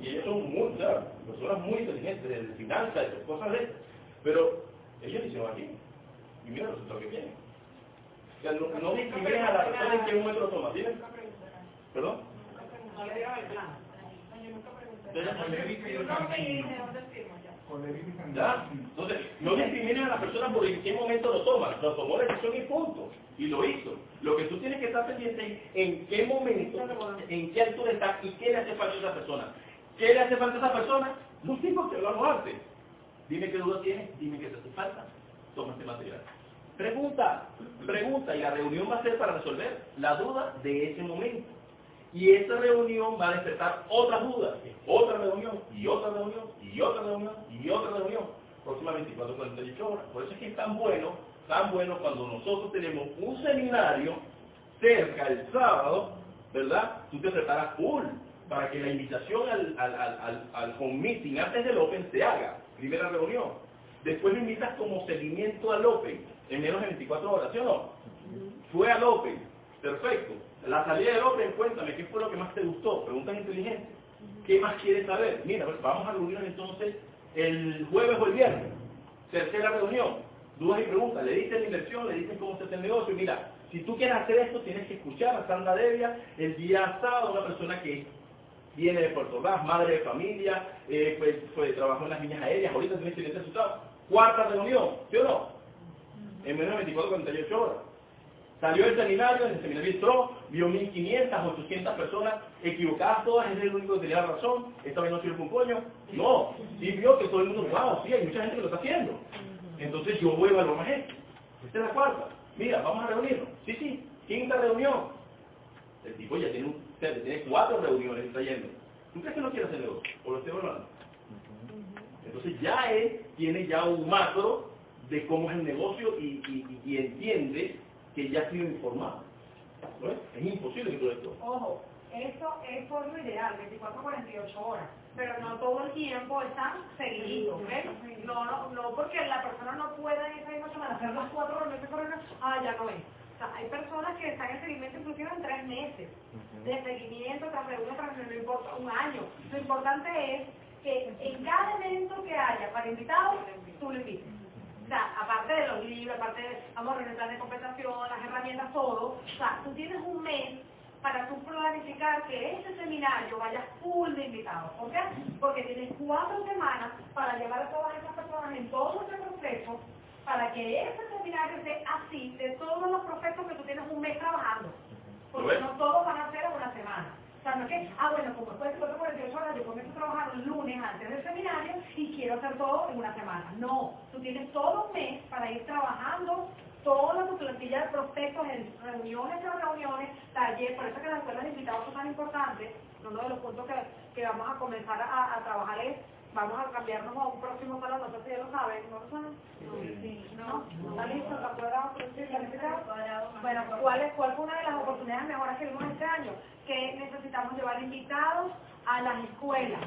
Y ellos son muy, ¿sabes? personas muy inteligentes de finanzas, de cosas de estas. Pero ellos lo hicieron aquí. Y mira los resultados que tienen. O sea, no, no discrimines a la persona en qué momento lo toma. ¿Tienes? ¿Perdón? El. ¿Ya? Entonces, no discrimines a la persona por en qué momento lo toma. Lo tomó la decisión y punto. Y lo hizo. Lo que tú tienes que estar pendiente es en qué momento, en qué altura está y qué le hace falta a esa persona. ¿Qué le hace falta a esa persona? Lo mismo que hablamos antes. Dime qué duda tienes, dime qué te hace falta. Toma este material. Pregunta, pregunta, y la reunión va a ser para resolver la duda de ese momento. Y esa reunión va a despertar otras dudas, otra reunión, y otra reunión, y otra reunión, y otra reunión. Próxima 24, 48 horas. Por eso es que es tan bueno, tan bueno cuando nosotros tenemos un seminario cerca el sábado, ¿verdad? Tú te preparas full para que la invitación al, al, al, al, al home meeting antes del Open se haga. Primera reunión. Después lo invitas como seguimiento al Open en menos de 24 horas, ¿sí o no? Fue al Open. Perfecto. La salida del Open, cuéntame, ¿qué fue lo que más te gustó? Preguntas inteligentes. ¿Qué más quieres saber? Mira, pues vamos a reunirnos entonces el jueves o el viernes. Tercera reunión. Dudas y preguntas. Le dices la inversión, le dices cómo se hace el negocio. Mira, si tú quieres hacer esto, tienes que escuchar a Sandra Devia el día sábado, una persona que viene de Puerto Ordaz, madre de familia, eh, pues, pues, trabajó en las líneas aéreas, ahorita tiene excelente resultado. Cuarta reunión, ¿sí o no? En menos de 24 48 horas. Salió del seminario, en el seminario entró, vio 1.500, 800 personas equivocadas todas, es el único que tenía razón, esta vez no sirve un coño. No, sí vio que todo el mundo, wow, sí, hay mucha gente que lo está haciendo. Entonces yo voy a evaluar más gente. Esta es la cuarta. Mira, vamos a reunirnos. Sí, sí, quinta reunión. El tipo ya tiene, un, tiene cuatro reuniones trayendo. ¿Tú crees que no quiere hacer negocio? ¿O lo estoy evaluando? Entonces ya él tiene ya un macro de cómo es el negocio y, y, y entiende que ya ha sido informado. ¿No es? es imposible que todo esto. Ojo, eso es por lo ideal, 24 48 horas, pero no todo el tiempo están seguidos, ¿ves? No, no, no porque la persona no pueda en esa misma semana hacer las cuatro reuniones correctas, ah, ya no es. O sea, hay personas que están en seguimiento inclusive en tres meses, de seguimiento tras reunión tras reunión, no importa, un año. Lo importante es que en cada evento que haya para invitados, tú lo invites. O sea, aparte de los libros, aparte de, vamos a realizar de compensación, las herramientas, todo, o sea, tú tienes un mes para tú planificar que ese seminario vaya full de invitados. ¿Por qué? Porque tienes cuatro semanas para llevar a todas esas personas en todo ese proceso para que ese seminario esté así de todos los procesos que tú tienes un mes trabajando. Porque no todos van a ser en una semana. O sea, no es que, ah, bueno, como después de 48 horas yo comienzo a trabajar el lunes antes del seminario y quiero hacer todo en una semana. No, tú tienes todo un mes para ir trabajando toda tu plantilla de prospectos en reuniones tras reuniones, talleres, por eso que las escuelas de invitados son tan importantes. Uno de los puntos que, que vamos a comenzar a, a trabajar es vamos a cambiarnos a un próximo salón, no sé si ya lo saben, ¿no lo saben? ¿No? ¿Está listo? ¿Está cuadrado? Bueno, ¿cuál, es, ¿cuál fue una de las oportunidades mejoras que vimos este año? Que necesitamos llevar invitados a las escuelas.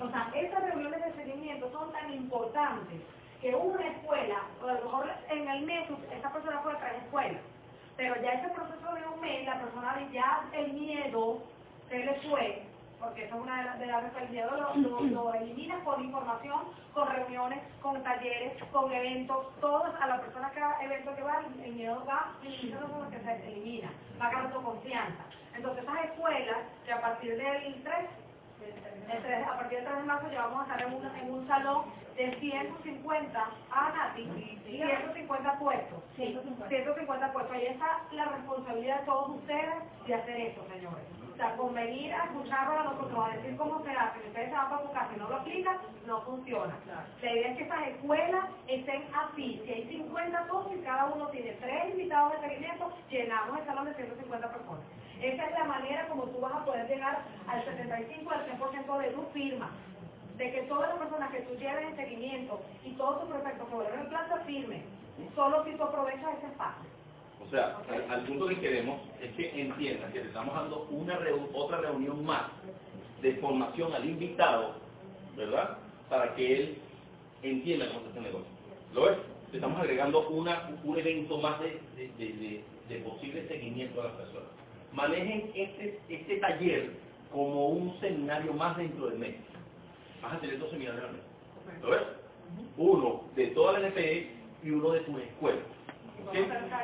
O sea, estas reuniones de seguimiento son tan importantes que una escuela, o a lo mejor en el mes esta persona fue a tres escuelas, Pero ya ese proceso de un mes, la persona ya el miedo se le fue, porque eso es una de las de el miedo lo, lo, lo eliminas con información, con reuniones, con talleres, con eventos, todos a la persona que cada evento que va, el miedo va y eso es lo que se elimina, va ganando confianza. Entonces esas escuelas que a partir del 3 el tres- a partir del 3 de marzo ya vamos a estar en un, en un salón de 150, ah, Nati, 150 puestos. Sí, 150 puestos. Ahí está la responsabilidad de todos ustedes de hacer esto, señores. O sea, con venir a escucharlo a nosotros, a decir cómo será, que ustedes se van para su casa y no lo aplican, no funciona. La idea es que estas escuelas estén así. Si hay 50 socios y cada uno tiene tres invitados de seguimiento, llenamos el salón de 150 personas. Esa es la manera como tú vas a poder llegar al 75 al 100% de tu firma. De que todas las personas que tú lleves en seguimiento y todos tus prospectos se vuelven en plaza firme, solo si tú aprovechas ese espacio. O sea, al, al punto que queremos es que entiendan que le estamos dando una reu- otra reunión más de formación al invitado, ¿verdad? Para que él entienda cómo se hace el negocio. ¿Lo ves? Le estamos agregando una, un evento más de, de- de- de- de posible seguimiento a las personas. Manejen este, este taller como un seminario más dentro del mes. Vas a tener dos seminarios al mes. ¿Lo ves? Uno de toda la NPE y uno de tus escuelas.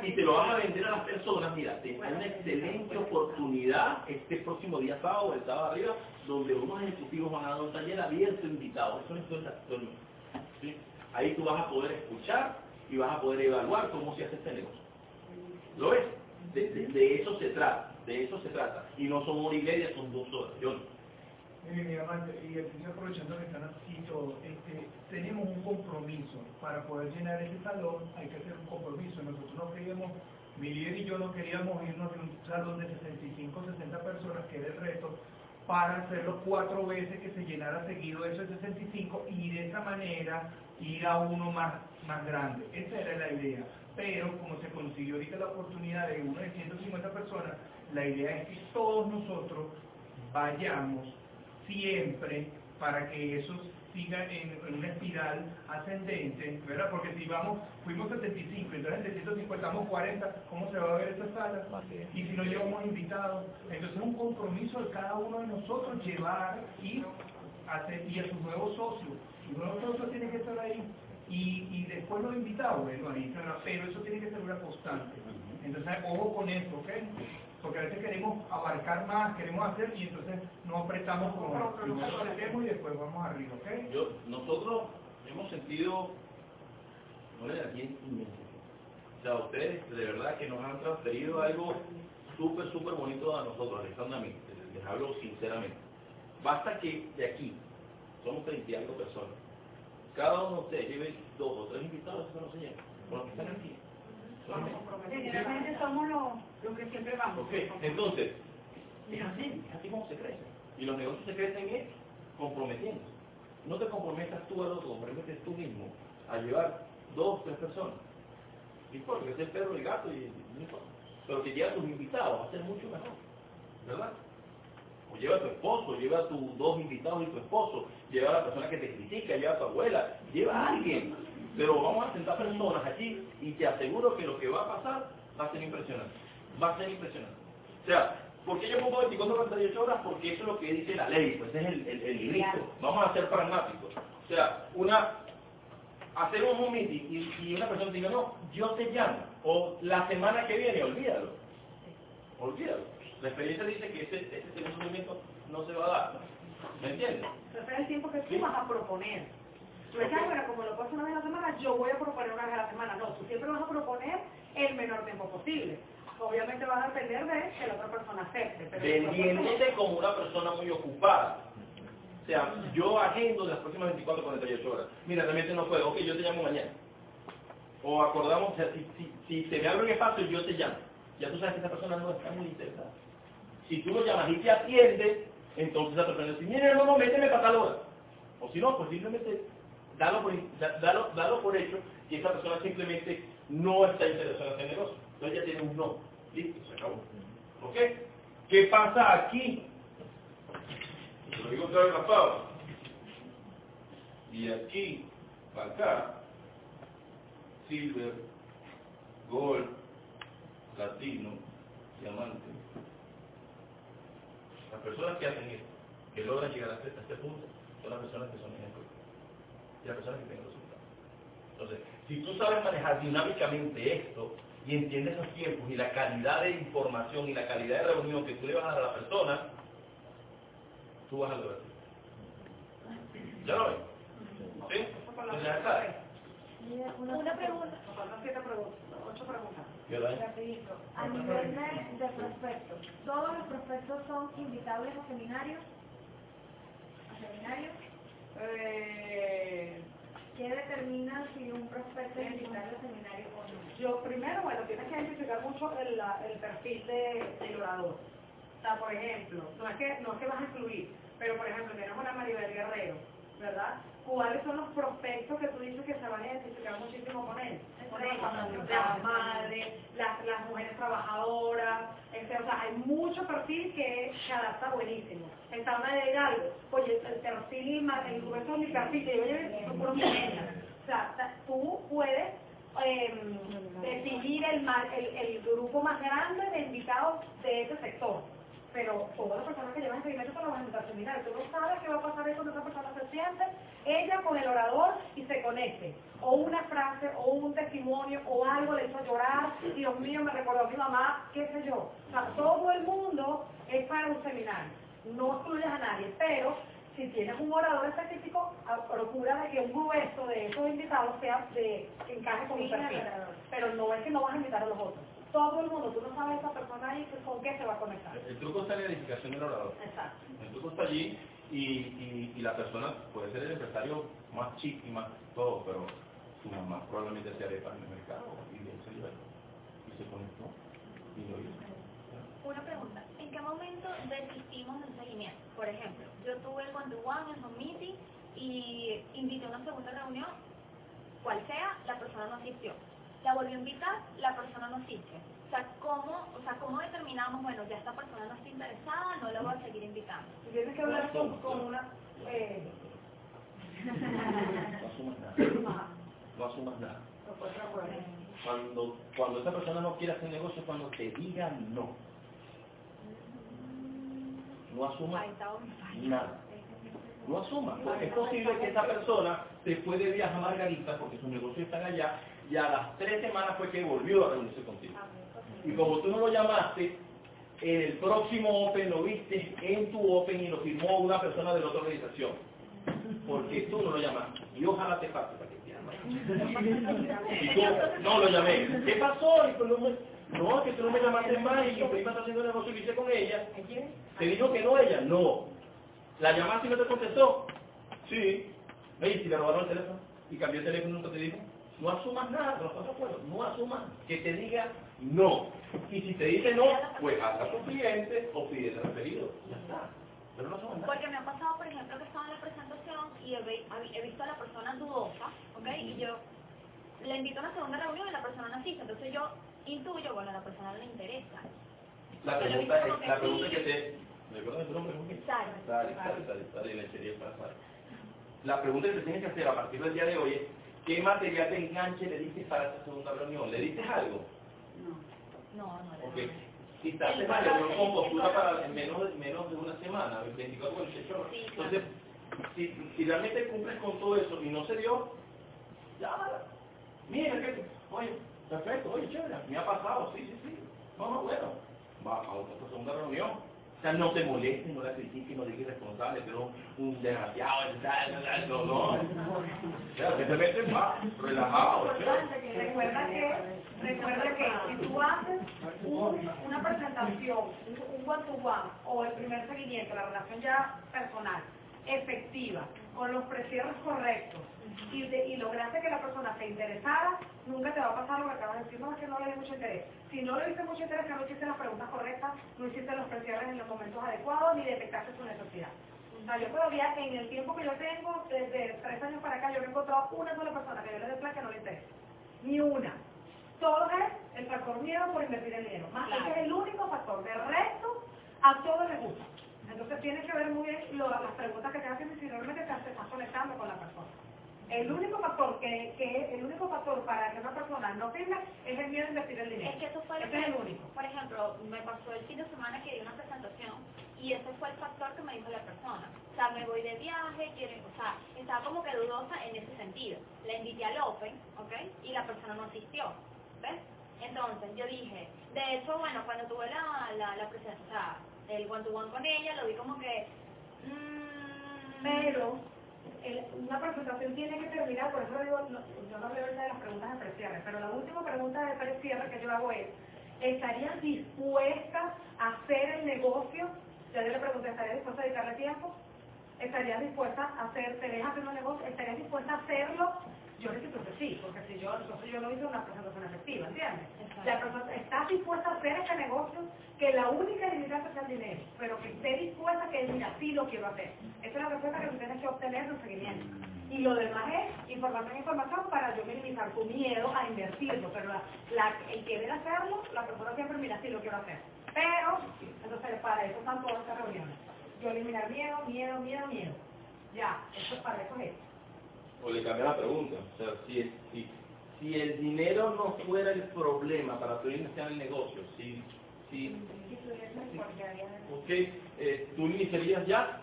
Y te lo vas a vender a las personas, mira, te una excelente oportunidad este próximo día sábado el sábado arriba, donde unos ejecutivos van a dar un taller abierto invitado. Eso no es. Ahí tú vas a poder escuchar y vas a poder evaluar cómo se hace este negocio. ¿Lo ves? De, eso se trata, de eso se trata. Y no son hora y media, son dos horas. Yo Mi amante, y estoy aprovechando que están así todo, este, tenemos un compromiso. Para poder llenar ese salón hay que hacer un compromiso. Nosotros no queríamos, mi líder y yo no queríamos irnos de un salón de 65 60 personas, que era el reto, para hacerlo cuatro veces que se llenara seguido eso de 65 y de esa manera ir a uno más, más grande. Esa era la idea. Pero como se consiguió ahorita la oportunidad de uno de 150 personas, la idea es que todos nosotros vayamos siempre para que eso siga en, en una espiral ascendente, ¿verdad? Porque si vamos, fuimos 75, entonces de 150 estamos 40, ¿cómo se va a ver esa sala? Y si no llevamos invitados, entonces es un compromiso de cada uno de nosotros llevar y, hacer, y a sus nuevos socios. Los nuevos socios tienen que estar ahí. Y, y después los invitados, bueno, ahí pero eso tiene que ser una constante. Entonces, ojo con eso, ¿ok? Porque a veces queremos abarcar más, queremos hacer y entonces no apretamos como primero lo hacemos y después vamos arriba, ¿ok? Yo, nosotros hemos sentido una energía inmensa. O sea, ustedes de verdad que nos han transferido algo súper, súper bonito a nosotros, Alexandra a mí, les- les hablo sinceramente. Basta que de aquí, somos 30 y algo personas, cada uno de ustedes lleve dos o tres invitados, eso no se llena, con los que están aquí. Generalmente somos los, los que siempre vamos. Ok, entonces, es así, es así como se crece. Y los negocios se crecen es comprometiendo. No te comprometas tú al otro, comprometes tú mismo a llevar dos, tres personas. No importa, que sea el perro, el gato y. Pero que lleva a tus invitados va a ser mucho mejor, ¿verdad? O lleva a tu esposo, lleva a tus dos invitados y tu esposo, lleva a la persona que te critica, lleva a tu abuela, lleva a alguien. Pero vamos a sentar personas aquí y te aseguro que lo que va a pasar va a ser impresionante. Va a ser impresionante. O sea, ¿por qué yo pongo 24 o 48 horas? Porque eso es lo que dice la ley, pues es el, el, el librito. Vamos a ser pragmáticos. O sea, una hacer un meeting y, y una persona diga, no, yo te llamo, o la semana que viene, olvídalo. Olvídalo. La experiencia dice que ese, ese segundo movimiento no se va a dar. ¿Me entiendes? Ese es el tiempo que tú vas a proponer. Tú dices, "Ah, bueno, como lo puedo hacer una vez a la semana, yo voy a proponer una vez a la semana. No, tú siempre vas a proponer el menor tiempo posible. Obviamente vas a depender de que la otra persona acepte. Pero vendiéndote como una persona muy ocupada. O sea, yo agendo de las próximas 24 48 horas. Mira, realmente no puedo. Ok, yo te llamo mañana. O acordamos, o sea, si, si, si se me abre un espacio, yo te llamo. Ya tú sabes que esa persona no está muy interesada. Si tú lo llamas y te atiende, entonces esa persona dice, mira, no, no, méteme para tal hora. O si no, pues simplemente dalo por, da- dalo, dalo por hecho que esa persona simplemente no está interesada en hacer negocio. Entonces ya tiene un no. Listo, se acabó. ¿Ok? ¿Qué pasa aquí? Lo digo otra vez, Rafael. Y aquí, para acá, silver, gold, latino, diamante. Las personas que hacen esto, que logran llegar a este, punto, son las personas que son. Y las personas que tienen resultados. Entonces, si tú sabes manejar dinámicamente esto y entiendes los tiempos y la calidad de información y la calidad de reunión que tú le vas a dar a la persona, tú vas a lograr. ¿Ya lo ves? ¿Sí? Ya está. Una pregunta. Siete preguntas, ocho preguntas. A nivel de, de prospectos, ¿todos los prospectos son invitables a seminarios? ¿A seminarios? Eh, ¿Qué determina si un prospecto es invitable a seminario o no? Yo primero, bueno, tienes que identificar mucho el, el perfil de, del orador. O sea, por ejemplo, no es que no es que vas a excluir, pero por ejemplo, tenemos una Maribel Guerrero, ¿verdad? ¿Cuáles son los prospectos que tú dices que se van a identificar muchísimo con él? Las madres, las, las mujeres trabajadoras, este, o sea, hay mucho perfil que se adapta buenísimo. Está una de algo, oye, el perfil, ma- el grueso de mi perfil, que yo millennials. O sea, tú puedes eh, decidir el, el, el grupo más grande de invitados de ese sector. Pero todas las personas que llevan seguimiento son las van a invitar a seminario. Tú no sabes qué va a pasar ahí cuando esa persona se siente, ella con el orador y se conecte. O una frase, o un testimonio, o algo le hizo llorar. Dios mío, me recordó a mi mamá, qué sé yo. O sea, todo el mundo es para un seminario. No excluyes a nadie, pero si tienes un orador específico, procura de que un grueso de esos invitados sea de que encaje con un perfil. Pero no es que no vas a invitar a los otros. Todo el mundo, tú no sabes esa persona ahí con qué se va a conectar. El truco está en la edificación del orador. Exacto. El truco está allí y, y, y la persona puede ser el empresario más chic y más todo, pero su mamá probablemente sea de pan en el mercado y de ahí se lleva y se conectó y lo hizo. Una pregunta, ¿en qué momento desistimos del seguimiento? Por ejemplo, yo tuve el one-to-one, el home meeting y invité a una segunda reunión, cual sea, la persona no asistió. La volvió a invitar, la persona no asiste. O sea, ¿cómo, o sea, ¿cómo determinamos, bueno, ya esta persona no está interesada, no la voy a seguir invitando? Tienes que hablar con, con una... Eh, No asumas nada. No asumas nada. Cuando, cuando esa persona no quiere hacer negocio, cuando te diga no. No asumas nada. No asumas. Porque es posible que esa persona se fue de viaje a Margarita porque sus negocios están allá y a las tres semanas fue que volvió a reunirse contigo. Y como tú no lo llamaste, en el próximo Open lo viste en tu Open y lo firmó una persona de la otra organización. Porque tú no lo llamaste. Y ojalá te pase para que te. (laughs) Y tú, no lo llamé. ¿Qué pasó? Y no, me, no, es que tú no me llamaste más y mi prima está haciendo negocio y hice con ella. ¿Te dijo que no ella? No. ¿La llamaste y no te contestó? Sí. Oye, si le robaron el teléfono y cambió el teléfono y nunca te dijo, no asumas nada, de acuerdo, no asumas que te diga no. Y si te dice no, pues haz a tu cliente o pide referido. Ya está. Pero no asumas nada. Porque me ha pasado, por ejemplo, que estaba en la presentación y he, vi- he visto a la persona dudosa, ¿ok? Y yo le invito a una segunda reunión y la persona no asiste. Entonces yo intuyo, bueno, a la persona no le interesa. La pregunta es, que la pregunta que te... ¿Recuerdas tu nombre? Jorge? Sara. Sara, Sara, Sara, Sara, y lechería para Sara. La pregunta que te tienes que hacer a partir del día de hoy es, ¿qué material de enganche le diste para esta segunda reunión? ¿Le diste algo? No, no. Ok. Si te haces la reunión con postura para menos de, menos de una semana, 24 o 28 horas. Entonces, si, si realmente cumples con todo eso y no se dio, llámala. Mira, que, oye, perfecto, oye, chévere, me ha pasado, sí, sí, sí. No, no, bueno, va a otra segunda reunión. O sea, no te molestes, no la critiques, no digas irresponsable, que no un desgraciado, no, no. O sea, simplemente va, relajado, chévere. Recuerda que, recuerda que si tú haces un- una presentación, un one to one o el primer seguimiento, la relación ya personal, efectiva, con los precierres correctos y, de- y lograste que la persona se interesara, nunca te va a pasar lo que acabas de decir, no es que no le di mucho interés. Si no le diste mucho interés, que no hiciste las preguntas correctas, no hiciste los precierres en los momentos adecuados, ni detectaste su necesidad. O sea, yo todavía, en el tiempo que yo tengo, desde tres años para acá, yo no he encontrado una sola persona que yo le dé plan que no le interese. Ni una. Todo es el factor miedo por invertir el dinero. Más ese es el único factor. De resto, a todos les gusta. Entonces tienes que ver muy bien lo- las preguntas que te hacen y si realmente te, te estás conectando con la persona. El único factor que, que el único factor para que una persona no tenga es el miedo a invertir el dinero. Es que eso fue lo Ese es que, el único. por ejemplo, me pasó el fin de semana que di una presentación y ese fue el factor que me dijo la persona. O sea, me voy de viaje, quiero, o sea, estaba como que dudosa en ese sentido. La invité al Open, ¿ok? Y la persona no asistió, ¿ves? Entonces yo dije, de hecho, bueno, cuando tuve la, la, la presentación, o sea, el one-to-one con ella, lo vi como que... mm, Pero el- una presentación tiene que terminar, por eso digo, no- yo no veo esa de las preguntas de precierre, pero la última pregunta de precierre que yo hago es, ¿estarían dispuestas a hacer el negocio? Ya yo le pregunté, ¿estarías dispuesta a dedicarle tiempo? ¿Estarías dispuesta a hacer, te dejas hacer un negocio? ¿Estarías dispuesta a hacerlo? Yo le dije que sí, porque si yo, entonces yo no hice una presentación efectiva, ¿entiendes? La persona, ¿estás dispuesta a hacer este negocio? Que la única limitante sea el dinero, pero que esté dispuesta a que mira, sí lo quiero hacer. Esa es la respuesta que tú tienes que obtener de un seguimiento. Y lo demás es información información para yo minimizar tu miedo a invertirlo, pero la, la- el querer hacerlo, la persona siempre mira, sí lo quiero hacer. Pero, entonces para eso están todas estas reuniones. Yo eliminar miedo, miedo, miedo, miedo. Ya, eso es para eso es. O le cambia la pregunta. O sea, si, si, si el dinero no fuera el problema para poder iniciar el negocio, si, si ok, eh, tú iniciarías ya,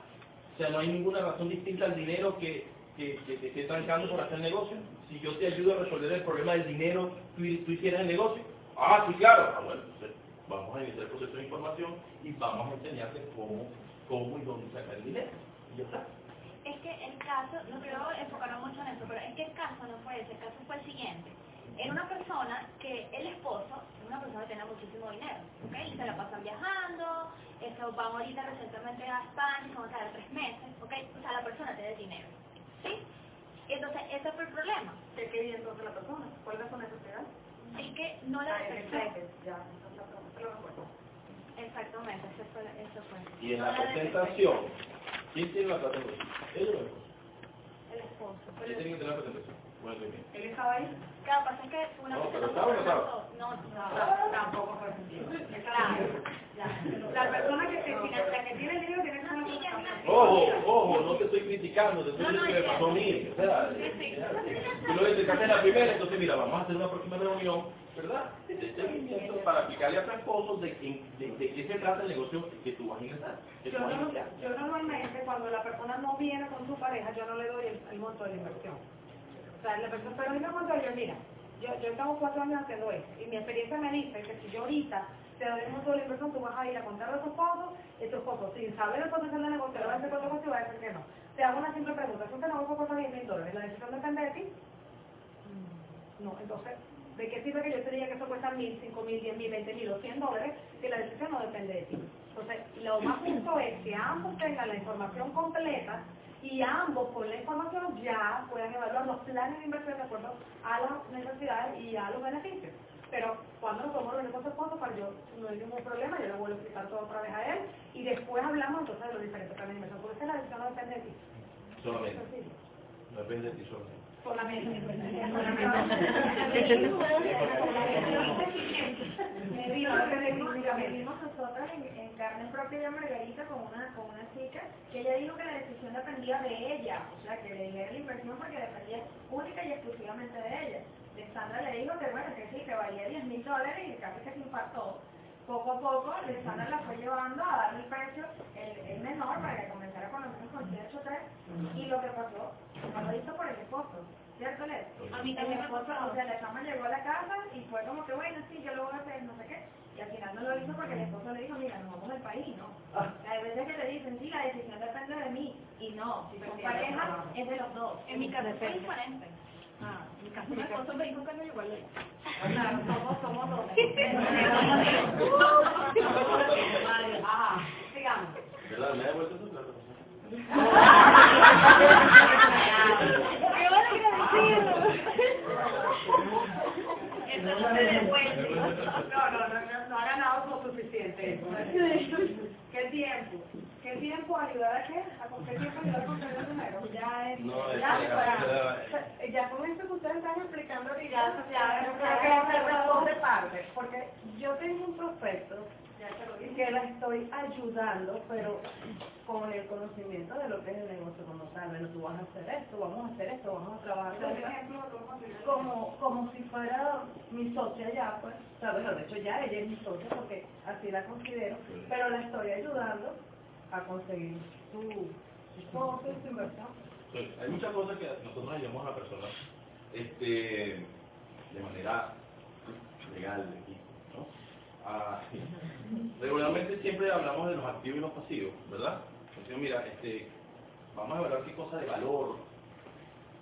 o sea, no hay ninguna razón distinta al dinero que, que, que te esté trancando por hacer el negocio. Si yo te ayudo a resolver el problema del dinero, tú, tú hicieras el negocio. Ah, sí, claro. Ah, bueno, entonces vamos a iniciar el proceso de información y vamos a enseñarte cómo, cómo y dónde sacar el dinero. Y ya está. Es que el caso, no quiero enfocarme mucho en eso, pero es que el caso no fue ese, el caso fue el siguiente. Era una persona que el esposo, una persona que tenía muchísimo dinero, ¿ok? Y se la pasan viajando, eso, van ahorita recientemente a España, se van a quedar tres meses, ¿ok? O sea, la persona tiene dinero, ¿sí? Entonces, ese fue el problema. ¿Qué quería entonces la persona? ¿Cuál es su necesidad? Es que no la Ah, detectó. ya, esa es la pregunta, lo recuerdo. Exactamente, eso fue, eso fue. Y en No la detectó. presentación, ¿quién tiene la plata? ¿Ella o el esposo? El esposo. ¿Quién tiene que tener la presentación? Bueno, bien. ¿Él estaba ahí? Claro, pasa es que una No, pero presentación estaba o no estaba. No, no, No, tampoco fue sentido. Claro. La persona que, la que tiene el dinero tiene que ser una Ojo, ojo, no te estoy criticando, te estoy diciendo que me pasó a mí. O sea, tú lo criticaste en la primera, entonces mira, vamos a hacer una próxima reunión, ¿verdad? De seguimiento para explicarle a tu esposo de, de, de qué se trata el negocio que tú vas a ingresar. Yo, no- yo normalmente cuando la persona no viene con su pareja, yo no le doy el, el monto de la inversión. O sea, la persona, pero a mí me cuenta yo, mira, yo, yo tengo cuatro años haciendo esto y mi experiencia me dice que si yo ahorita te doy el monto de la inversión, tú vas a ir a contar a tu esposo y tu esposo, sin saber el potencial del negocio, le va a decir cuánto cuesta y va a decir que no. Te hago una simple pregunta, ¿es un negocio cuesta 10 mil dólares? ¿La decisión depende de ti? No, entonces, ¿de qué sirve que yo te diga que eso cuesta mil, cinco mil, diez mil, veinte mil o cien dólares si la decisión no depende de ti? Entonces, lo más justo es que ambos tengan la información completa y ambos con la información ya puedan evaluar los planes de inversión de acuerdo a las necesidades y a los beneficios. Pero cuando nos podemos reunir con su esposo, para yo no hay ningún problema, yo le vuelvo a explicar todo otra vez a él y después hablamos entonces de los diferentes planes de inversión, porque esa la decisión no depende de ti. Solamente. No depende de ti solamente. Lo vimos nosotros en, en carne propia de Margarita con una, con una chica que ella dijo que la decisión dependía de ella, o sea, que le diera la inversión porque dependía única y exclusivamente de ella. Alexandra le dijo que bueno, que sí, que valía 10 mil dólares y casi que se impactó. Poco a poco, Alexandra la fue llevando a darle el precio, el, el menor, para que comenzara con lo menos con 183 y lo que pasó, no lo hizo por el esposo. ¿Cierto, Led? A mí el también esposo, o sea, la chama llegó a la casa y fue como que, bueno, sí, yo lo voy a hacer, no sé qué. Y al final no lo hizo porque el esposo le dijo, mira, nos vamos del país, ¿no? Hay veces que le dicen, sí, la decisión depende de mí. Y no, si son pareja, es de los dos. En mi caso diferente. Ah, mi caso, Mi esposo me dijo que no igual le Claro, somos, somos dos. Vale, ajá, sigamos. Tu plata. ¡Qué bueno que Eso no se devuelve. No, no, no, no, no ha ganado lo suficiente. ¿Qué tiempo? ¿Qué tiempo ayudar a qué? ¿A con qué tiempo ayudar a conseguir el dinero? Ya es. No, es ya, que- ya, ya con esto que ustedes están explicando ya, ya, se responde parte. Porque yo tengo un prospecto, ya dije, que la estoy ayudando, pero con el conocimiento de lo que es el negocio como tal. Bueno, tú vas a hacer esto, vamos a hacer esto, vamos a trabajar como, como si fuera mi socia ya, pues, o sea, bueno, de hecho ya ella es mi socia porque así la considero, pero la estoy ayudando a conseguir su, su socio, su inversión. Sí, Hay muchas cosas que nosotros ayudamos a la persona este, de manera legal, ¿no? Ah, (laughs) regularmente siempre hablamos de los activos y los pasivos, ¿verdad? Entonces, mira, este, vamos a evaluar qué cosa de valor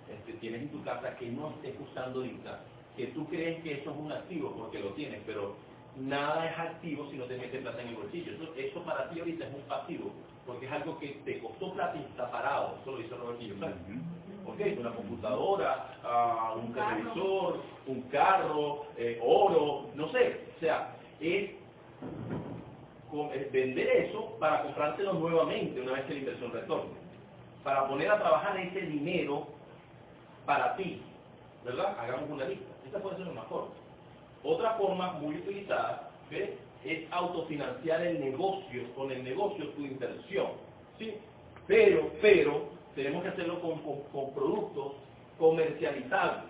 este, tienes en tu casa que no estés usando ahorita, que tú crees que eso es un activo porque lo tienes, pero nada es activo si no te metes plata en el bolsillo. Eso, eso para ti ahorita es un pasivo, porque es algo que te costó plata y está parado. Eso lo dice Robert Kiyosaki. ¿Ok? Una computadora, ah, un televisor, un carro, eh, oro, no sé. O sea, es vender eso para comprártelo nuevamente una vez que la inversión retorne. Para poner a trabajar ese dinero para ti. ¿Verdad? Hagamos una lista. Esta puede ser lo mejor. Otra forma muy utilizada es autofinanciar el negocio, con el negocio tu inversión. ¿sí? Pero, pero, tenemos que hacerlo con, con- con productos comercializables,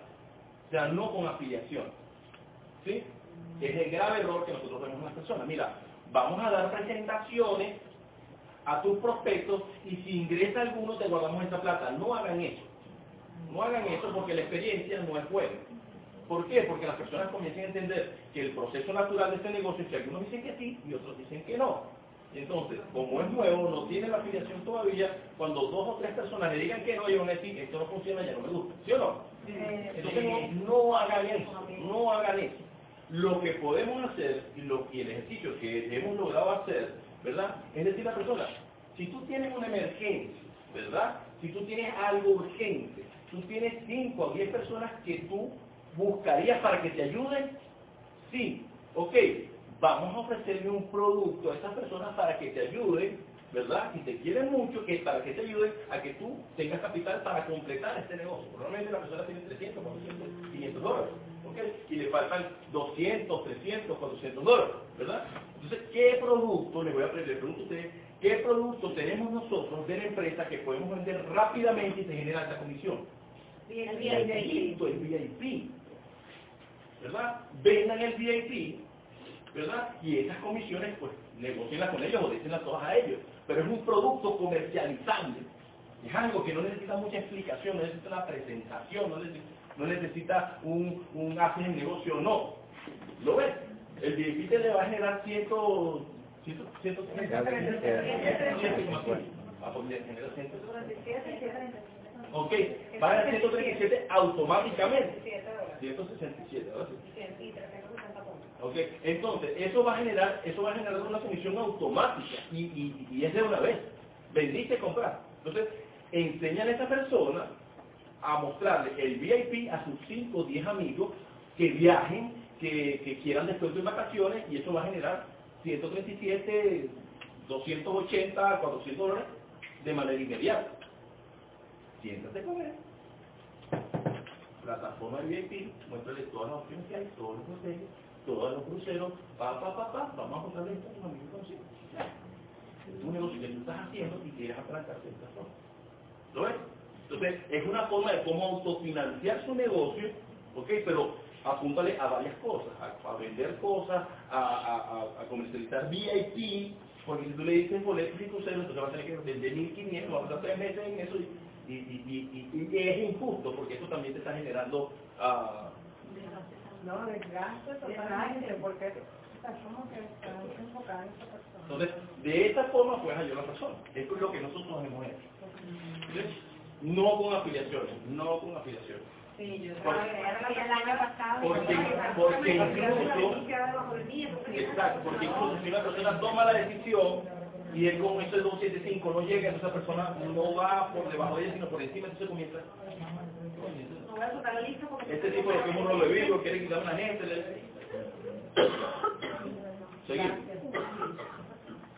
o sea, no con afiliación. ¿sí? Es el grave error que nosotros vemos en las personas. Mira, vamos a dar presentaciones a tus prospectos y si ingresa alguno te guardamos esa plata. No hagan eso. No hagan eso porque la experiencia no es buena. ¿Por qué? Porque las personas comienzan a entender que el proceso natural de este negocio es que algunos dicen que sí y otros dicen que no. Entonces, como es nuevo, no tiene la afiliación todavía, cuando dos o tres personas le digan que no, ellos van a decir, esto no funciona, ya no me gusta. ¿Sí o no? Entonces, no, no hagan eso, no hagan eso. Lo que podemos hacer, y, lo, y el ejercicio que hemos logrado hacer, ¿verdad? Es decir a la persona, si tú tienes una emergencia, ¿verdad? Si tú tienes algo urgente, tú tienes 5 o 10 personas que tú buscarías para que te ayuden, sí, ok, vamos a ofrecerle un producto a esas personas para que te ayuden, ¿verdad? Si te quieren mucho, que para que te ayuden a que tú tengas capital para completar este negocio. Normalmente la persona tiene 300, 400, 500 dólares, ¿ok? Y le faltan 200, 300, 400 dólares, ¿verdad? Entonces, ¿qué producto, le voy a le pregunto a ustedes, qué producto tenemos nosotros de la empresa que podemos vender rápidamente y se genera alta comisión? El VIP, el VIP, ¿verdad? Vendan el VIP, ¿verdad? Y esas comisiones, pues, negocienlas con ellos o déjenlas todas a ellos. Pero es un producto comercializable. Es algo que no necesita mucha explicación, no necesita una presentación, no necesita, no necesita un, un haces el negocio o no. ¿Lo ves? El VIP te le va a generar ciento... ciento... ciento... Ah, pues le genera ciento... Ok, va a dar 137 automáticamente. 167, ahora sí. Ok, entonces eso va a generar, eso va a generar una comisión automática y, y, y es de una vez. Vendiste, comprar. Entonces, enseñan a esa persona a mostrarle el VIP a sus 5 o 10 amigos que viajen, que, que quieran después de vacaciones y eso va a generar 137, 280, 400 dólares de manera inmediata. Siéntate con él. Plataforma VIP, muéstrale todas las opciones que hay, todos los hoteles, todos los cruceros, pa, pa, pa, pa, vamos a contarle esto a tus amigos. Es un negocio que tú estás haciendo y quieres apalancarte de esta forma. ¿Lo ves? Entonces, es una forma de cómo autofinanciar su negocio, ¿ok? Pero apúntale a varias cosas, a, vender cosas, a, a, a- comercializar VIP, porque si tú le dices boletos y cruceros, entonces vas a tener que vender 1.500, vas a tres meses en eso y, y, y, y- y es injusto, porque eso también te está generando... ah, No, desgaste totalmente, porque es como que están enfocadas en esa persona. Entonces, de esta forma puedes ayudar a la persona. Esto es lo que nosotros hemos hecho. No con afiliaciones, no con afiliaciones. Sí, yo Por- trabajé el año pasado. Porque, porque incluso, exacto, porque incluso si una persona toma la decisión y él con ese 275 no llega, entonces esa persona no va por debajo de ella, sino por encima, entonces comienza. No a la. Este tipo de que uno lo vivo, quiere quitar a la gente. le- Seguimos.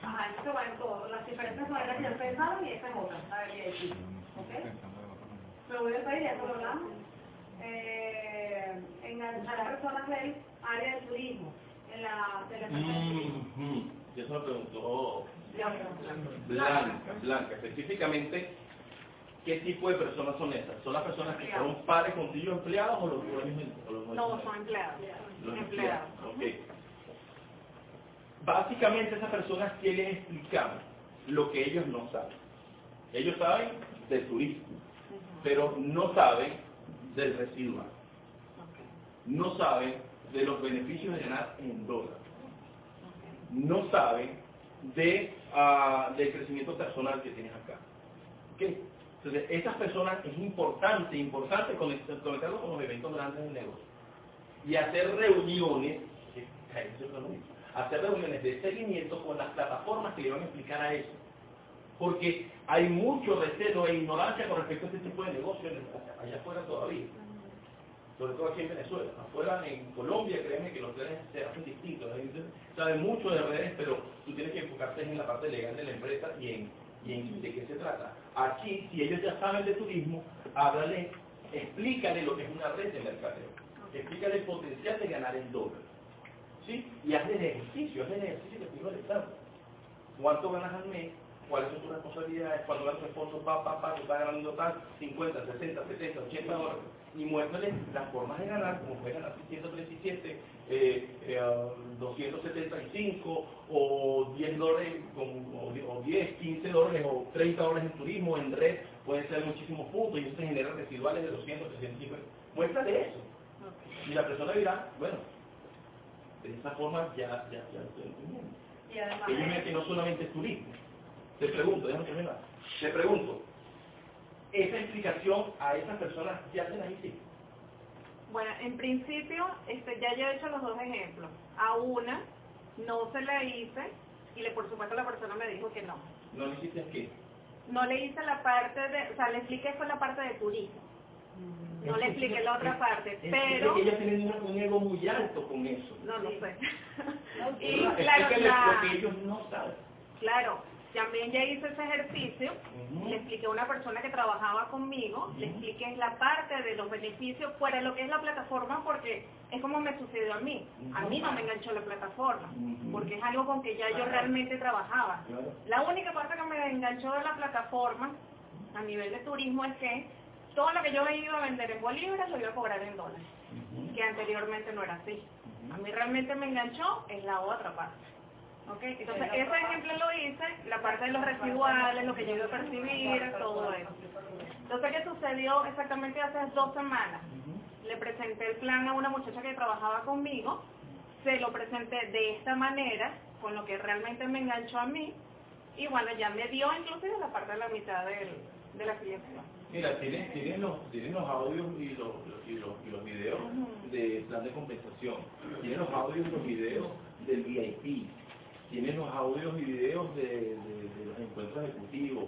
Ajá, entonces bueno, todo, las diferentes maneras que yo pensaba y esa es otra, la de decir. ¿Ok? Voy a pedir, ya lo hablamos. Eh, enganchar a personas del área del turismo, en la delegación. Mhm. Y eso me preguntó Blanca, Blanca, específicamente, ¿qué tipo de personas son esas? ¿Son las personas que son pares contigo empleados o los dueños? o los dueños? No, son empleados. Los empleados. Ok. Básicamente esas personas quieren explicar lo que ellos no saben. Ellos saben del turismo, pero no saben del residual. No saben de los beneficios de ganar en dólares. No saben de, ah, del crecimiento personal que tienes acá. ¿Ok? Entonces, esas personas es importante, importante conectar- conectarlo con los eventos grandes del negocio. Y hacer reuniones, hacer reuniones de seguimiento con las plataformas que le van a explicar a eso. Porque hay mucho recelo e ignorancia con respecto a este tipo de negocios allá afuera todavía. Sobre todo aquí en Venezuela. Afuera en Colombia, créeme que los redes se hacen distintos. La gente sabe mucho de redes, pero tú tienes que enfocarte en la parte legal de la empresa y en, en de qué se trata. Aquí, si ellos ya saben de turismo, háblale, explícale lo que es una red de mercadeo. Explícale el potencial de ganar el doble. ¿Sí? Y hazle el ejercicio, hazle el ejercicio que te digo al examen. ¿Cuánto ganas al mes? ¿Cuáles son tus responsabilidades? ¿Cuándo ganas tu esposo? Pa, pa, pa, tú estás ganando tal, 50, 60, 70, 80 dólares. Y muéstrale las formas de ganar, como puedes ganar 637, eh, eh, 275, o 10 dólares, o, die- o 10, 15 dólares, o 30 dólares en turismo, en red, pueden ser muchísimos puntos, y eso te genera residuales de 200, 350. Muéstrale eso. Y la persona dirá, bueno, de esa forma ya, ya, ya lo estoy entendiendo. Y además, que no solamente es turismo. Te pregunto, déjame terminar. Te pregunto, esa explicación a esas personas ya se las hiciste. Bueno, en principio, este, ya yo he hecho los dos ejemplos. A una no se la hice y le, por supuesto la persona me dijo que no. ¿No le hiciste qué? No le hice la parte de, o sea, le expliqué fue la parte de turismo. No le expliqué la otra parte, Es pero... que ellas tienen un, ego muy alto con eso. No, no sé. (laughs) y claro, la- ellos no saben. Claro, también ya hice ese ejercicio, le expliqué a una persona que trabajaba conmigo, le expliqué la parte de los beneficios fuera de lo que es la plataforma porque es como me sucedió a mí. A mí no me enganchó la plataforma, porque es algo con que ya yo realmente trabajaba. La única parte que me enganchó de la plataforma a nivel de turismo es que todo lo que yo iba a vender en bolívares lo iba a cobrar en dólares, que anteriormente no era así. A mí realmente me enganchó en la otra parte. ¿Ok? Entonces, ese ejemplo lo hice, la parte de los residuales, lo que yo iba a percibir, todo eso. Entonces, ¿qué sucedió exactamente hace dos semanas? Le presenté el plan a una muchacha que trabajaba conmigo, se lo presenté de esta manera, con lo que realmente me enganchó a mí, y bueno, ya me dio inclusive la parte de la mitad del, de la afiliación. Mira, tienes, tienes, los, tienes los audios y los, y los, y los videos de plan de compensación. Tienes los audios y los videos del VIP. Tienes los audios y videos de, de- de los encuentros ejecutivos,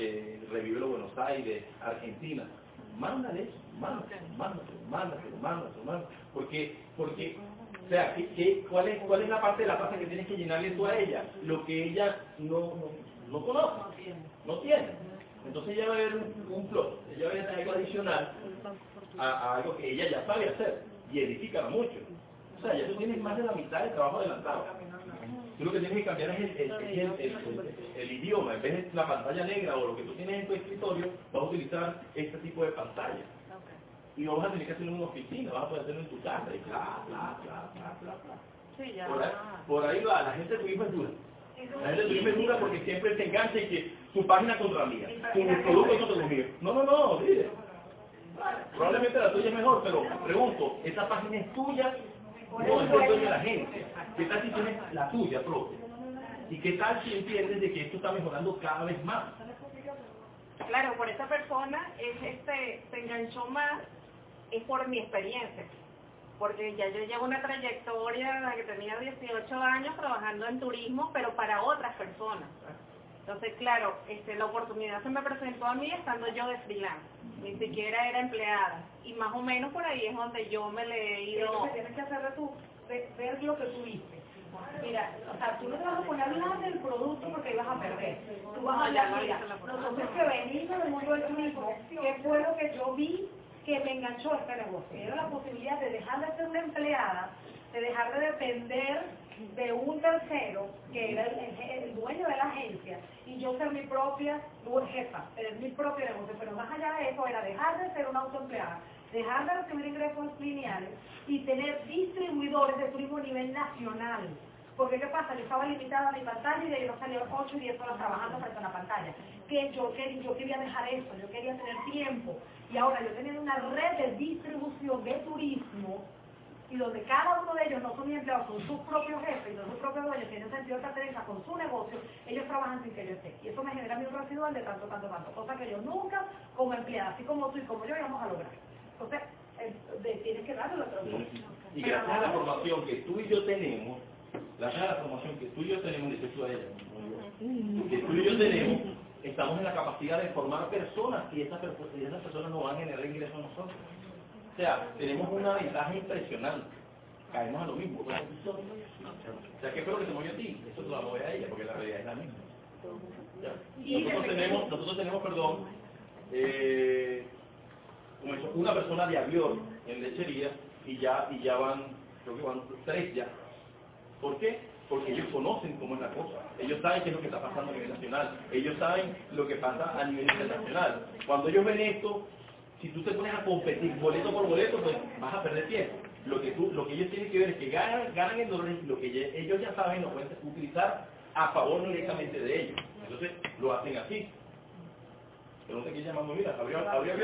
eh, Revive Buenos Aires, Argentina. Mándale eso, mándale, mándale, mándale, mándale, mándale. Porque, porque, o sea, ¿qué, qué- cuál, es, ¿cuál es la parte de la taza que tienes que llenarle tú a ella? Lo que ella no, no, no conoce, no tiene. Entonces ella va a ver un, un plus, ella va a ver algo adicional a, a algo que ella ya sabe hacer y edifica mucho. O sea, ya tú tienes más de la mitad del trabajo adelantado. Tú lo que tienes que cambiar es el, el- el- el- el- el idioma. En vez de la pantalla negra o lo que tú tienes en tu escritorio, vas a utilizar este tipo de pantalla. Y no vas a tener que hacerlo en una oficina, vas a poder hacerlo en tu casa y bla, bla, bla, bla, bla, bla. Sí, ya. Por ahí, por ahí va, la gente turismo es dura. La gente turismo es dura porque siempre te engancha y que tu página contra mía, tu producto contra los míos. No, no, no, mire. Probablemente la tuya es mejor, pero pregunto, ¿esa página es tuya o es de la gente? ¿Qué tal si tienes la tuya propia? ¿Y qué tal si entiendes de que esto está mejorando cada vez más? Claro, por esa persona es este, se enganchó más, es por mi experiencia. Porque ya yo llevo una trayectoria desde que tenía 18 años trabajando en turismo, pero para otras personas. Entonces, claro, este, la oportunidad se me presentó a mí estando yo de freelance. Ni siquiera era empleada. Y más o menos por ahí es donde yo me le he Lo ido... que tienes que hacer es tú, ve- ver lo que tú viste. Mira, o sea, tú no te vas a poner a hablar del producto porque ibas a perder. Tú vas a hablar, mira, nosotros que venimos del mundo del turismo, ¿qué fue lo que yo vi que me enganchó este negocio. Era la posibilidad de dejar de ser una empleada, de dejar de depender de un tercero, que era el, el- el dueño de la agencia, y yo ser mi propia jefa, tener mi propio negocio. Pero más allá de eso era dejar de ser una autoempleada, dejar de recibir ingresos lineales y tener distribuidores de turismo a nivel nacional. Porque ¿qué pasa? Yo estaba limitada a mi pantalla y de ahí no salía 8 y 10 horas trabajando frente a una pantalla. Que yo, que yo quería dejar eso, yo quería tener tiempo. Y ahora yo tenía una red de distribución de turismo y donde cada uno de ellos no son mis empleados, son sus propios jefes y son sus propios dueños, tienen sentido de pertenencia con su negocio, ellos trabajan sin que yo esté. Y eso me genera mi residual de tanto, tanto, tanto. Cosa que yo nunca, como empleada, así como tú y como yo, íbamos a lograr. Entonces, eh, de- tienes que darle la otra Y gracias a la formación que tú y yo tenemos, gracias a la formación que tú y yo tenemos, dice tú a ella, que tú y yo tenemos, estamos en la capacidad de formar personas y esas, y esas personas nos van a generar ingresos a nosotros. O sea, tenemos una ventaja impresionante. Caemos a lo mismo. O sea, ¿qué fue lo que se movió a ti? Eso te lo voy a ella, porque la realidad es la misma. Ya. Nosotros tenemos, nosotros tenemos, perdón, eh, como eso, una persona de avión en lechería y ya, y ya van, creo que van tres ya. ¿Por qué? Porque ellos conocen cómo es la cosa. Ellos saben qué es lo que está pasando a nivel nacional. Ellos saben lo que pasa a nivel internacional. Cuando ellos ven esto, si tú te pones a competir boleto por boleto, pues vas a perder tiempo. Lo que, tú, lo que ellos tienen que ver es que ganan, ganan en dólares y lo que ellos ya saben lo pueden utilizar a favor directamente de ellos. Entonces lo hacen así. Que llamamos, mira, abrió, abrió,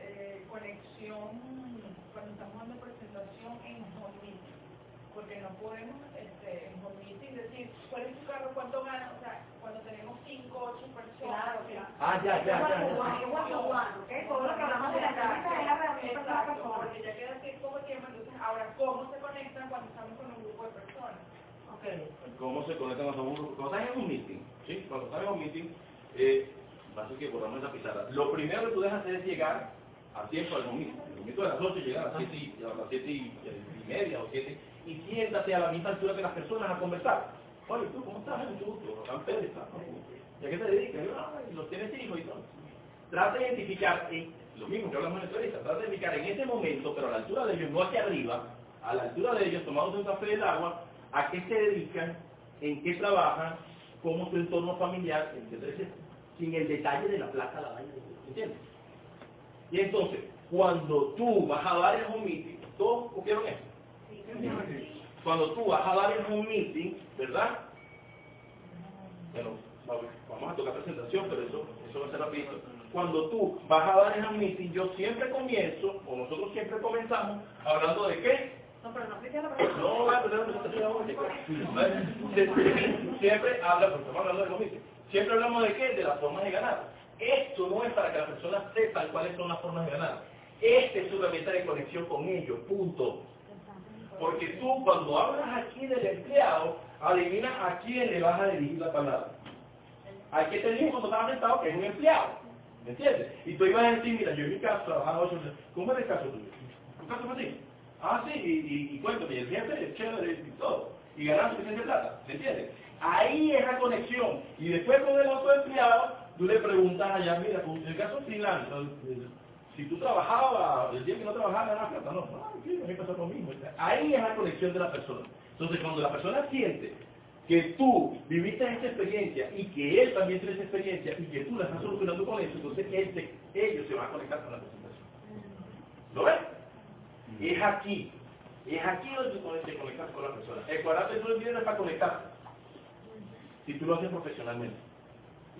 eh, conexión, cuando estamos home meeting, porque no podemos este, meeting decir, ¿cuál es tu carro? ¿Cuánto gana? O sea, cuando tenemos 5, 8 personas. Claro, claro. Ah, ya, ya, ya, ya. Es one to one, ¿ok? Todo lo que hablamos de la entrevista es la reunión con la persona. porque ya queda así poco tiempo, entonces ahora, ¿cómo se conectan cuando estamos con un grupo de personas? cómo se conectan los grupos. Cuando estás en un meeting, ¿sí? Cuando estás en un meeting, eh, vas a que borramos esa pizarra. Lo primero que tú debes hacer es llegar a tiempo al meeting. El momento de las 8 llegar a las 7 y, a las 7 y, y media o 7 y siéntate a la misma altura que las personas a conversar. Oye, ¿tú cómo estás? Mucho gusto. Juan Pérez, ¿estás? ¿Y a qué te dedicas? "Ah, los tienes hijos y todo. Trata de identificar, en, lo mismo que hablamos en la entrevista, trata de identificar en ese momento, pero a la altura de ellos, no hacia arriba, a la altura de ellos, tomándose un café del agua, a qué se dedican, en qué trabajan, cómo su entorno familiar, etcétera, sin el detalle de la plata, la vaina, ¿entiendes? Y entonces, cuando tú vas a dar meeting, ¿todos cogieron eso? Cuando tú vas a dar en un meeting, ¿verdad? Bueno, vamos a tocar presentación, pero eso, eso va a ser rapidito. Cuando tú vas a dar en un meeting, yo siempre comienzo, o nosotros siempre comenzamos, hablando de qué? No, pero no la pregunta. No, la presentación ahora, Sie- Siempre habla, porque estamos hablando de comité, siempre hablamos de qué? De las formas de ganar. Esto no es para que las personas sepan cuáles son las formas de ganar. Esta es su herramienta de conexión con ellos, punto. Porque tú cuando hablas aquí del empleado, adivina a quién le vas a dirigir la palabra. ¿A qué te dijo cuando estabas sentado que es un empleado? ¿Me entiendes? Y tú ibas a decir, mira, yo en mi caso trabajaba ocho meses. ¿Cómo es el caso tuyo? ¿Tu caso fue así? Ah, sí, y, y, y cuéntame, y el jefe es chévere y todo. Y ganas suficiente plata, ¿me entiendes? Ahí es la conexión. Y después con el otro empleado, tú le preguntas allá, mira, en el caso freelance, si tú trabajabas, el día que no trabajabas, ganas plata, no, no, sí, mí pasa lo mismo. Ahí es la conexión de la persona. Entonces, cuando la persona siente que tú viviste esta experiencia y que él también tiene esa experiencia y que tú la estás solucionando con eso, entonces él se- ellos se van a conectar con la presentación. ¿Lo ves? Es aquí. Es aquí donde te conectas con la persona. El cuadrado de todo el para conectar. Si tú lo haces profesionalmente.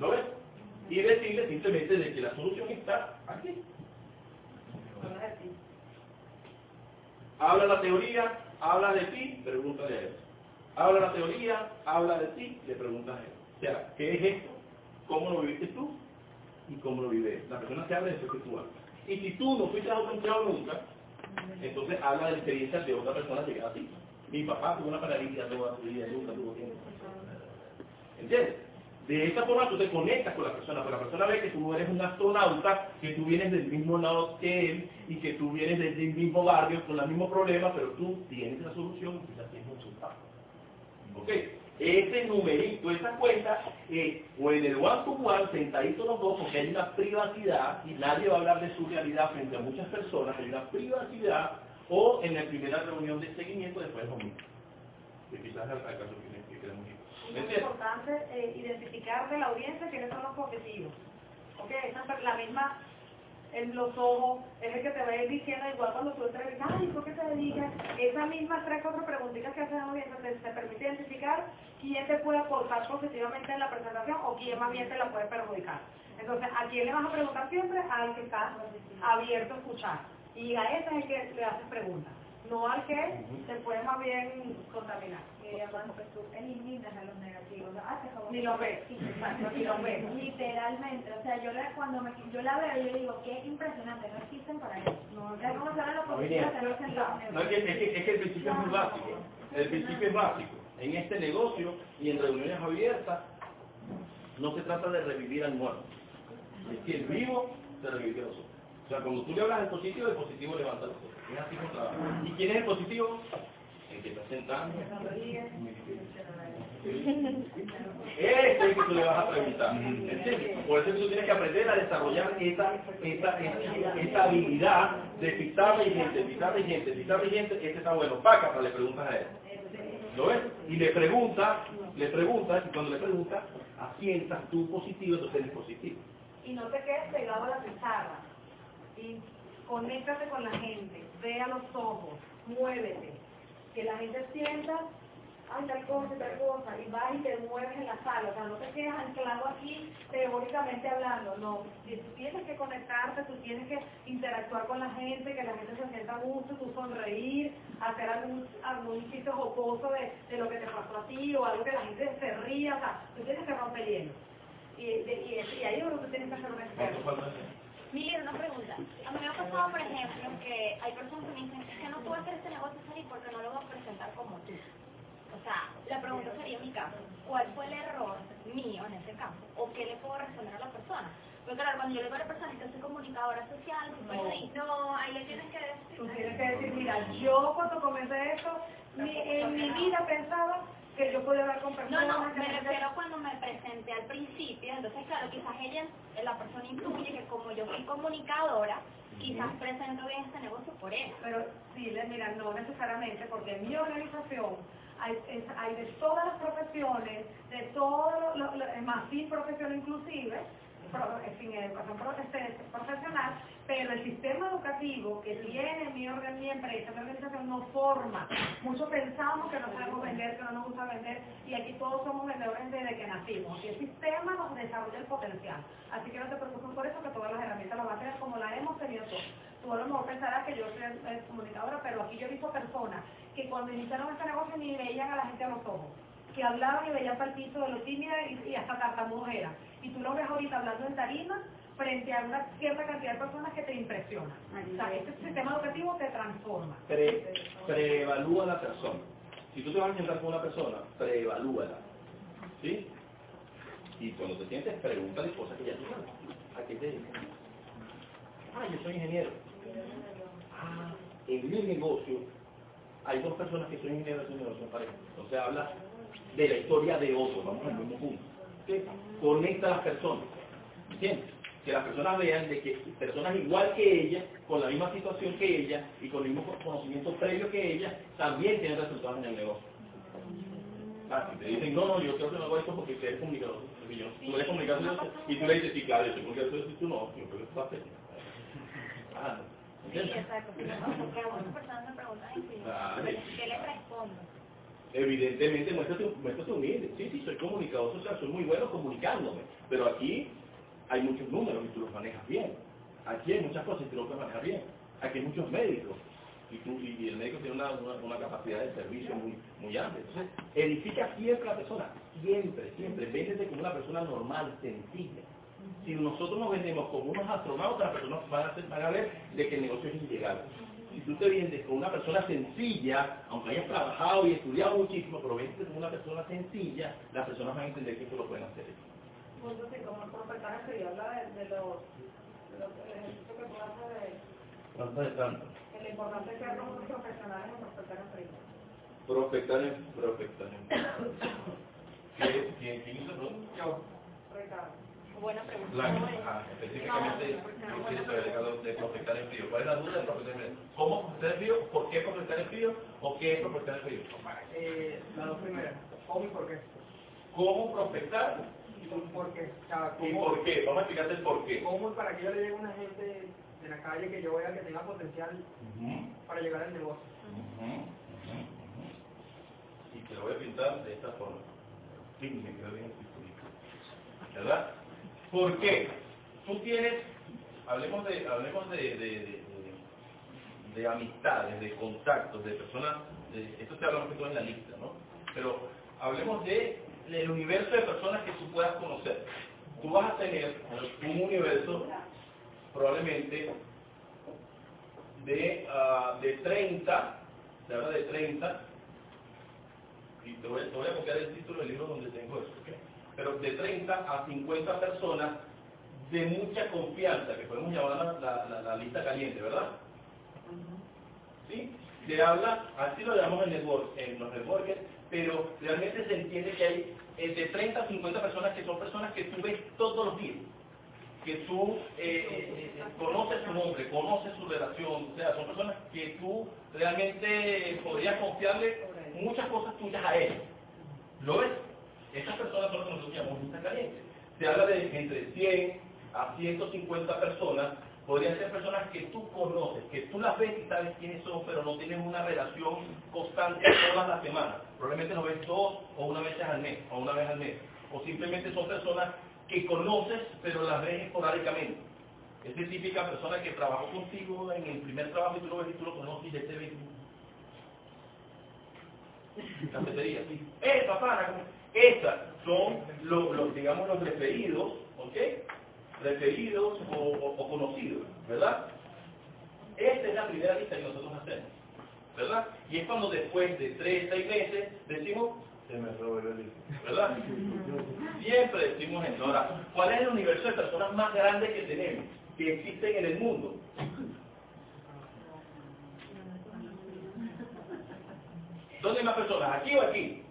¿Lo ves? Y decirle simplemente de que la solución está aquí. Habla la teoría, habla de ti, pregúntale a él. Habla la teoría, habla de ti, le preguntas a él. O sea, ¿qué es esto? ¿Cómo lo viviste tú? Y cómo lo vive. La persona te habla de eso que tú hablas. Y si tú no fuiste autoempleado nunca, entonces habla de la experiencia de otra persona llegada a ti. Mi papá tuvo una paralítica toda su vida, nunca tuvo tiempo. ¿Entiendes? De esa forma tú te conectas con la persona, pero la persona ve que tú eres un astronauta, que tú vienes del mismo lado que él y que tú vienes del mismo barrio con los mismos problemas, pero tú tienes la solución y quizás tienes un resultado. ¿Ok? Ese numerito, esa cuenta, eh, o en el one to one, sentaditos los dos, porque hay una privacidad y nadie va a hablar de su realidad frente a muchas personas, hay una privacidad, o en la primera reunión de seguimiento después de domingo. Que quizás al, caso que, que queremos. Y ¿Me es importante eh, identificar de la audiencia quiénes son los objetivos. Ok, esa es la misma en los ojos, es el que te va a ir diciendo igual cuando tú entrevistas, ay, ¿por qué te dedicas? Esas mismas tres, cuatro preguntitas que haces en la audiencia te, te permite identificar quién te puede aportar positivamente en la presentación o quién más bien te la puede perjudicar. Entonces, ¿a quién le vas a preguntar siempre? Al que está abierto a escuchar. Y a ese es el que le haces preguntas, no al que te puede más bien contaminar. Pues tú eliminas a los negativos. Ni los ves. Ni los ves. Literalmente. O sea, yo la, cuando me, yo la veo, yo digo, qué impresionante, no existen para eso. No, como los positivos, es que, es, que, es que el principio es muy básico. El principio es básico. En este negocio y en reuniones abiertas no se trata de revivir al muerto. Es que el vivo se revive a los otros. O sea, cuando tú le hablas del positivo, el positivo levanta los otros. Es así como trabaja. ¿Y quién es el positivo? El que está sentando. Ese es que tú le vas a preguntar. ¿entiendes? Por eso tú tienes que aprender a desarrollar esa, esa, esa, esa habilidad de citar y gente, citar y gente, citar y gente. Este está bueno. Paca, le preguntas a él. ¿Lo ves? Y le preguntas, le preguntas, y cuando le preguntas, asientas tú positivo, entonces él es positivo. y no te quedes pegado a la pizarra. Y conéctate con la gente, ve a los ojos, muévete. Que la gente sienta, ay, tal cosa, tal cosa, y vas y te mueves en la sala. O sea, no te quedes anclado aquí teóricamente hablando. No, si tú tienes que conectarte, tú tienes que interactuar con la gente, que la gente se sienta a gusto, tú sonreír, hacer algún, algún chiste jocoso de, de lo que te pasó a ti, o algo que la gente se ría. O sea, tú tienes que romper el hielo. Y, de- y, y ahí es donde tienes que hacer un experto. Miguel, una pregunta. A mí me ha pasado, por ejemplo, que hay personas que me dicen, es que no puedo hacer este negocio salir porque no lo voy a presentar como tú. O sea, la pregunta sería en mi caso, ¿cuál fue el error mío en ese caso? ¿O qué le puedo responder a la persona? Porque claro, cuando yo le digo a la persona que soy comunicadora social, pues ahí, no, ahí le tienes que decir. Tú tienes que decir, mira, yo cuando comencé esto, mi- en mi vida pensaba que yo podía hablar con No, personas. no, me refiero cuando me presenté al principio, entonces claro, quizás ella, la persona intuye que como yo soy comunicadora, quizás presento bien este negocio por eso. Pero sí, le- mira, no necesariamente, porque en mi organización hay, es- hay de todas las profesiones, de todo lo- más sin profesión inclusive, pro- sin educación pro- profesional, pero el sistema educativo que tiene mi, organ- mi empresa, mi organización, no forma. Muchos pensamos que no sabemos vender, que no nos gusta vender, y aquí todos somos vendedores desde que nacimos. Y el sistema nos desarrolla el potencial. Así que no te preocupes por eso, que todas las herramientas las vas a tener como las hemos tenido todos. Tú a lo mejor pensarás que yo soy comunicadora, pero aquí yo he visto personas que cuando iniciaron este negocio ni veían a la gente a los ojos, que hablaban y veían para el piso de lo tímida y, hasta tartamudos. Y tú lo ves ahorita hablando en tarima frente a una cierta cantidad de personas que te impresionan. O sea, este sistema educativo te transforma. Pre, preevalúa a la persona. Si tú te vas a sentar con una persona, preevalúala. ¿Sí? Y cuando te sientes, pregúntale cosas que ya tú sabes. ¿A qué te dedicas? Ah, yo soy ingeniero. Ah, en mi negocio hay dos personas que son ingenieros de su negocio en pareja. Entonces habla de la historia de otro, vamos al mismo punto. ¿Sí? Conecta a las personas. ¿Entiendes? Que las personas vean de que personas igual que ella, con la misma situación que ella y con el mismo conocimiento previo que ella, también tienen resultados en el negocio. Ah, si te dicen, no, no, yo creo que no hago esto porque usted es comunicador. Yo, tú eres comunicador y tú le dices, sí, claro, yo soy comunicador, y tú no, yo creo que tú haces. Ah, Sí, ¿entiendes? exacto. Porque algunas personas me preguntan sí. ¿qué les respondo? Evidentemente, muéstrate, muéstrate humilde. Sí, sí, soy comunicador social, soy muy bueno comunicándome. Pero aquí hay muchos números y tú los manejas bien. Aquí hay muchas cosas y tú los puedes manejar bien. Aquí hay muchos médicos. Y, tú, y el médico tiene una, capacidad de servicio muy, muy amplia. Entonces, edifica siempre a la persona. Siempre, siempre. Véndete como una persona normal, sencilla. Si nosotros nos vendemos como unos astronautas, las personas van a, hacer- van ver de que el negocio es ilegal. Si tú te vendes como una persona sencilla, aunque hayas trabajado y estudiado muchísimo, pero vendes como una persona sencilla, las personas van a entender que eso lo pueden hacer. Punto sí, como el prospectar y habla de, de los, de los el ejercicio que tú haces de, ¿Cuánto de tanto? lo importante es ser unos profesionales en prospectar frío. Prospectar en, prospectar en. (coughs) ¿Qué- ¿Quién, hizo todo? Yo. Buena pregunta. Blanco. Ah, específicamente, ¿qué quiere saber Ricardo, de prospectar en frío? ¿Cuál es la duda de prospectar en frío? ¿Cómo prospectar en frío? ¿Por qué prospectar en frío? ¿O qué es prospectar en frío? Eh, las dos primeras. ¿Cómo y por qué? ¿Cómo prospectar? ¿Y por qué? O sea, ¿Y ¿cómo- por qué? Vamos a explicarte el por qué. ¿Cómo y para que yo le llegue a una gente de la calle que yo vea que tenga potencial para llegar al negocio? Y te lo voy a pintar de esta forma. Sí, me quedó bien el. ¿Verdad? ¿Por qué? Tú tienes, hablemos de, hablemos de, de, de, de- de amistades, de contactos, de personas, de- esto te hablamos que todo en la lista, ¿no? Pero hablemos de el universo de personas que tú puedas conocer. Tú vas a tener un universo probablemente de, ah, de 30, se habla de 30, y te voy, te voy a copiar el título del libro donde tengo eso, ¿ok? Pero de 30 a 50 personas de mucha confianza, que podemos llamar la, la- la lista caliente, ¿verdad? ¿Sí? Se habla, así lo llamamos en, network, en los networkers, pero realmente se entiende que hay eh, de 30 a 50 personas que son personas que tú ves todos los días que tú eh, eh, conoces su nombre, conoces su relación, o sea, son personas que tú realmente podrías confiarle muchas cosas tuyas a ellos. ¿Lo ves? Estas personas son las que nosotros llamamos lista caliente. Se habla de entre 100 a 150 personas, podrían ser personas que tú conoces, que tú las ves y sabes quiénes son, pero no tienen una relación constante todas las semanas. Probablemente lo ves dos o una vez al mes, o una vez al mes. O simplemente son personas que conoces, pero las ves esporádicamente. Es típica persona que trabajó contigo en el primer trabajo y tú lo ves y tú lo conoces y ya te ves. Cafetería, sí. ¡Eh, papá! Estas son los, digamos, los referidos, ¿ok? Referidos o, conocidos, ¿verdad? Esta es la primera lista que nosotros hacemos, ¿verdad? Y es cuando después de tres, seis meses decimos, se me robó la lista, ¿verdad? Siempre decimos eso. Ahora, ¿cuál es el universo de personas más grande que tenemos, que existen en el mundo? ¿Dónde hay más personas? ¿Aquí o aquí?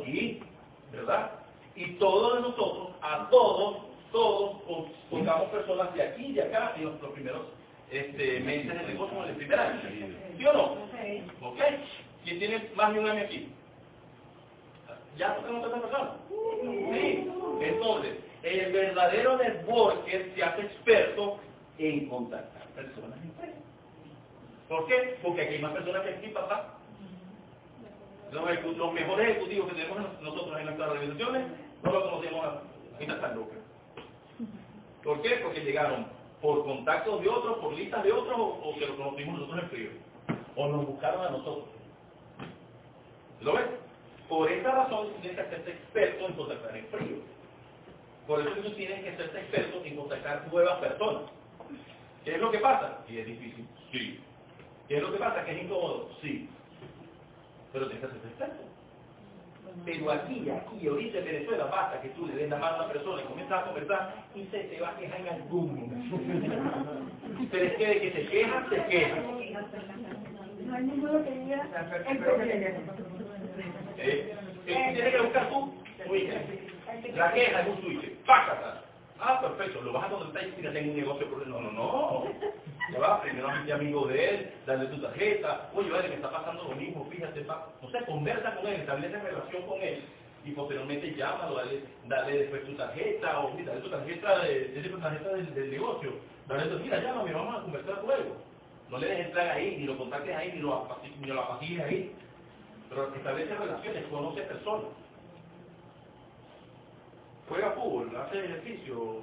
Aquí, ¿verdad? Y todos nosotros, a todos, todos pon- pongamos personas de aquí y de acá en nuestros primeros este, meses de negocio en el primer año. ¿Sí o no? ¿Ok? ¿Quién tiene más de un año aquí? ¿Ya tenemos tantas personas? Sí. Entonces, el verdadero networker se hace experto en contactar personas en. ¿Por qué? Porque aquí hay más personas que aquí, papá. Los, mejores ejecutivos que tenemos nos- nosotros en nuestras organizaciones no los conocemos a están locas. ¿Por qué? Porque llegaron por contactos de otros, por listas de otros, o, o que los conocimos nosotros en frío. O nos buscaron a nosotros. ¿Lo ves? Por esta razón tienes que hacerte experto en contactar en frío. Por eso tú tienes que hacerte experto en contactar nuevas personas. ¿Qué es lo que pasa? Y es difícil. Sí. ¿Qué es lo que pasa? Que es incómodo. Sí. Pero tienes que hacerte experto. Pero aquí, aquí, ahorita en Venezuela, basta que tú le des la mano a una persona y comienzas a conversar y se te va a quejar en algún momento. (laughs) Pero es que de que se queja, se queja. No hay ninguno que diga. Eh, eh, tienes que buscar tu switch. La queja es un switch. ¡Pácata! Ah, perfecto, lo vas a contratar y ya tengo un negocio por No, no, no. Ya va, primero hazte amigo de él, dale tu tarjeta. Oye, vale, me está pasando lo mismo, fíjate. No sé, conversa con él, establece relación con él. Y posteriormente llámalo, dale, dale después tu tarjeta, o mira, dale tu tarjeta, de, dale tu tarjeta del, del negocio. Dale tu, mira, llámame, vamos a conversar luego. No le dejes entrar ahí, ni lo contactes ahí, ni lo, ni lo apasilles ahí. Pero establece relaciones, conoce personas. Juega fútbol, hace ejercicio,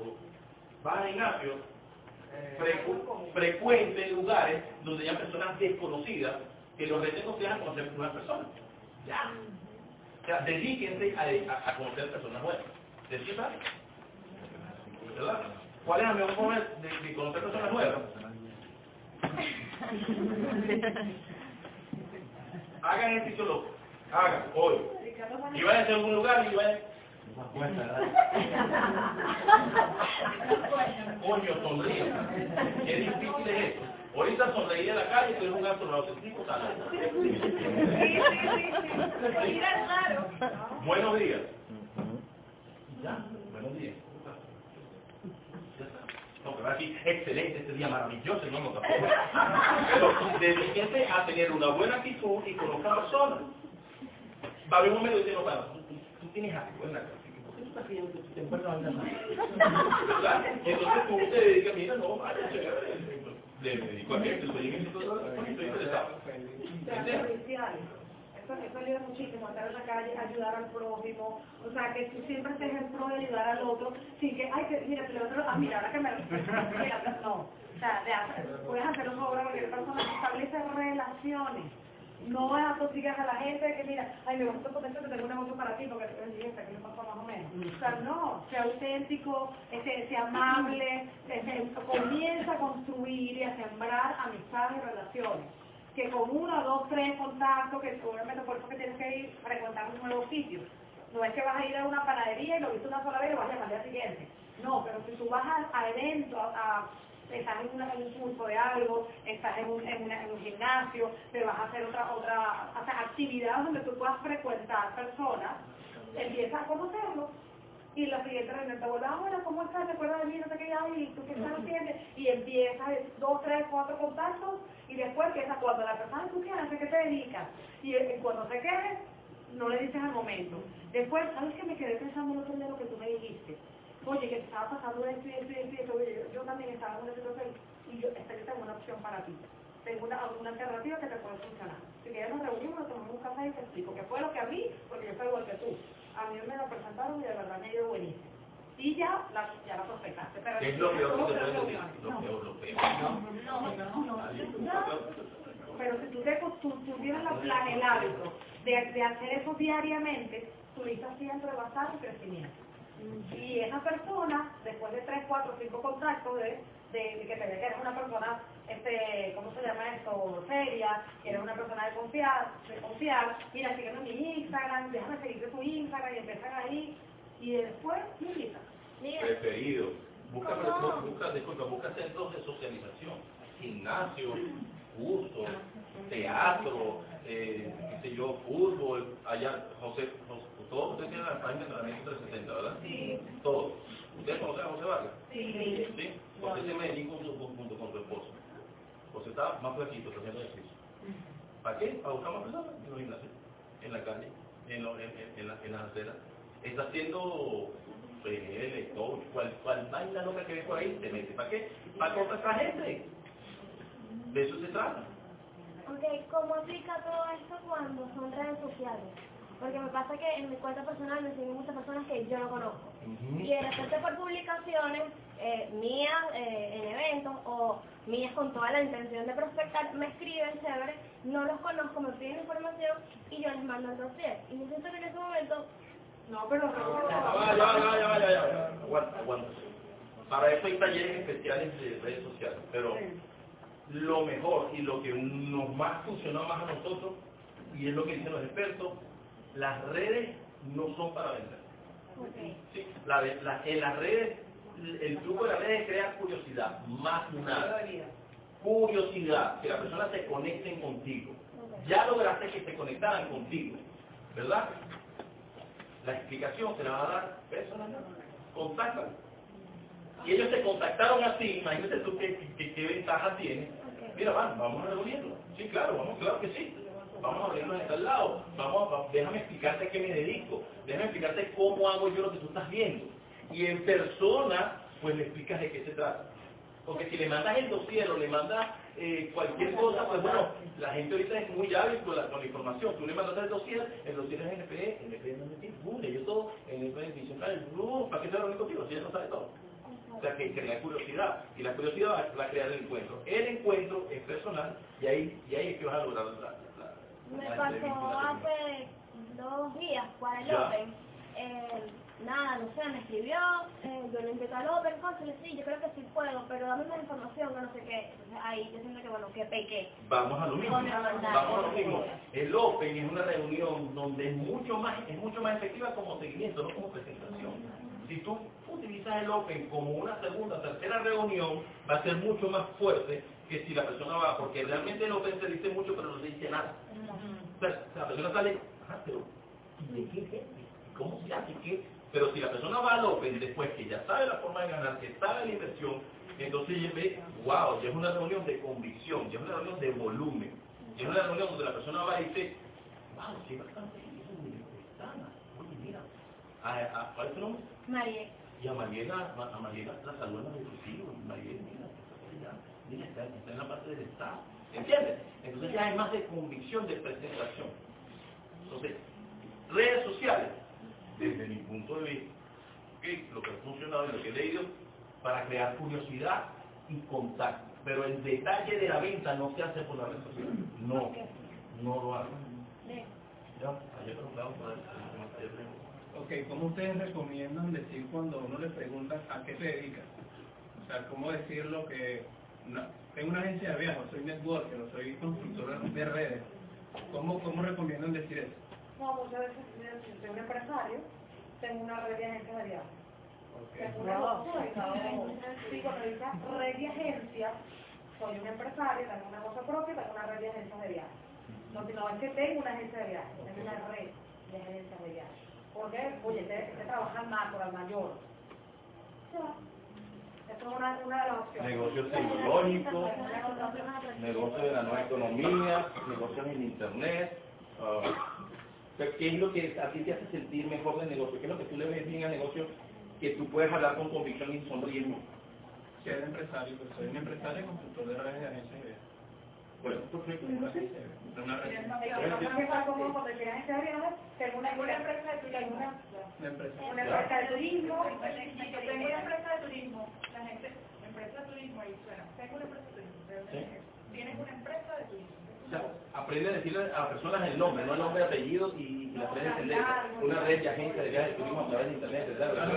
va al gimnasio, frecu- frecuente lugares donde hay personas desconocidas que los retos sean conocer nuevas personas. Ya. O sea, dedíquense a, a- a conocer personas nuevas. ¿De qué sale? ¿Verdad? ¿Cuál es la mejor forma de, de conocer personas nuevas? (laughs) Hagan ejercicio loco. Hagan, hoy. Y vayan a algún lugar y vayan. Coño, sonríe. Qué difícil es esto. Ahorita sonreí en la calle, tú eres un astronauta. El tipo sale. Buenos días. Ya, buenos días. Ya. No, pero aquí, excelente, este día maravilloso, no nos Pero dedíquese a tener una buena actitud y conozca a personas. Va a haber un momento que no, para, tú, tú, tú tienes algo en la casa. Entonces tú te dedicas, mira, no, vaya, chévere. Le dedico a esto, estoy en esto, estoy interesado. serviciales. Eso, eso ayuda muchísimo, estar en la calle, ayudar al prójimo, o sea, que tú siempre estés en pro de ayudar al otro, sin que, ay, que, mira, que el otro, ah, mira, ahora que me (laughs) mira, no, o sea, de hacer, puedes hacer un obra porque persona establece relaciones, no atosigas a la gente que mira, ay, me gusta porque esto que tengo una moto para ti, porque tú eres que me pasa más o menos. O sea, no, sea auténtico, este, sea amable, este, comienza a construir y a sembrar amistades y relaciones que con uno, dos, tres contactos, que seguramente por eso que tienes que ir a frecuentar un nuevo sitio. No es que vas a ir a una panadería y lo viste una sola vez y lo vas a llamar al día siguiente. No, pero si tú vas a, a eventos, a- estás en, una- en un curso de algo, estás en un, en, una- en un gimnasio, te vas a hacer otra, otra o sea, actividades donde tú puedas frecuentar personas, empiezas a conocerlos y la siguiente reunión te vuelve, ah, bueno, ¿cómo estás? ¿Te acuerdas de mí? No sé qué, ay, ¿tú qué estás haciendo? Y empiezas dos, tres, cuatro contactos y después empiezas cuando la persona tú quieras, ¿a qué te dedicas? Y eh, cuando te quedes, no le dices al momento. Después, ¿sabes que me quedé pensando el otro día lo que tú me dijiste? Oye, que te estaba pasando esto y esto y esto y esto. Oye, yo, yo también estaba en una situación y yo este, tengo una opción para ti. Tengo una, una alternativa que te puede funcionar. Si quieres nos reunimos, nos tomamos un café y te explico qué fue lo que a mí, porque yo soy igual que tú. A mí me lo presentaron y de verdad me ha ido buenísimo. Y ya la, ya la prospectaste. Pero ¿Qué es lo peor que. Lo No. peor, lo peor. No, no, no. Pero si tú, te, tú, tú tienes la plan, el hábito de, de hacer eso diariamente, tu lista siempre va a estar en crecimiento. Y esa persona, después de 3, 4, 5 contactos de, de, de que te ve que eres una persona, este, ¿cómo se llama esto? Seria, que eres una persona de confiar, de confiar, mira, sígueme en mi Instagram, déjame seguirte tu Instagram y empiezan ahí, y después me invitan. Preferido. Busca, busca, disculpa, busca centros de socialización, gimnasio, cursos, teatro, eh, qué sé yo, fútbol, allá, José, José todos ustedes tienen la página de entrenamiento 360, ¿verdad? Sí. Todos. ¿Ustedes conocen a José Vargas? Sí. ¿Sí? José se me junto, con su esposo. José está más flaquito, está haciendo ejercicio. ¿Para qué? Para buscar más personas en los gimnasios, en la calle, en, lo- en, la- en las aceras. Está haciendo PNL, coach, cual, cual vaina loca que ve por ahí, se mete. ¿Para qué? Para contactar gente. De eso se trata. Ok, ¿cómo aplica todo esto cuando son redes sociales? Porque me pasa que en mi cuenta personal me siguen muchas personas que yo no conozco. Y de repente por publicaciones eh, mías eh, en eventos o mías con toda la intención de prospectar, me escriben, chévere, no los conozco, me piden información y yo les mando el dossier. Y yo siento que en ese momento... No, pero... Ya va, ya ya ya ya va. Aguanta, aguanta. Para eso hay talleres especiales de redes sociales, pero lo mejor y lo que nos más funcionó más a nosotros, y es lo que dicen los expertos, las redes no son para vender. Sí, la de- la- en las redes, el truco de las redes es crear curiosidad, más nada. Curiosidad, que las personas se conecten contigo. Ya lograste que se conectaran contigo, ¿verdad? La explicación se la va a dar personalmente. Contáctalo. Y ellos se contactaron así, imagínate tú qué, qué, qué ventaja tienes. Mira, van, vamos a reunirnos. Sí, claro, vamos, claro que sí. Vamos a reunirnos en tal lado. Vamos, déjame explicarte a qué me dedico. Déjame explicarte cómo hago yo lo que tú estás viendo. Y en persona, pues le explicas de qué se trata. Porque si le mandas el dossier o le mandas eh, cualquier cosa, pues bueno, la gente ahorita es muy hábil con la, con la información. Tú le mandas el dossier, el dossier es NPE, NPE no es uh, yo todo, NPE edición tal, uh, ¿para qué se reúne contigo? Si ella no sabe todo. O sea, que crea curiosidad. Y la curiosidad va, a crear el encuentro. El encuentro es personal y ahí, y ahí es que vas a lograr Me pasó hace dos días para el Ya. Open. Eh, nada, no sé, me escribió, eh, yo le invité al Open, cosas, sí, yo creo que sí puedo, pero dame más información, que no sé qué. Entonces ahí yo siento que, bueno, que pequé. Vamos a lo mismo. Vamos a lo mismo. El Open es una reunión donde es mucho más, es mucho más efectiva como seguimiento, no como presentación. Si tú utilizas el Open como una segunda, tercera reunión, va a ser mucho más fuerte que si la persona va, porque realmente el Open se dice mucho, pero no se dice nada. O sea, la persona sale, ajá, pero ¿y de qué? ¿Y ¿Cómo se hace? ¿Qué? Pero si la persona va al Open después que ya sabe la forma de ganar, que sabe la inversión, entonces ella ve, wow, ya es una reunión de convicción, ya es una reunión de volumen, ya es una reunión donde la persona va y dice, wow, sí, bastante gente muy ventana. Oye, mira, a, a, ¿cuál es nombre? María. Y a Mariela, a Mariela la saludó en y Mariela, mira, mira, mira, está, está en la parte del Estado. ¿Entiendes? Entonces ya hay más de convicción de presentación. Entonces, redes sociales, desde mi punto de vista, ¿ok? lo que ha funcionado y lo que he leído, para crear curiosidad y contacto. Pero el detalle de la venta no se hace por la red social. No, no lo hace. Ya, ayer el. Ok, ¿cómo ustedes recomiendan decir cuando uno le pregunta a qué se dedica? O sea, ¿cómo decir lo que... no, tengo una agencia de viajes, soy networker, o soy constructor de redes. ¿Cómo, ¿Cómo recomiendan decir eso? No, muchas veces soy un empresario, tengo una red de agencias de viajes. Tengo un negocio dedicado, sí, cuando dice red de agencias, soy un empresario, tengo un negocio propio, tengo una red de agencias de viajes. No, sino es que tengo una agencia de viajes, tengo una red de agencias de viajes. Porque, oye, este, este trabaja al macro, al mayor. Esto es una, una de las opciones. Negocios tecnológicos, negocios de la nueva economía, negocios en internet. ah, sea, ¿Qué es lo que a ti te hace sentir mejor del negocio? ¿Qué es lo que tú le ves bien al negocio que tú puedes hablar con convicción y sonreír? Ser empresario, pues soy un empresario y constructor de redes de agencias de. Bueno, perfecto. Una tengo una, una empresa de turismo. Una, empresa. una empresa de turismo. Tengo una empresa de turismo, la gente, empresa de turismo, ahí suena, tengo una empresa de turismo, Sí. tienes una empresa de turismo. O sea, aprende a decirle a las personas el nombre, no el nombre, apellido y, y aprende a entender una red de agencias de viajes de turismo a través de internet. ¿verdad?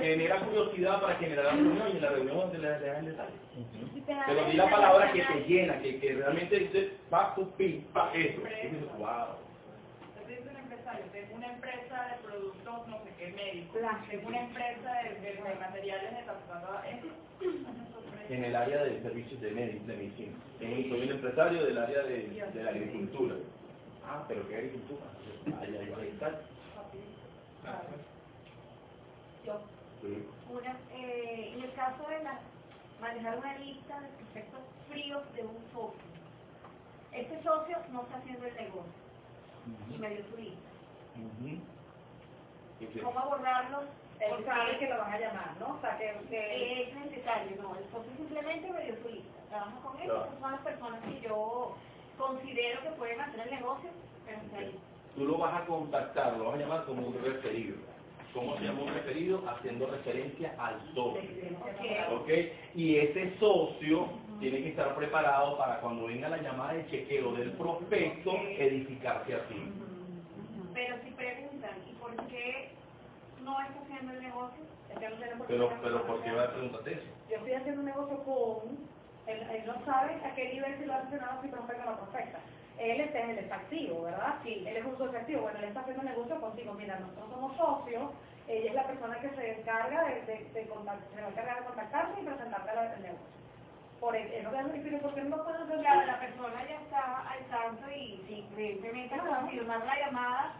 Genera curiosidad para generar la reunión y en la reunión te le dejan detalle. Pero di la palabra que te llena, que, que realmente dice, pa, tu, pi, pa, eso. Y dices, wow. Yo soy un empresario, tengo una empresa de productos, no sé qué, médicos, tengo una empresa de, de, de materiales de tratamiento, (clears throat) En el área de servicios de, medi- de medicina. Soy un empresario del área de, de la agricultura. Ah, pero ¿qué agricultura? Ahí, está. Yo, Sí. una, eh, en el caso de la, manejar una lista de prospectos fríos de un socio. Este socio no está haciendo el negocio y me dio su lista. ¿Cómo abordarlo? Él sabe que lo van a llamar, ¿no? O sea, que... que Es necesario, no, el socio simplemente me dio su lista. Trabaja con él, Claro. esas son las personas que yo considero que pueden hacer el negocio, pero está ahí. Tú lo vas a contactar, lo vas a llamar como un referido. ¿Cómo se llama un referido? Haciendo referencia al socio. ¿Ok? Y ese socio tiene que estar preparado para cuando venga la llamada de chequeo del prospecto, edificarse así. Pero si preguntan, ¿y por qué no está haciendo el negocio? Es Pero, pero ¿por qué va a preguntarte eso? Yo estoy haciendo un negocio con, él, él no sabe a qué nivel si lo hace nada si prospecta o no prospecta. Él en el está activo, ¿verdad? Sí. Él es un socio activo. Bueno, él está haciendo un negocio contigo. Mira, nosotros somos socios. Ella es la persona que se encarga de, de, de contact- se va a encargar de contactarse y presentarte la- el negocio. Por el, él no hacer. Claro, la persona ya está al tanto y simplemente confirmar la llamada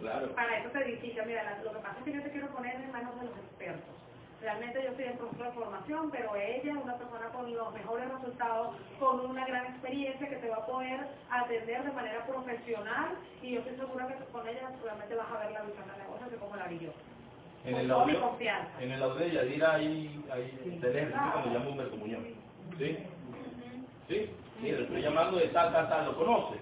Claro. Para eso se edifica. Mira, lo que pasa es que yo te quiero poner en manos de los expertos. Realmente yo estoy en proceso de formación, pero ella es una persona con los mejores resultados, con una gran experiencia que te va a poder atender de manera profesional y yo estoy segura que con ella realmente vas a ver la visión del negocio que como la vi yo. En Con el audio, en el audio de Yadira hay, hay del ejercicio cuando llama Humberto Muñoz. ¿Sí? ¿Sí? Mira, le estoy llamando de tal, tal, tal, ¿lo conoce?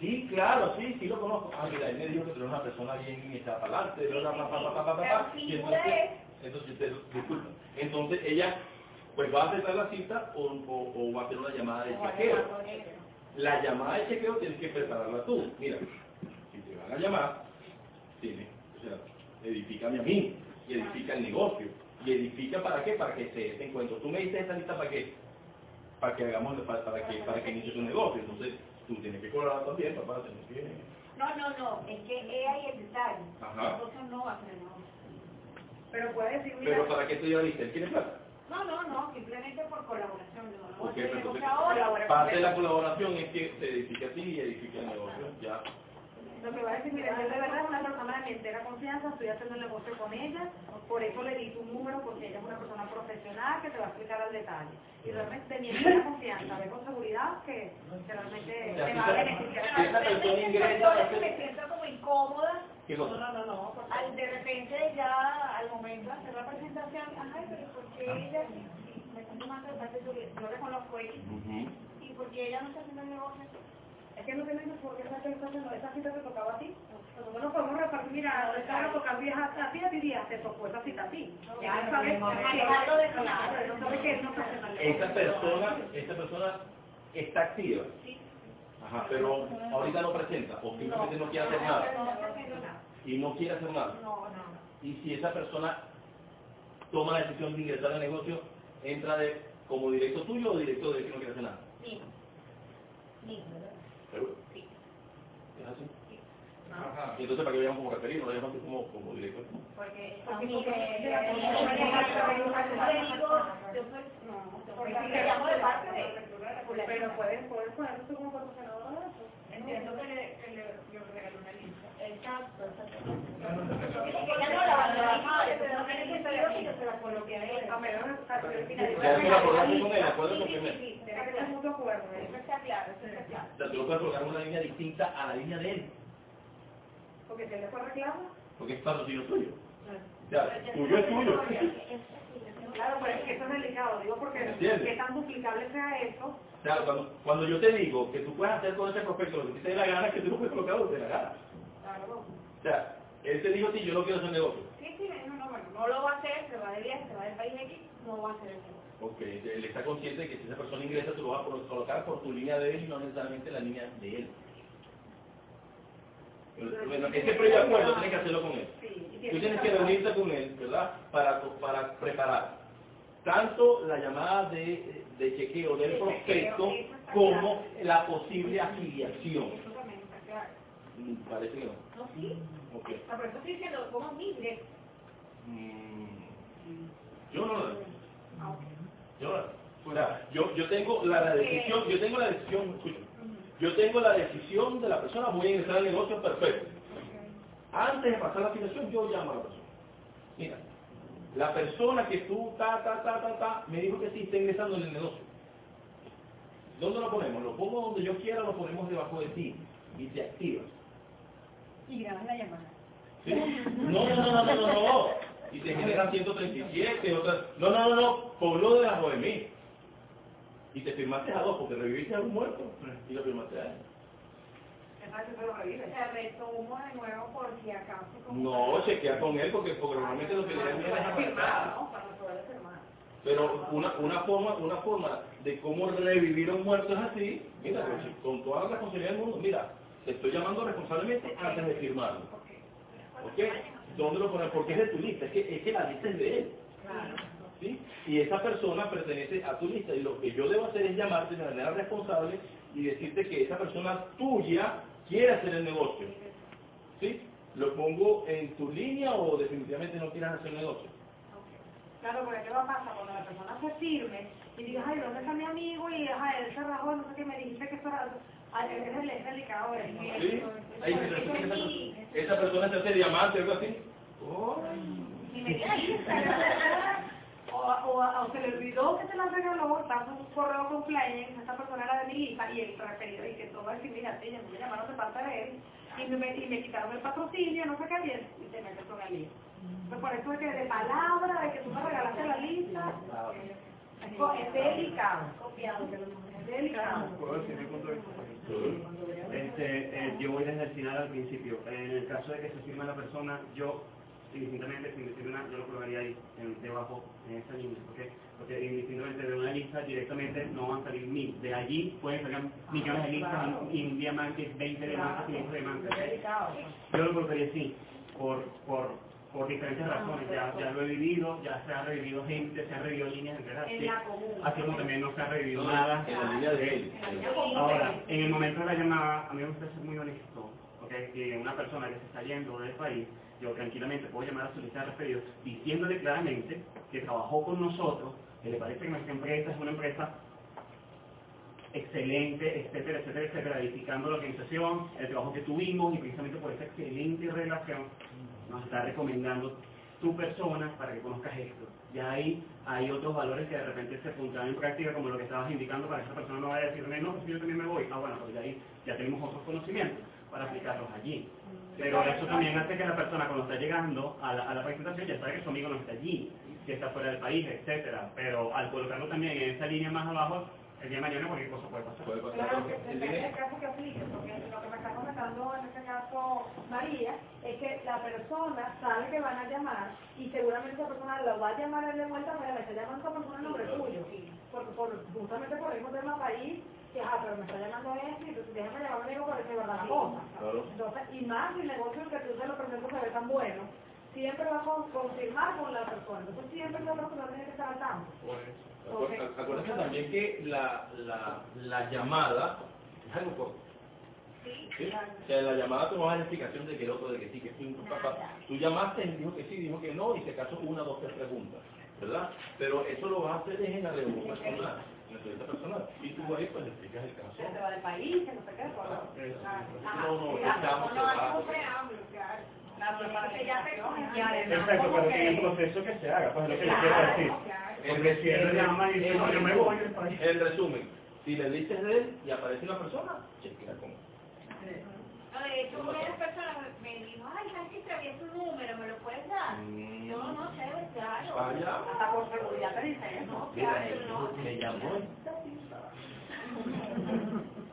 Sí, claro, sí, sí lo conozco. Ah, mira, él me dijo que una persona bien está para adelante, entonces, entonces, disculpa, entonces ella pues va a aceptar la cita o, va a hacer una llamada de chequeo. La llamada de chequeo tienes que prepararla tú. Mira, si te van a llamar, tiene, o sea, edifícame a mí, y edifica el negocio, y edifica para qué, para que se ese encuentro. Tú me dices esta lista para qué, para que hagamos, para, para que, para que inicie tu negocio. Entonces, tú tienes que colaborar también, papá, tienes que... No, no, no, es que es ahí el detalle. Ajá. Socio no va a negocio. Pero puede decir, mira, Pero para qué tú ya dices, ¿él quiere plata? No, no, no, simplemente por colaboración. No voy a Ok, hacer pero negocio entonces, ahora. parte de la colaboración es que se edifique a ti y edifique el negocio. Ya. Lo que va a decir, mira, yo de verdad es una persona de mi entera confianza, estoy haciendo el negocio con ella, por eso le di tu número, porque ella es una persona profesional que te va a explicar al detalle. Y realmente de mi entera confianza, ve con seguridad que, que realmente te si va a beneficiar. si esa persona ingresa, me siento como incómoda. No, no, no, no. Al, de repente ya al momento de hacer la presentación, ay, pero ¿por qué ella sí, sí, me está tomando el parte de yo le conozco a ella? ¿Y por qué ella no está haciendo el negocio? Es que no tenemos por qué estar pensando, esa cita te tocaba a ti. Nosotros nos podemos repartir, mira, esta va a ti, a ti día, te tocó esa cita a ti. Ya Claro, sabes en claro, claro. no no. Esta persona, esta persona está activa. Ajá, pero ahorita no presenta o simplemente no quiere hacer nada. No. Y no quiere hacer nada. No, no. Y si esa persona toma la decisión de ingresar al negocio, entra de como directo tuyo o directo de que no quiere hacer nada. Sí. Sí, ¿verdad? ¿Seguro? Sí. ¿Es así? Y entonces, ¿para qué llaman como referido? ¿No llaman tú como, como director? Porque Pero poner tú como patrocinador de eso. Entiendo que le, que le, yo regalé una lista. Exacto, exacto. Ella no la va a trabajar, pero no tiene sentido que yo se la coloque a ella. A menos que Ya tú la acordaste con él, acuérdate con Sí, que ser mutuo acuerdo. Eso está claro, eso está claro. O sea, tú lo puedes colocar en una línea distinta a la línea de él, Porque si él le fue reclamo, porque es patrocinio tuyo. O sea, tuyo es tuyo. claro, pero es que eso es delicado, digo porque que tan duplicable sea eso, O sea, cuando, cuando yo te digo que tú puedes hacer con ese prospecto lo que te dé la gana, es que tú lo puedes colocar donde te dé la gana. claro. O sea, él te dijo ti, yo no quiero hacer negocio. Sí, sí, no, no, bueno, no lo va a hacer, se va de viaje, se va del país X, no va a hacer eso. Ok, él está consciente de que si esa persona ingresa, tú lo vas a colo- colocar por tu línea de él y no necesariamente la línea de él. Bueno, ese previo acuerdo tienes que hacerlo con él. Tú tienes que reunirte con él, ¿verdad? Para, para preparar tanto la llamada de, de chequeo del prospecto como la posible afiliación. Eso también está claro. Mm, Parece que no. No, sí. Ok. Ah, estoy diciendo. Mm, Yo no lo Yo, no- o sea, yo, yo tengo la decisión, yo tengo la decisión, escucha, yo tengo la decisión de la persona, voy a ingresar al negocio, perfecto. Antes de pasar la afiliación, yo llamo a la persona. Mira, la persona que tú, ta, ta, ta, ta, ta, me dijo que sí está ingresando en el negocio. ¿Dónde lo ponemos? Lo pongo donde yo quiera, lo ponemos debajo de ti y te activas. Y grabas la llamada. ¿Sí? No, no, no, no, no, no, no. Y te generan 137, otras. No, no, no, no. Debajo de mí. Y te firmaste a dos porque reviviste a un muerto. Y lo firmaste a él. Se retomo de nuevo por si acaso. No, chequea con él porque, porque normalmente lo que le dan es firmar. ¿no? Para poder firmar. Pero una, una forma una forma de cómo revivir a un muerto es así. Mira, con toda la responsabilidad del mundo. Mira, te estoy llamando responsablemente antes de firmarlo. ¿Ok? ¿Dónde lo pones? Porque es de tu lista. Es que, es que la lista es de él. ¿sí? Y esa persona pertenece a tu lista y lo que yo debo hacer es llamarte de manera responsable y decirte que esa persona tuya quiere hacer el negocio. ¿Sí? ¿Lo pongo en tu línea o definitivamente no quieres hacer el negocio? Claro, porque ¿qué va a pasar? Cuando la persona se firme y diga, ay, ¿dónde está mi amigo? Y ajá, él se rajó, no sé qué, me dijiste que eso era... El- ¿Sí? Ahí se esa, persona se hace diamante o algo así. Oh. Y me dice, o, o, o se le olvidó que te la regaló, das un correo con flyers, esa persona era de mi lista y el referido y que todo va a decir, mira, me llamaron de parte de él y me, y me quitaron el patrocinio, no sé qué, y, él- y te metes con el lío. Pues por eso es que de palabra, de que tú me regalaste la lista, es delicado. Es delicado. ¿Puedo decir mi punto de vista? Este, eh, yo voy desde el final al principio. En el caso de que se firme la persona, yo, indistintamente, sin decir nada, yo lo colocaría ahí, en- debajo, en esa línea, ¿ok? Porque indistintamente de una lista directamente no van a salir mil. De allí pueden salir millones de listas, y un diamante, 20 diamantes, 500 diamantes. Yo lo colocaría así, por, por, por diferentes razones. Ya, ya lo he vivido, ya se ha revivido gente, se han revivido líneas enteras. En sí. Así como también no se ha revivido No, nada. en la línea de él. Ahora, en el momento de la llamada, a mí me gusta ser muy honesto, ¿ok? Que una persona que se está yendo del país, yo tranquilamente puedo llamar a su lista de referidos diciéndole claramente que trabajó con nosotros, que le parece que nuestra empresa es una empresa excelente, etcétera, etcétera, etcétera, edificando la organización, el trabajo que tuvimos y precisamente por esa excelente relación nos está recomendando tu persona para que conozcas esto. Ya ahí hay otros valores que de repente se pondrán en práctica, como lo que estabas indicando, para que esa persona no vaya a decirme, no, pues yo también me voy. Ah, bueno, pues ya ahí ya tenemos otros conocimientos para aplicarlos allí. Pero eso también hace que la persona cuando está llegando a la, a la presentación ya sabe que su amigo no está allí, que está fuera del país, etcétera. Pero al colocarlo también en esa línea más abajo, el día de mañana cualquier cosa puede pasar. Claro, depende del caso que aplique, porque lo que me está comentando en este caso María es que la persona sabe que van a llamar y seguramente esa persona lo va a llamar él de vuelta, pero le está llamando a esa persona en nombre tuyo. Porque por, justamente por el mismo tema país, que ah, pero me está llamando este, y entonces déjame llamarme digo para que verdad la cosa. Entonces, y más si el negocio que tú se lo presentas se ve tan bueno, siempre va a con- confirmar con la persona. Entonces siempre la persona tiene que estar al tanto. Ok. Acu- Acuérdate también que la, la, la llamada es algo corto. ¿sí? O sea, la llamada tú no vas a dar explicación de que el otro, de que sí, que sí, papá. Tú llamaste, él dijo que sí, dijo que no, y se casó una, dos, tres preguntas, ¿verdad? Pero eso lo vas a hacer en la reunión personal, en la entrevista personal. Y tú ahí pues le explicas el caso. Se va del país, que no sé qué, por No, estamos. La y Exacto, pero que en el proceso que se haga, pues es lo que yo quiero decir. Porque si él llama y dice, en "No, yo me resumen, voy del país. En resumen, si le dices de él y aparece una persona, chequea con él. No, de hecho, una de las personas me dijo, ay, ¿sabes que traía tu número? ¿Me lo puedes dar? No, no, chévere, claro. Vaya. Hasta por seguridad te dice, ¿eh? No, claro, no. le llamó.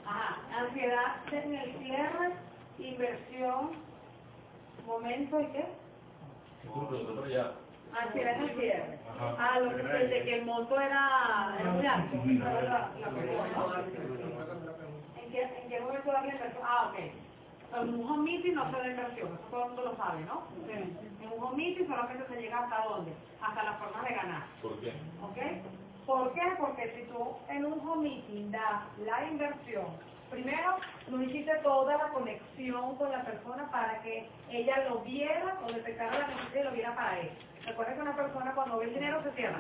Ajá, (laughs) ansiedad en el cierre, inversión, momento y qué? Nosotros ya. El cierre. Ajá. Ah, lo que de que el monto era, era era ¿no? ¿En qué, ¿En qué momento da la inversión? Ah, ok. En un home meeting no se da inversión, eso todo el mundo lo sabe, ¿no? En un home meeting solamente se llega hasta dónde? Hasta las formas de ganar. ¿Por qué? ¿Ok? ¿Por qué? Porque si tú en un home meeting das la inversión, primero no hiciste toda la conexión con la persona para que ella lo viera o detectara la necesidad y lo viera para él. Recuerda que una persona cuando ve el dinero se cierra.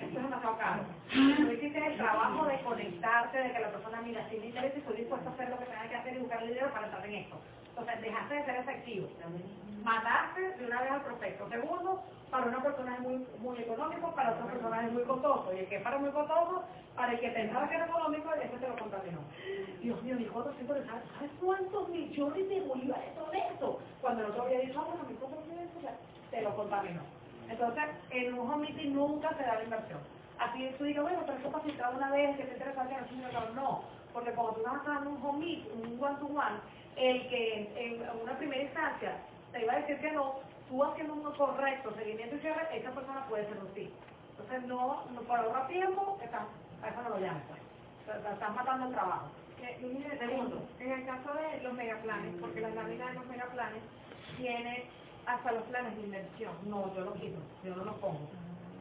Esto es demasiado caro. No hiciste el trabajo de conectarte, de que la persona mira, si me interesa y estoy dispuesta a hacer lo que tenga que hacer y buscar el dinero para estar en esto. Entonces, dejaste de ser efectivo. Mataste de una vez al prospecto. Segundo, para una persona es muy, muy económico, para otra persona es muy costoso. Y el que es para muy costoso, para el que pensaba que era económico, ese te lo contaminó. Dios mío, dijo 400 de ¿sabes ¿sabes cuántos millones de bolívares son eso? Cuando el otro había dicho, ah, bueno, mi cosa te lo contaminó. Entonces, en un home meeting nunca se da la inversión. Así tú digas, bueno, pero eso pasó una vez, que te interesa que no, porque cuando tú vas dando un home meet, un one-to-one, el que en una primera instancia te iba a decir que no, tú haciendo un correcto seguimiento y cierre, esa persona puede ser un sí. Entonces, no, no para ahorrar tiempo, está, a eso no lo llames. pues. O sea, Estás matando el trabajo. Segundo. En el caso de los megaplanes, porque la lámina de los megaplanes tiene hasta los planes de inversión. No, yo lo quito, yo no lo pongo.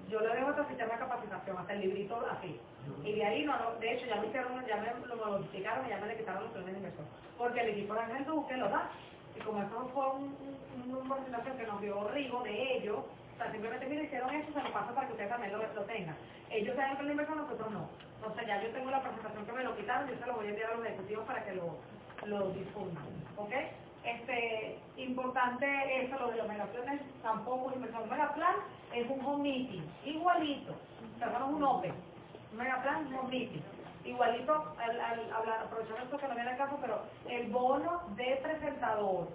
Yo le dejo el sistema de capacitación, hasta el librito así. Y de ahí, no, no, de hecho, ya me hicieron, ya me lo modificaron y ya me le quitaron los planes de inversión. Porque el equipo de Ángel Duque lo da. Y como eso fue un, un, una presentación que nos dio Rigo de ellos, o sea, simplemente mira, hicieron eso, se lo paso para que ustedes también lo, lo tengan. Ellos saben el plan de inversión, nosotros no. Entonces ya yo tengo la presentación que me lo quitaron, yo se lo voy a enviar a los ejecutivos para que lo, lo difundan. ¿Ok? Este, importante eso, lo de los megaplanes, tampoco es. Un megaplan es un home meeting, igualito. Cerramos un open. Un megaplan es un home meeting. Igualito, al, al, hablar, aprovechando esto que no viene al caso, pero el bono de presentador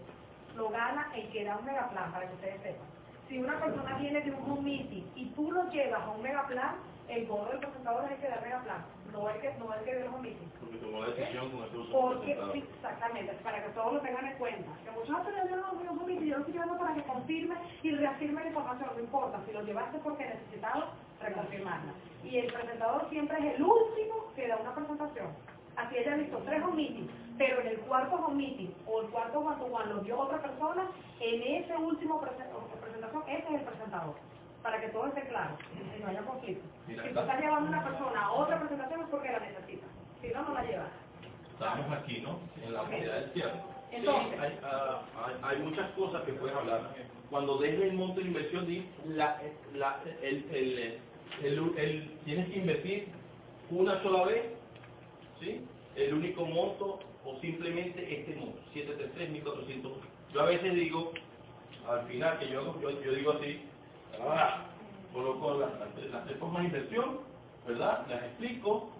lo gana el que da un megaplan, para que ustedes sepan. Si una persona viene de un home meeting y tú lo llevas a un megaplan, el bono del presentador es el que da el megaplan, no el que, no el que el home meeting. Porque tomó la decisión con ese uso Porque, exactamente, para que todos lo tengan en cuenta. Que muchos hacen yo no voy a un comité, yo lo estoy llevando para que confirme y reafirme la información, no importa, si lo llevaste porque necesitaba reconfirmarla. Y el presentador siempre es el último que da una presentación. Así ella visto tres meetings, pero en el cuarto meeting o el cuarto to one lo dio otra persona, en ese último presentación, ese es el presentador. Para que todo esté claro y no haya conflicto. Mira, Si tú estás llevando a una persona a otra presentación es porque la necesita. Si no, no la llevas. Estamos aquí, ¿no? En la unidad del cierre. Sí, Entonces. hay, ah, hay, hay muchas cosas que puedes hablar. Cuando des el monto de inversión, di la, la, el, el, el, el- tienes que invertir una sola vez, ¿sí? El único monto o simplemente este monto, 733.400. Yo a veces digo, al final que yo, hago- yo, yo digo así, ah, coloco las, las, tres formas de inversión, ¿verdad? Las explico,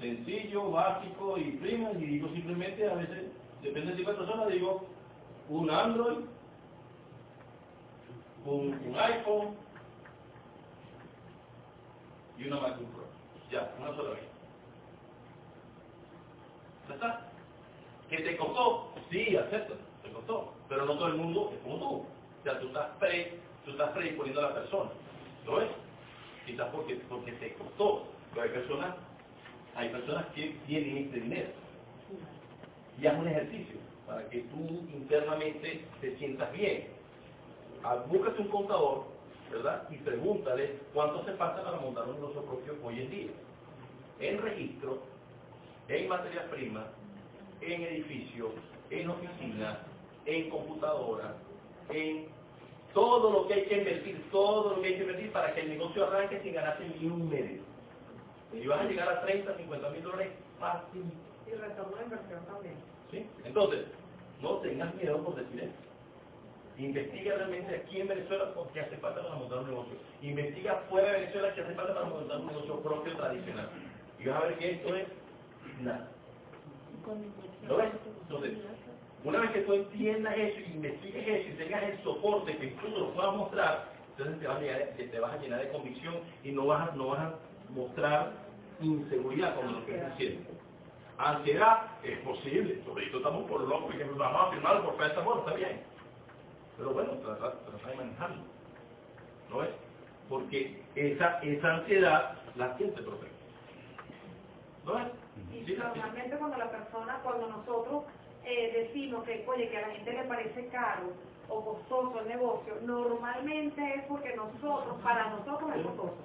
sencillo, básico y prima, y digo simplemente, a veces, depende de persona, digo, un Android, un, un iPhone y una MacBook Pro. Ya, una sola vez. ¿Ya está? ¿Que te costó? Sí, acepto, te costó. Pero no todo el mundo es como tú. O sea, tú estás, pre, tú estás predisponiendo a la persona. ¿Lo ves? Quizás porque, porque te costó. Pero hay personas, hay personas que tienen este dinero. Y haz un ejercicio para que tú internamente te sientas bien. Ah, Búscate un contador, ¿verdad? Y pregúntale cuánto hace falta para montar un negocio propio hoy en día. En registro, en materias primas, en edificios, en oficinas, en computadora, en todo lo que hay que invertir, todo lo que hay que invertir para que el negocio arranque sin ganarse ni un medio. Y vas a llegar a 30, 50 mil dólares fácil. Y retorno de inversión también. ¿sí? Entonces, no tengas miedo por decir eso. Investiga realmente aquí en Venezuela qué hace falta para montar un negocio. Investiga fuera de Venezuela qué hace falta para montar un negocio propio tradicional. Y vas a ver que esto es nada. ¿Lo ves? Entonces, una vez que tú entiendas eso, investigues eso y tengas el soporte que tú lo puedas mostrar, entonces te vas a, llenar, te vas a llenar de convicción y no vas a, no vas a mostrar inseguridad como lo que estás haciendo. Ansiedad es posible, sobre todo estamos por locos y que vamos a firmar por esta bueno, está bien. Pero bueno, trata, trata de manejarlo. ¿No ves? Porque esa, esa ansiedad la siente profe. ¿No ves? Y normalmente cuando la persona, cuando nosotros eh, decimos que, oye, que a la gente le parece caro o costoso el negocio, normalmente es porque nosotros, para nosotros es costoso.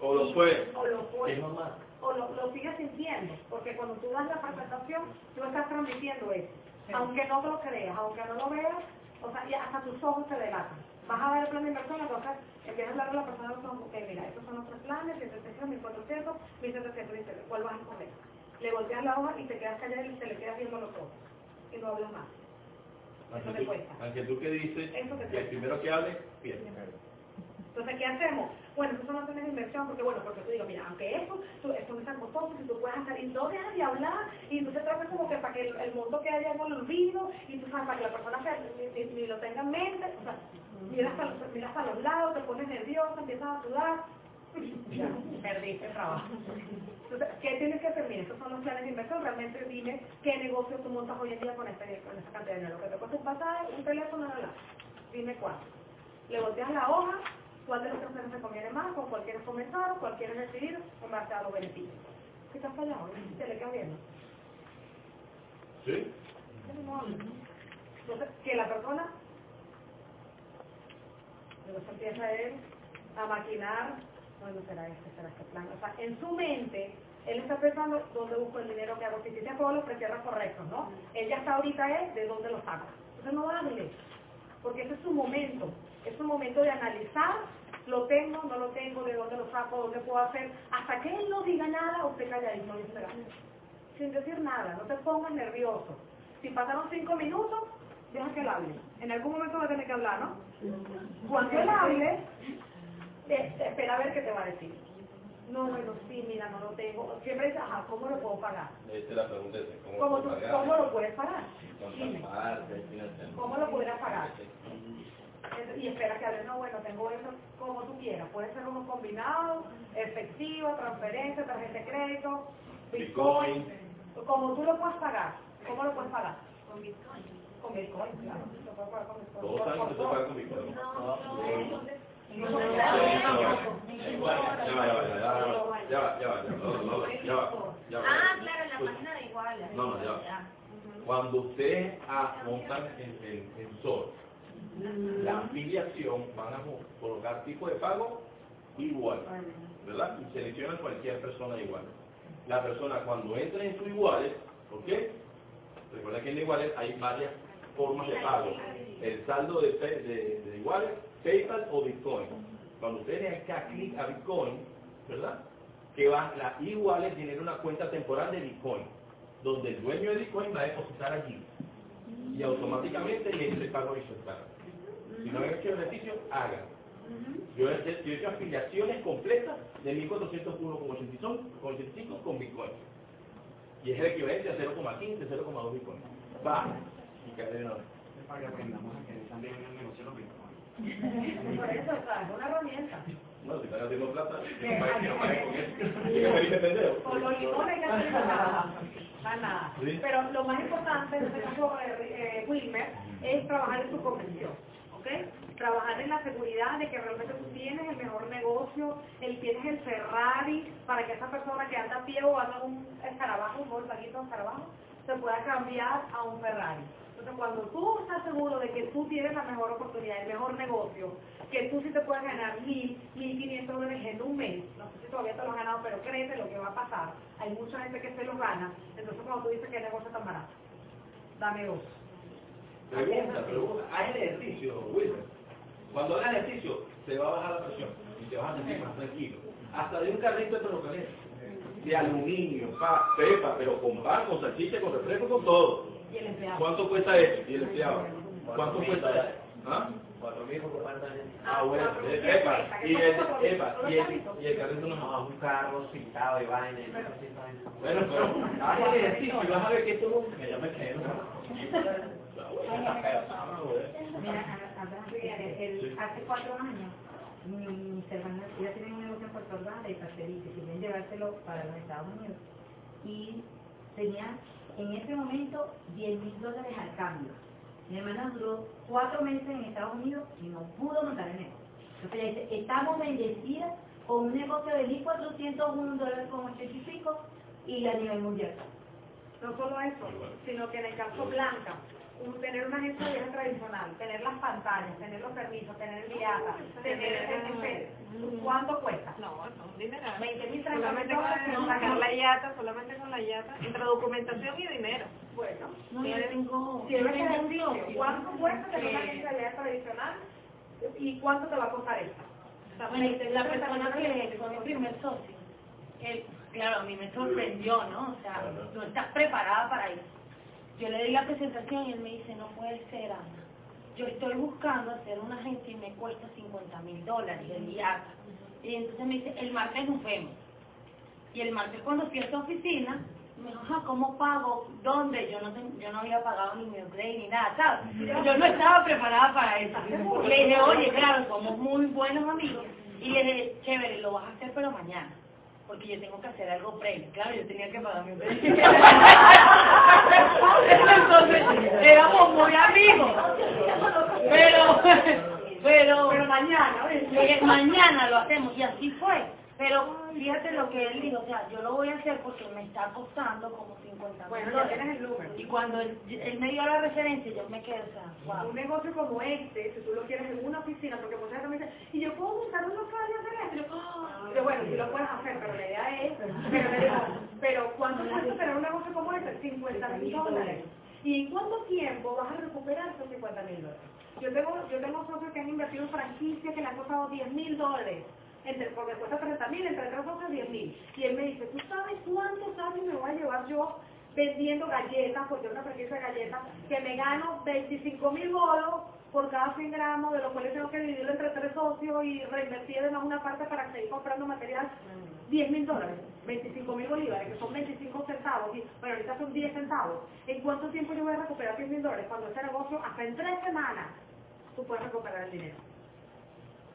O lo fue. O lo fue. Es normal. O lo, lo sigues sintiendo, porque cuando tú das la presentación, tú estás transmitiendo eso. Aunque no te lo creas, aunque no lo veas, o sea, y hasta tus ojos te delatan. Vas a ver el plan de inversión, entonces empiezas a hablar con la persona, son, ok, mira, estos son nuestros planes, 1.700, 1.400, 1.700, dice, ¿cuál vas a escoger? Le volteas la hoja y te quedas callado y te le quedas viendo los ojos. Y no hablas más. Eso Aunque te tú, cuesta. aunque tú que dices, Eso te que el primero que hable, pierde. Entonces, ¿qué hacemos? Bueno, eso planes de inversión, porque bueno, porque tú digo, mira, aunque eso, tú, esto no es tan costoso, si tú puedes hacer y no dejas de hablar, y entonces tratas como que para que el, el mundo quede ya con el olvido, y tú sabes, para que la persona se- ni, ni- ni lo tenga en mente, o sea, miras miras hasta los lados, te pones nervioso, empiezas a sudar, perdiste el trabajo. Entonces, ¿qué tienes que hacer? Mira, estos son los planes de inversión, realmente dime qué negocio tú montas hoy en día con, este, con esta cantidad de dinero, que te cuesta un pasaje, un teléfono, la, la. dime cuánto. Le volteas la hoja, cuál de los tres planes te conviene más, con cuál quieres comenzar, cuál quieres decidir, con base a los beneficios. ¿Qué estás callado? ¿Te le queda viendo? ¿Sí? Entonces, que la persona se empieza él a maquinar, bueno, será este, será este plan. O sea, en su mente, él está pensando dónde busco el dinero que hago, si tiene todos los precierres correctos, ¿no? Él ya está ahorita es de dónde lo saca. Entonces no hable, porque ese es su momento, es su momento de analizar, lo tengo, no lo tengo, de dónde lo saco, dónde puedo hacer, hasta que él no diga nada, usted dice, "Mira, sin decir nada, no te pongas nervioso. Si pasaron cinco minutos, deja que él hable. En algún momento va a tener que hablar, ¿no? Cuando él hable, eh, espera a ver qué te va a decir. No, bueno, sí, mira, no lo tengo. Siempre dice, ajá, ¿cómo lo puedo pagar? Esa es la pregunta. ¿Cómo, ¿Cómo, lo tú- pagar? cómo lo puedes pagar? ¿Cómo lo podrás pagar? Y espera que hable, no, bueno, tengo eso como tú quieras. Puede ser uno combinado, efectivo, transferencia, tarjeta de crédito, Bitcoin. Como tú lo puedas pagar. ¿Cómo lo puedes pagar? Con Bitcoin. Con Bitcoin, claro. Lo puedes pagar con Bitcoin. Todos saben que se paga con Bitcoin. Ah, claro, la página de Iguala. No, no, ya Cuando ustedes montan el sensor, la afiliación van a colocar tipo de pago igual, ¿verdad? Y seleccionan cualquier persona igual. La persona cuando entra en su iguales, ¿ok? Recuerda que en iguales hay varias formas de pago. El saldo de, de iguales PayPal o Bitcoin. Cuando ustedes le dan clic a Bitcoin, ¿verdad? Que va, la igual tiene una cuenta temporal de Bitcoin, donde el dueño de Bitcoin va a depositar allí y automáticamente le dice pago horizontal. Si no han hecho ejercicio, hagan. Yo he, yo he hecho afiliaciones completas de 1401,85 con Bitcoin. Y es el equivalente a 0,15, 0,2 Bitcoin. Va. Y cae de nuevo. Para que aprendamos a que también el negocio. Por eso, o sea, es una herramienta. No, si están haciendo plata, paguen con eso. Con los limones que hacen nada. Nada. Pero lo más importante en este caso, eh, eh, Wilmer, es trabajar en tu convención. ¿ok? Trabajar en la seguridad de que realmente tú tienes el mejor negocio, el tienes el Ferrari, para que esa persona que anda a pie o anda un escarabajo, un voltaguito de escarabajo, se pueda cambiar a un Ferrari. Entonces, cuando tú estás seguro de que tú tienes la mejor oportunidad, el mejor negocio, que tú sí te puedes ganar mil, mil quinientos dólares en un mes, no sé si todavía te lo has ganado, pero créete lo que va a pasar. Hay mucha gente que se los gana. Entonces, cuando tú dices que el negocio es tan barato, dame dos. Pregunta, pregunta. Haz ejercicio, Wilmer. Cuando hagas ejercicio, se va a bajar la presión y te vas a sentir más tranquilo. Hasta de un carrito de ferrocarril. De aluminio, pa, pepa, pero con pan, con salchicha, con refresco, con todo. Y el empleado. ¿Cuánto cuesta eso? Y el empleado. ¿Cuánto cuesta eso? ¿Ah? Ah, bueno, epa, y el, epa, y el, y el carrito no No, un carro pintado y vaina. Bueno, pero haz el ejercicio y vas a ver que esto Que yo me quedé, ¿no? Mira, hace cuatro años, mi- mis hermanas ya tienen un negocio en Puerto Ordaz de pastelito y querían llevárselo para los Estados Unidos. Y tenían en ese momento 10 mil dólares al cambio. Mi hermana duró cuatro meses en Estados Unidos y no pudo montar el negocio. Entonces ella dice, estamos bendecidas con un negocio de 1.401 dólares con 85 y a nivel mundial. No solo eso, sino que en el caso Blanca, tener una agencia de viaje tradicional, tener las pantallas, tener los permisos, tener el IATA, tener el ¿cuánto cuesta? No, no, un dinero. 20 mil, 30 mil Solamente dólares. con sacar la yata, solamente con la yata, entre documentación y dinero. Bueno, No, ejercicio, socio ¿cuánto cuesta tener una agencia de viaje tradicional? ¿Y cuánto te va a costar esta? La persona que fue mi primer socio, claro, a mí me sorprendió, ¿no? O sea, no estás preparada para eso. Yo le di la presentación y él me dice, no puede ser, Ana. Yo estoy buscando hacer una agencia y me cuesta 50 mil dólares el IATA. Y entonces me dice, el martes nos vemos. Y el martes cuando fui a su oficina, me dijo, ajá, ¿cómo pago? ¿Dónde? Yo no, yo no había pagado ni mi upgrade ni nada, ¿sabes? Yo no estaba preparada para eso. Le dije, oye, claro, somos muy buenos amigos. Y le dije, chévere, lo vas a hacer pero mañana. Porque yo tengo que hacer algo previo. Claro, yo tenía que pagar mi. (laughs) Entonces, éramos muy amigos. Pero, (laughs) pero, Pero mañana, eh, mañana lo hacemos y así fue. Pero fíjate lo que él dijo, o sea, yo lo voy a hacer porque me está costando como 50 mil Bueno, ya dólares. tienes el número. Y cuando él, él me dio la referencia, yo me quedé, o sea, wow. Un negocio como este, si tú lo quieres en una oficina, porque mucha gente me dice, y yo puedo buscar un local y hacer esto. Y yo, "Ah". Y yo, bueno, sí lo puedes hacer, pero la idea es, pero le digo, pero ¿cuánto cuesta tener un negocio como este? 50 mil dólares. ¿Y en cuánto tiempo vas a recuperar esos 50 mil dólares? Yo tengo, yo tengo socios que han invertido en franquicias que le han costado 10 mil dólares. Entre, porque cuesta 30 mil, entre tres socios 10 mil. Y él me dice, ¿tú sabes cuántos años me voy a llevar yo vendiendo galletas, porque es una franquicia de galletas, que me gano 25 mil bolos por cada 100 gramos, de los cuales tengo que dividirlo entre tres socios y reinvertir además una parte para seguir comprando material? 10 mil dólares, 25 mil bolívares, que son 25 centavos, y, bueno, ahorita son 10 centavos. ¿En cuánto tiempo yo voy a recuperar 10 mil dólares? Cuando este negocio, hasta en tres semanas, tú puedes recuperar el dinero.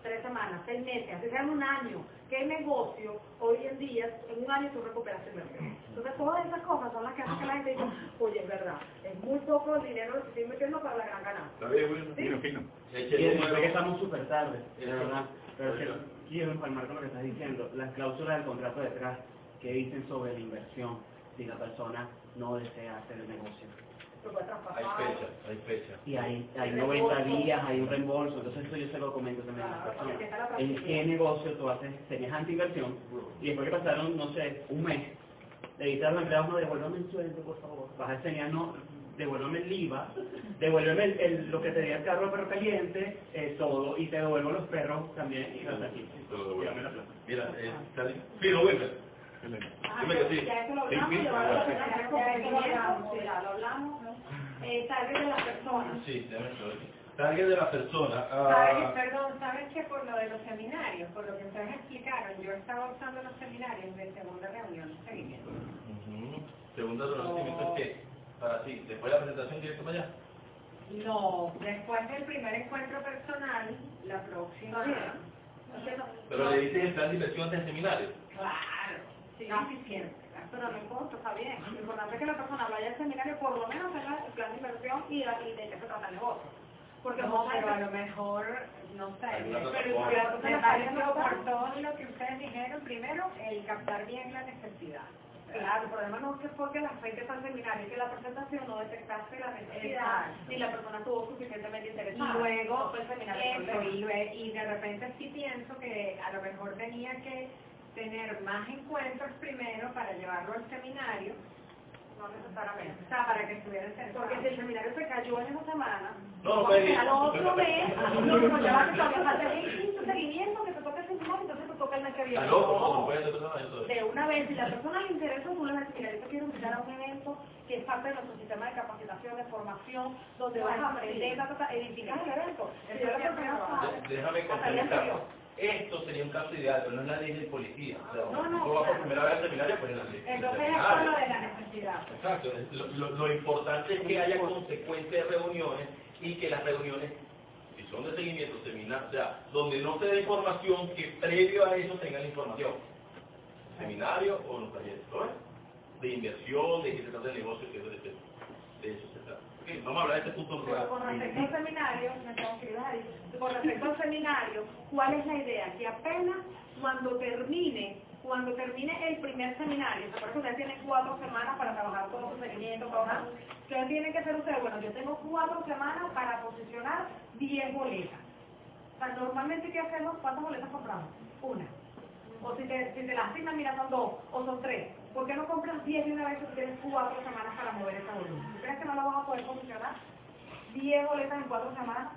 Tres semanas, seis meses, así sea en un año. ¿Qué negocio hoy en día, en un año tú recuperas el dinero? Entonces todas esas cosas son las que hacen que la gente diga, oye, es verdad, es muy poco el dinero que estoy metiendo para la gran ganancia. Está bien, Wilmer. Sí. Fino, fino. Después que estamos súper tarde, de verdad. Pero es que quiero empalmar con lo que estás diciendo. Las cláusulas del contrato detrás que dicen sobre la inversión si la persona no desea hacer el negocio. Hay fecha, hay fecha. Y hay, hay Reembolso. 90 días, hay un reembolso, entonces eso yo se lo comento también a las personas. ¿En qué negocio tú haces semejante inversión? Y después que pasaron, no sé, un mes, le dices a los empleados, no, devuélvame el sueldo, por favor. Vas a enseñar, no, devuélvame el IVA, devuélveme el, el- lo que te el carro perro caliente, eh, todo, y te devuelvo los perros también, y. Todo bueno. La plata. Mira, eh, está- Filo, Wilmer. Ah, Dime que sí. Ya eso lo Sí, hablamos, sí. ya lo hablamos, ya eso lo hablamos, sí, ya lo hablamos. Eh, target de la persona. Sí, déjame ver. Target de la persona. Ah, perdón, sabes que por lo de los seminarios, por lo que ustedes explicaron, yo estaba usando los seminarios de segunda reunión de seguimiento. ujú. Segunda reconocimiento es que, para ti, después de la presentación directo para allá. No, después del primer encuentro personal, la próxima. Pero le dices el plan de inversión del seminario. Claro, casi siempre. Pero no importa, está bien. Lo importante es que la persona vaya al seminario, por lo menos tenga el plan de inversión y, y de qué se trata el negocio. Porque no, pero a a lo mejor, no sé, pero me por todo lo que ustedes dijeron, primero, el captar bien la necesidad. Claro, el problema no es que fue que la gente está en seminario y que la presentación no detectaste la necesidad ni la persona estuvo suficientemente Y interesada. luego, No fue el seminario eso, y, y de repente sí pienso que a lo mejor tenía que tener más encuentros primero para llevarlo al seminario, No necesariamente. o sea, para que estuviera interesado. Porque si el seminario se cayó en esa semana, No, pues, pues, al otro mes, no, no, ya va que falta el quinto seguimiento que te toca el seminario, entonces te toca el mes que viene. Otro, no, de una vez, si la persona le interesa, tú le vas a decir, yo te quiero invitar a un evento que es parte de nuestro sistema de capacitación, de formación, donde vas a aprender, edificar el evento. Déjame complementar. Esto sería un caso ideal, pero no es la ley del policía. O sea, No, no, tú vas por primera vez al seminario, pues es la ley. Entonces es Seminario. solo de la necesidad. Exacto. Lo, lo- lo importante es que haya consecuencia de reuniones y que las reuniones, si son de seguimiento, seminarios, o sea, donde no se dé información, que previo a eso tengan la información. Seminario o los talleres, ¿no? De inversión, de qué se trata el negocio, que de, de eso se trata. Vamos a hablar de este punto Pero con respecto al seminario, con respecto al ¿cuál es la idea? Que apenas cuando termine, cuando termine el primer seminario, se que ustedes tienen cuatro semanas para trabajar todo su seguimiento, ¿qué tienen que hacer ustedes? Bueno, yo tengo cuatro semanas para posicionar 10 boletas. O sea, normalmente, ¿qué hacemos? ¿Cuántas boletas compramos? Una. O si te, si te las asignan, mira, son dos o son tres. ¿Por qué no compras 10 de una vez si tienes cuatro semanas para mover ese volumen? ¿Tú crees que no lo vas a poder posicionar? 10 boletas en cuatro semanas.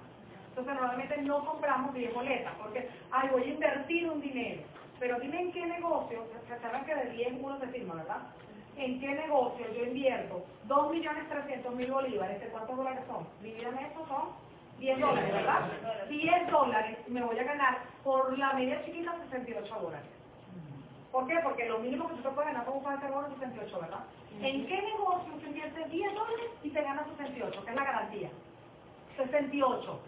Entonces normalmente no compramos 10 boletas porque, ay, voy a invertir un dinero. Pero dime en qué negocio, se saben que de 10 uno se firma, ¿verdad? ¿En qué negocio yo invierto 2.300.000 bolívares? ¿De cuántos dólares son? Divídame eso, son 10 dólares, ¿verdad? 10 dólares me voy a ganar por la media chiquita 68 dólares. ¿Por qué? Porque lo mínimo que tú te puedes ganar por un par de es 68, ¿verdad? ¿En qué negocio tú inviertes 10 dólares y te ganas 68, que es la garantía? 68.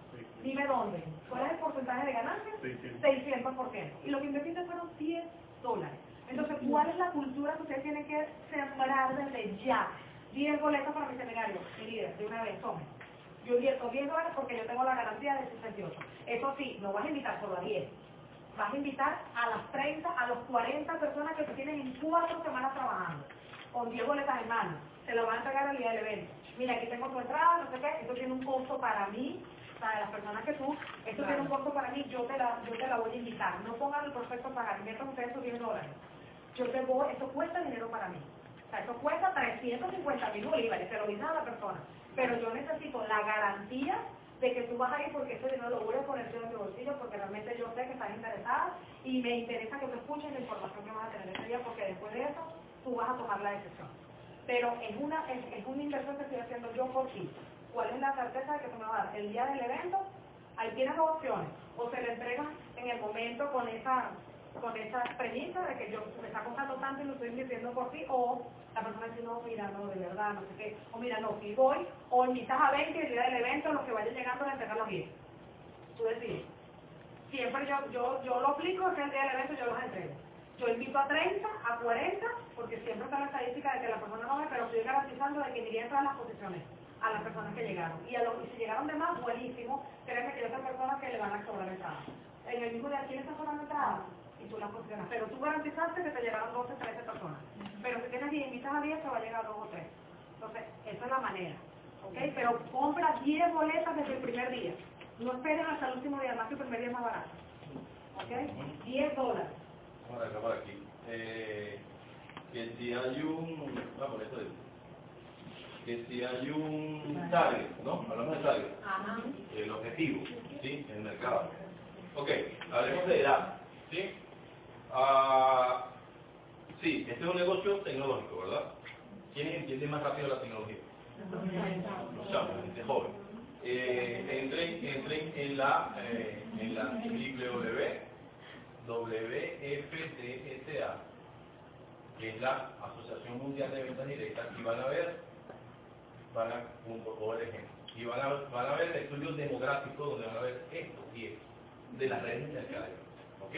Dime dónde. ¿Cuál es el porcentaje de ganancia? 600%. Y lo que invertiste fueron 10 dólares. Entonces, ¿cuál es la cultura que ustedes tienen que sembrar desde ya? 10 boletas para mi seminario. Mi líder, de una vez, tome. Yo invierto 10 dólares porque yo tengo la garantía de 68. Eso sí, no vas a invitar solo a 10. Vas a invitar a las 30, a los 40 personas que tienen en cuatro semanas trabajando, con 10 boletas en mano. Se lo van a entregar al día del evento. Mira, aquí tengo tu entrada, no sé qué, esto tiene un costo para mí, para las personas que tú, esto tiene un costo para mí, yo te la, yo te la voy a invitar. No pongan el prospecto a pagar, inviertan ustedes esos 10 dólares. Yo te voy, eso cuesta dinero para mí. O sea, eso cuesta 350 mil bolívares, se lo dices a la persona. Pero yo necesito la garantía de que tú vas a ir porque ese dinero lo voy a poner yo en mi bolsillo porque realmente yo sé que estás interesada y me interesa que tú escuches la información que vas a tener ese día porque después de eso tú vas a tomar la decisión. Pero es una, es, es una inversión que estoy haciendo yo por ti. ¿Cuál es la certeza de que tú me vas a dar? El día del evento, ahí tienes dos opciones. O se le entregas en el momento con esa con esa premisa de que yo me está costando tanto y lo estoy invirtiendo por ti, o la persona dice, no, mira, no, de verdad, no sé qué, o mira, no, si voy, o invitas a 20 y el día del evento los que vayan llegando a entregar los 10. Tú decides. Siempre yo, yo, yo lo aplico, es el día del evento yo los entrego. Yo invito a 30, a 40, porque siempre está la estadística de que la persona no ve, pero estoy garantizando de que iría todas las posiciones a las personas que llegaron. Y, a los, y si llegaron de más, buenísimo, créeme que hay otras personas que le van a sobrar entrada. En el mismo día, ¿quién está sobrando entrada? Y tú las posicionas. Pero tú garantizaste que te llegaron 12, 13 personas. Pero si tienes 10, invitas a 10, te va a llegar 2 o 3. Entonces, esa es la manera. ¿Ok? Pero compra 10 boletas desde el primer día. No esperes hasta el último día, más que el primer día es más barato. ¿Ok? 10 dólares. Por acá, por aquí. Eh, que si hay un... Ah, por eso es. Que si hay un target, ¿no? Hablamos de target. Ajá. El objetivo, ¿sí? El mercado. Ok, hablemos de edad, ¿sí? Ah, sí, este es un negocio tecnológico, ¿verdad? ¿Quién entiende más rápido la tecnología? Los chavos, gente joven. Eh, entren, en la, eh, en la que es la Asociación Mundial de Ventas Directas, y van a ver, van a, .org, y van a, van a ver estudios demográficos donde van a ver esto y esto, de las redes de mercadeo. ¿Ok?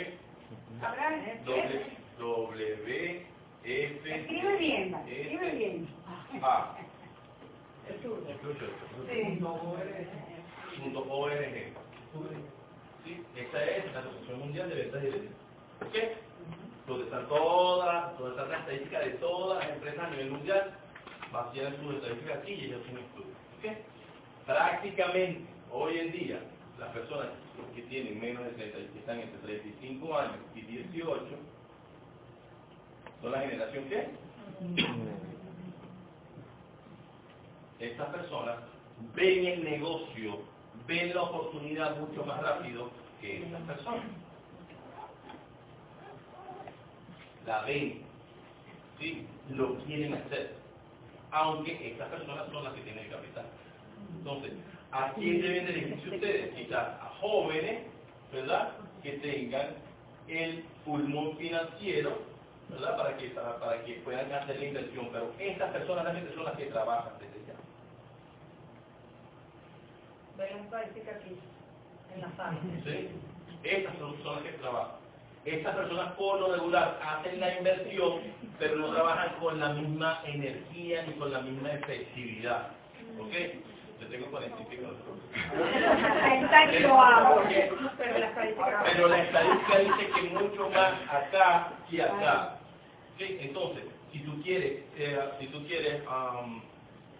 W, F, Escribe bien, escribe bien. A. Sí. Punto .org. ¿Sí? Esta es la Asociación Mundial de Ventas Directas. ¿Ok? Donde están todas, donde están las estadísticas de todas las empresas a nivel mundial, vacian sus estadísticas aquí y ellos un estudio. ¿Ok? Prácticamente, hoy en día, las personas que tienen menos de 30, que están entre 35 años y 18, son la generación que estas personas ven el negocio, ven la oportunidad mucho más rápido que estas personas. La ven, ¿sí? lo quieren hacer, aunque estas personas son las que tienen el capital. Entonces, ¿a quién deben dirigirse ustedes? Quizás a jóvenes, ¿verdad? Que tengan el pulmón financiero, ¿verdad? Para que, para, para que puedan hacer la inversión. Pero estas personas realmente son las que trabajan desde ya. Ven una estadística aquí, en la sala. ¿Sí? Estas son, son las que trabajan. Estas personas por lo regular hacen la inversión, pero no trabajan con la misma energía ni con la misma efectividad. ¿Ok? Yo tengo 40 y pico pero la estadística... Dice que mucho más acá que acá. ¿Sí? Entonces, si tú quieres, eh, si tú quieres um,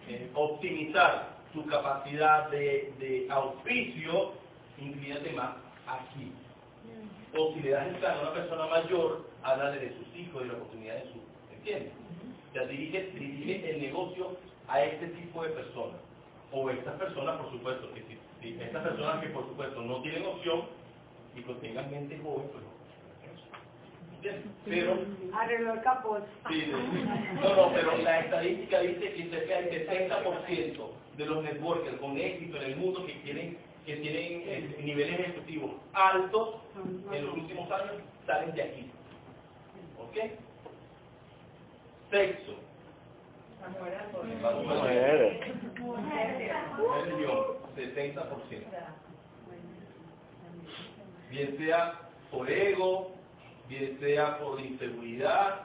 eh, optimizar tu capacidad de, de auspicio, inclínate más aquí. O si le das el plan a una persona mayor, háblale de sus hijos y la oportunidad de sus, ¿entiendes? O sea, dirige, dirige el negocio a este tipo de personas. O estas personas, por supuesto, que si, si estas personas que por supuesto no tienen opción y que tengan mente joven, pues. Pero Arregló el capot. Sí, sí. No, no, pero la estadística dice que cerca del 70% de los networkers con éxito en el mundo que tienen que tienen eh, niveles ejecutivos altos en los últimos años salen de aquí. ¿Ok? Sexo. Las mujeres. Religión, 70%. Bien sea por ego, bien sea por inseguridad,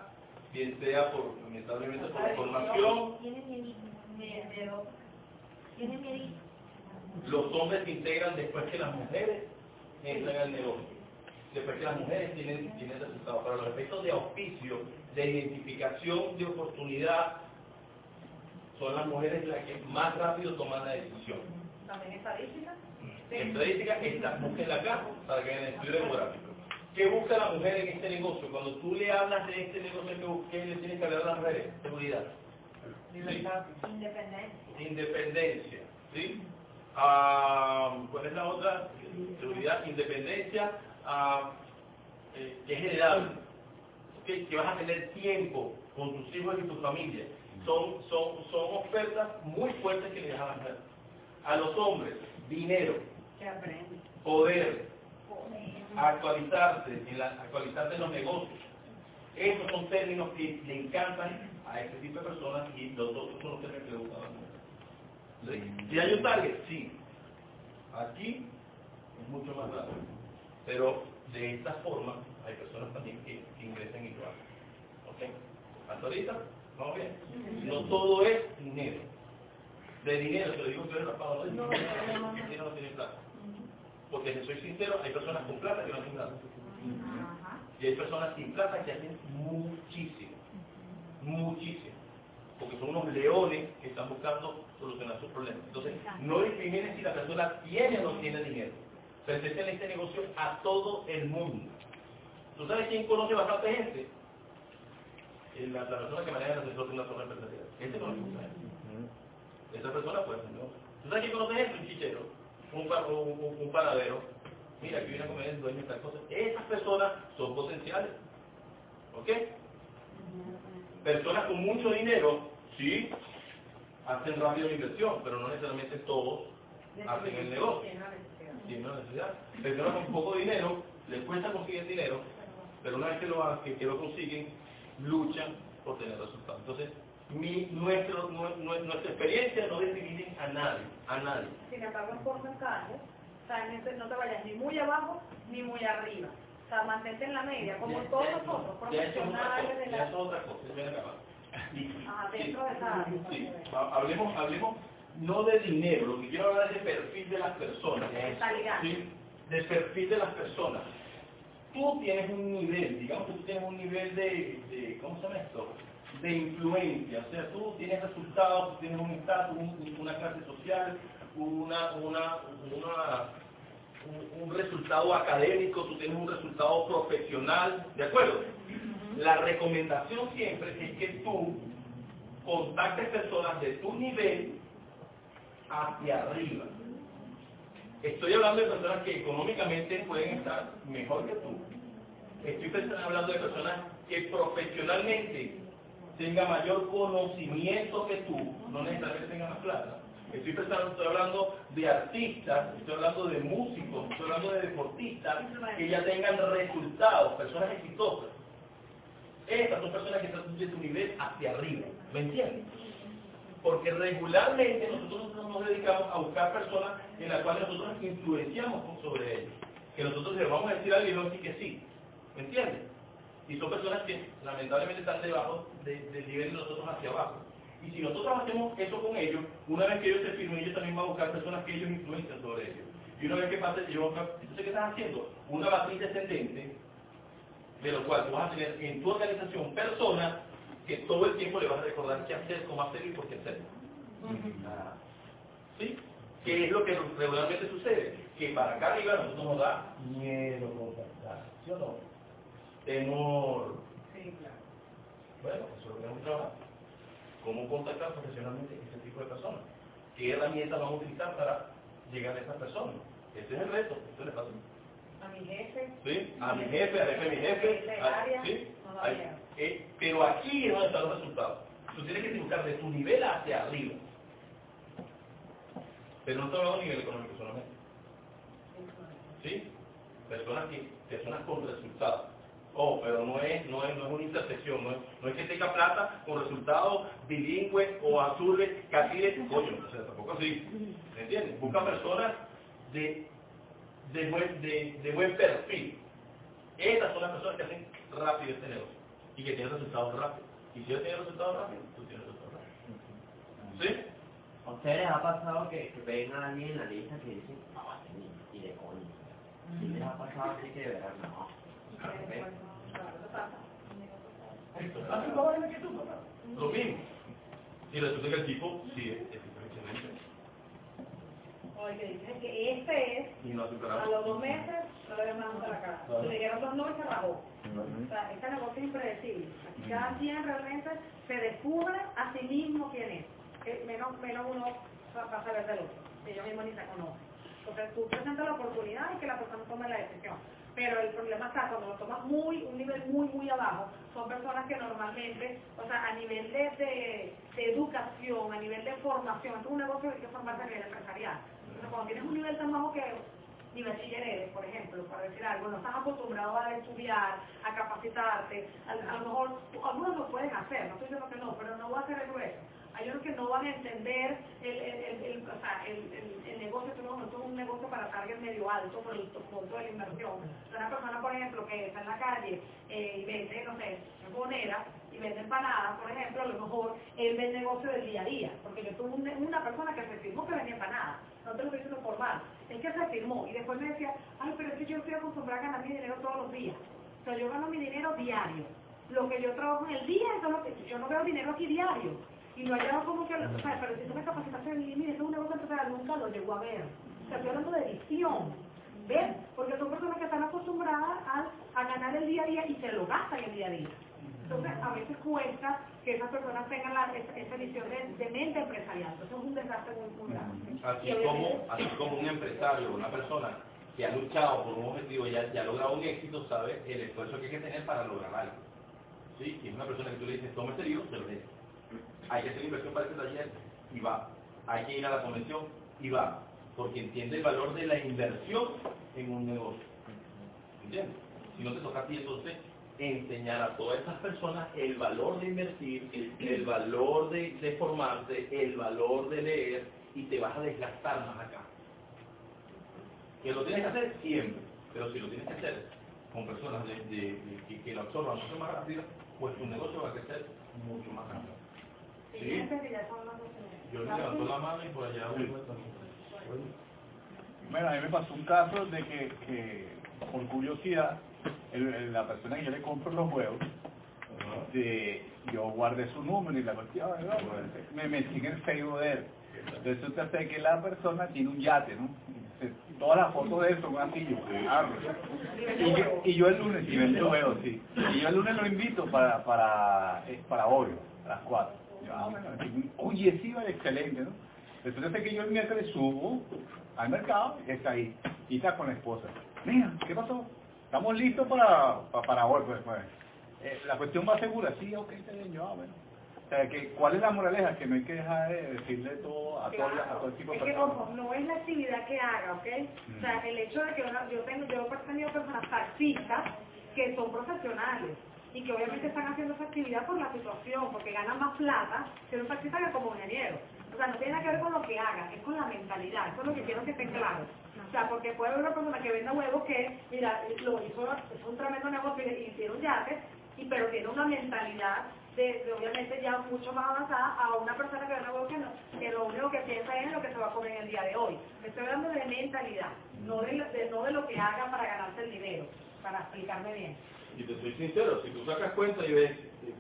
bien sea por, lamentablemente, por información. Los hombres se integran después que las mujeres entran al negocio. Después que las mujeres tienen, tienen resultados. Para los efectos de auspicio, de identificación de oportunidad, son las mujeres las que más rápido toman la decisión. También estadística. En estadística, esta, búsquenla acá para que vean el estudio demográfico. ¿Qué busca la mujer en este negocio? Cuando tú le hablas de este negocio, ¿qué le tienes que hablar a las mujeres? Seguridad. Libertad. Independencia. Independencia. ¿Sí? Ah, ¿Cuál es la otra? Seguridad, independencia, ah, eh, que es heredable. ¿Ok? Que vas a tener tiempo con tus hijos y tu familia. Son, son, son ofertas muy fuertes que le das a. A los hombres, dinero, poder, actualizarse, en la, actualizarse en los negocios. Esos son términos que le encantan a este tipo de personas y los otros son los términos que las mujeres. ¿Sí? Si hay un target, sí. Aquí es mucho más grande. Pero de esta forma hay personas también que, que ingresan y lo hacen. ¿Ok? Hasta ahorita, vamos bien. No todo es dinero. De dinero, te lo digo rapado, no, no, no, dinero no tiene plata. Porque si soy sincero, hay personas con plata que no hacen nada. Y hay personas sin plata que hacen muchísimo. Muchísimo. Porque son unos leones que están buscando solucionar sus problemas. Entonces, no discriminen si la persona tiene o no tiene dinero. Presenten este negocio a todo el mundo. ¿Tú sabes quién conoce bastante gente? La, la persona que maneja el asesor de una zona empresarial. Ese no le gusta Esa persona puede hacer negocio. ¿Tú sabes quién conoce gente? Un chichero, un, pa- un, un- un panadero. Mira, aquí viene a comer el dueño de tal cosa. Esas personas son potenciales. ¿Ok? Personas con mucho dinero, sí, hacen rápido la inversión, pero no necesariamente todos hacen el negocio. Tienen una necesidad. Personas con poco dinero, les cuesta conseguir dinero, pero una vez que lo hacen, que lo consiguen, luchan por tener resultados. Entonces, mi, nuestro, nu- nu- nuestra experiencia no discrimina a nadie, a nadie. Sin embargo, en porcentaje, o sea, en ese- no te vayas ni muy abajo ni muy arriba. O sea, mantente en la media, como Ya- todos ya- nosotros, ya es profesionales de ya la... es otra cosa, Ajá, sí, dentro de esa área. sí, ha- hablemos, hablemos no de dinero, lo que quiero hablar es de perfil de las personas. De perfil de las personas. Tú tienes un nivel, digamos que tú tienes un nivel de, de ¿cómo se llama esto? De influencia, o sea, tú tienes resultados, tú tienes un estatus, un- una clase social, una, una, una, un, un resultado académico, tú tienes un resultado profesional, ¿de acuerdo? La recomendación siempre es que tú contactes personas de tu nivel hacia arriba. Estoy hablando de personas que económicamente pueden estar mejor que tú. Estoy hablando de personas que profesionalmente tengan mayor conocimiento que tú, no necesariamente tengan más plata. Estoy pensando, estoy hablando de artistas, estoy hablando de músicos, estoy hablando de deportistas que ya tengan resultados, personas exitosas. Estas son personas que están de tu nivel hacia arriba, ¿me entiendes? Porque regularmente nosotros nos dedicamos a buscar personas en las cuales nosotros influenciamos sobre ellos. Que nosotros les vamos a decir algo y que sí. ¿Me entiendes? Y son personas que lamentablemente están debajo de- del nivel de nosotros hacia abajo. Y si nosotros hacemos eso con ellos, una vez que ellos se firmen, ellos también van a buscar personas que ellos influencian sobre ellos. Y una vez que pase, a- entonces ¿qué estás haciendo? Una matriz descendente, de lo cual tú vas a tener en tu organización personas que todo el tiempo le vas a recordar qué hacer, cómo hacer y por qué hacer. Ah, ¿Sí? ¿Qué es lo que regularmente sucede? Que para acá arriba nosotros nos da miedo contactar, ¿sí o no? Temor. Sí, claro. Bueno, eso es lo que tenemos que trabajar. ¿Cómo contactar profesionalmente ese tipo de personas? ¿Qué herramientas vamos a utilizar para llegar a esas personas? Ese es el reto, eso le pasa. A mi jefe. ¿Sí? A mi jefe, a jefe de mi jefe. a- ¿sí? Ahí. Eh, pero aquí es donde están los resultados. Tú tienes que buscar de tu nivel hacia arriba. Pero no estoy hablando de nivel económico solamente. ¿Sí? Personas que, personas con resultados. Oh, pero no es, no es, no es una intersección, no es, no es que tenga plata con resultados bilingües o azules, catiles, coño, o sea, tampoco así. ¿Me entiendes? Busca personas de, de, buen, de, de buen perfil. Estas son las personas que hacen rápido este negocio y que tienen resultados rápidos. Y si ellos tienen resultados rápidos, tú tienes resultados rápidos. ¿Sí? ¿A ustedes les ha pasado que, que ven a alguien en la lista que dicen, no, este ni, ni de coño? ¿Sí les ha pasado así que de verdad no? Vaina que tú, papá. Lo mismo. Y resulta que el tipo sí es es excelente. Oye, que dicen que este es, Y no a los dos meses, no le demanda la cara. Claro. Le dijeron dos no y se rajó. O sea, este negocio es impredecible. Cada quien realmente se descubre a sí mismo quién es. Eh, menos, menos uno va a saber del otro. Ellos mismos ni se conocen. Entonces tú presentas la oportunidad y que la persona tome la decisión. Pero el problema está cuando lo tomas muy, un nivel muy, muy abajo, son personas que normalmente, o sea, a nivel de, de, de educación, a nivel de formación, es un negocio que hay que formarse a nivel empresarial. Cuando tienes un nivel tan bajo que ni bachiller eres, por ejemplo, para decir algo, no estás acostumbrado a estudiar, a capacitarte, a, lo mejor algunos lo pueden hacer, no estoy diciendo que no, pero no va a ser el grueso. Hay otros que no van a entender el, el, el, o sea, el, negocio, esto no, es un negocio para target medio alto por el monto de la inversión. Una persona, por ejemplo, que está en la calle eh, y vende, no sé, moneda y vende empanadas, por ejemplo, a lo mejor él ve el negocio del día a día, porque yo tuve un- una persona que se firmó que vendía empanadas, no te lo estoy diciendo por mal, es que se firmó y después me decía, ay, pero es que yo estoy acostumbrada a ganar mi dinero todos los días, o sea, yo gano mi dinero diario, lo que yo trabajo en el día, es lo que yo no veo dinero aquí diario, y no hallado como que, o sea, es una capacitación y mire, eso es un negocio empresarial, nunca lo llegó a ver, o sea, estoy hablando de visión, ¿ves? Porque son personas que están acostumbradas a, a ganar el día a día y se lo gastan el día a día. Entonces, a veces cuesta que esas personas tengan esa, visión de, de mente empresarial. Entonces, es un desastre muy, muy grande. Así como, así como un empresario, una persona que ha luchado por un objetivo y ha, y ha logrado un éxito, sabe el esfuerzo que hay que tener para lograr algo. ¿sí? Y es una persona que tú le dices, toma este libro, se lo lees. Hay que hacer inversión para ese taller y va. Hay que ir a la convención y va. Porque entiende el valor de la inversión en un negocio. ¿Entiendes? Si no te toca a ti entonces enseñar a todas estas personas el valor de invertir, el valor de, de formarse, el valor de leer y te vas a desgastar más acá. Que lo tienes que hacer siempre, pero si lo tienes que hacer con personas de- que, que lo absorban mucho más rápido, pues tu negocio va a crecer mucho más rápido. ¿Sí? Yo le levanto la mano y por allá voy. Bueno, a mí me pasó un caso de que, que por curiosidad, el- el- la persona que yo le compro los huevos, de, yo guardé su número y la cuestión, ¿no? Pues, me metí en el Facebook de él. Resulta ser que la persona tiene un yate, ¿no? Todas las fotos de él son así, yo, ah, y yo, y yo el lunes, y vendo huevos, sí. Y yo el lunes lo invito para, para, eh, para hoy, a las 4. Ah, bueno, oye, sí, vale, excelente, ¿no? Resulta ser que yo el miércoles subo al mercado y está ahí, y está con la esposa. Mira, ¿qué pasó? Estamos listos para, para, para hoy, pues, pues. Eh, la cuestión va segura, sí, ok, está bien, yo, ah, bueno. O sea, que, ¿cuál es la moraleja? Que no hay que dejar de decirle todo a todo, a todo tipo de Es que, personas. ojo, no es la actividad que haga, ¿ok? O sea, el hecho de que una- yo tengo, yo he tenido personas taxistas que son profesionales y que obviamente están haciendo esa actividad por la situación, porque ganan más plata que un taxista que como ingeniero. O sea, no tiene nada que ver con lo que haga, es con la mentalidad, eso es lo que quiero que esté claro. O sea, porque puede haber una persona que venda huevos que, mira, lo hizo, es un tremendo negocio y hicieron yates, y, pero tiene una mentalidad de, de obviamente ya mucho más avanzada a una persona que vende huevos que, no, que lo único que piensa es en lo que se va a comer en el día de hoy. Estoy hablando de mentalidad, no de- no de lo que haga para ganarse el dinero, para explicarme bien. Y te soy sincero, si tú sacas cuenta y ves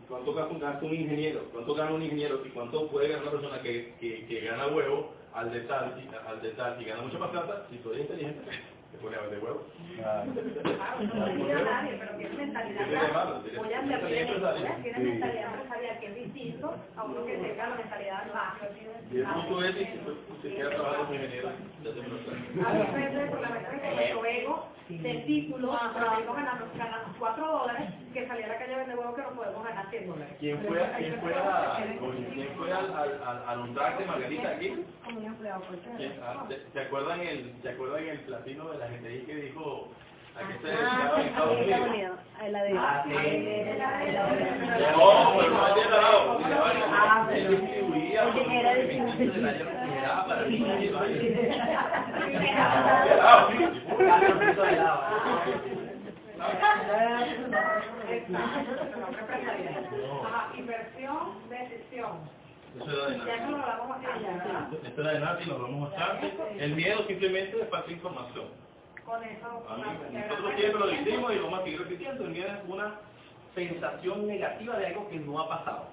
cuánto gasta un, ingeniero, cuánto gana un ingeniero y cuánto puede ganar una persona que, que, que gana huevo al detalle, al detalle y gana mucha más plata, si tú eres inteligente, te pone a vender huevos. Claro, no a nadie, pero tiene mentalidad Tiene de malo, tiene- voy a tiene invertir en esto, mentalidad empresarial que es distinto a uno que tenga la mentalidad baja. Y el punto es que se queda trabajando como ingeniero A veces el problema es que nuestro ego del título, pero ganamos, ganamos 4 dólares, que salía a la calle a vender huevos que no podemos ganar 100 dólares. ¿Quién fue, quién fue, a, quién fue al, al, al, al untrack de Margarita aquí? Como un empleado. Ah, ¿Se, se acuerdan el, ¿Se acuerdan el platino de la gente ahí que dijo a qué se Ah, dedicaba en Estados Estados Unidos? A la de... Ah, sí. de- la de- No, pero no. Ah, pero- era para. Ajá, inversión, decisión. Eso lo allá, ¿verdad? Esto era de y nos vamos bastante. El miedo simplemente es falta información. Con eso, A mí, nosotros siempre lo decimos y lo vamos a seguir repitiendo. El miedo es una sensación negativa de algo que no ha pasado.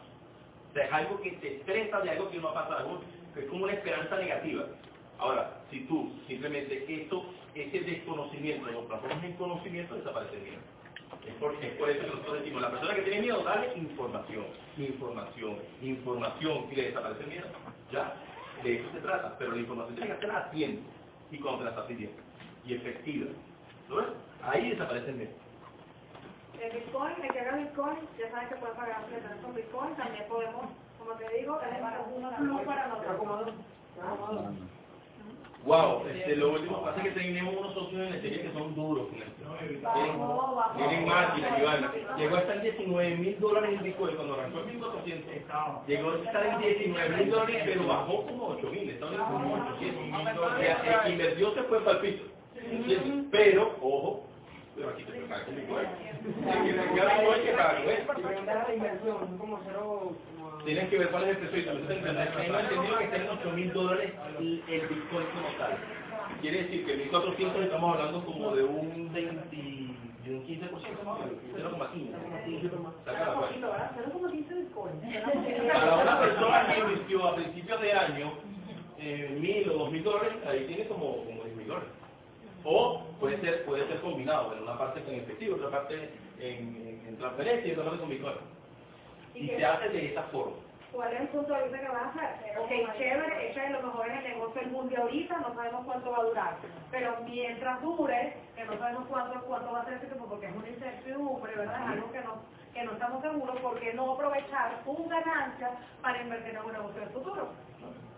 O es algo que te estresa de algo que no ha pasado. Es como una esperanza negativa. Ahora, si tú simplemente esto, ese desconocimiento lo transformas en conocimiento, desaparece el miedo. Es por, es por eso que nosotros decimos, la persona que tiene miedo, dale información, información, información, y le desaparece el miedo. Ya, de eso se trata, pero la información tiene que estar a tiempo, y cuando te la estás pidiendo, y efectiva. ¿Lo ves? Ahí desaparece el miedo. El Bitcoin, el que haga Bitcoin, ya sabes que puede pagar tener con Bitcoin, también podemos, como te digo, es un plus para nosotros. Wow, este, lo último pasa que tenemos unos socios en la serie que son duros. Tienen, máquinas vainas. Llegó a estar en 19 mil dólares el Bitcoin cuando arrancó en 1400. Llegó a estar en 19 mil dólares, pero bajó como 8 mil. Está ahora como 800. O sea, el que invirtió se fue para el. Pero, ojo, pero aquí te paga con Bitcoin. El que se queda Bitcoin que paga. Tienen que ver cuál es el precio y también se entender. Tengo entendido que está en 8 mil dólares el Bitcoin como tal. Quiere decir que 1400 estamos hablando como de un 20, de un 15% más o menos, 0,15. Saca la cuenta. Para una persona que invirtió a principios de año eh, mil o dos mil dólares, ahí tiene como, como 10 mil dólares. O puede ser, puede ser combinado, en una parte en efectivo, otra parte en, en, en transferencia y otra parte con Bitcoin. Y se hace de esa forma. ¿Cuál es el punto de vista que vas a hacer? Ok, chévere, ese es lo mejor en el negocio del mundo de ahorita, no sabemos cuánto va a durar. Pero mientras dure, que no sabemos cuánto, cuánto va a ser ese tiempo, porque es una incertidumbre, ¿verdad? Es algo que no, que no estamos seguros, ¿por qué no aprovechar tu ganancia para invertir en un negocio del futuro?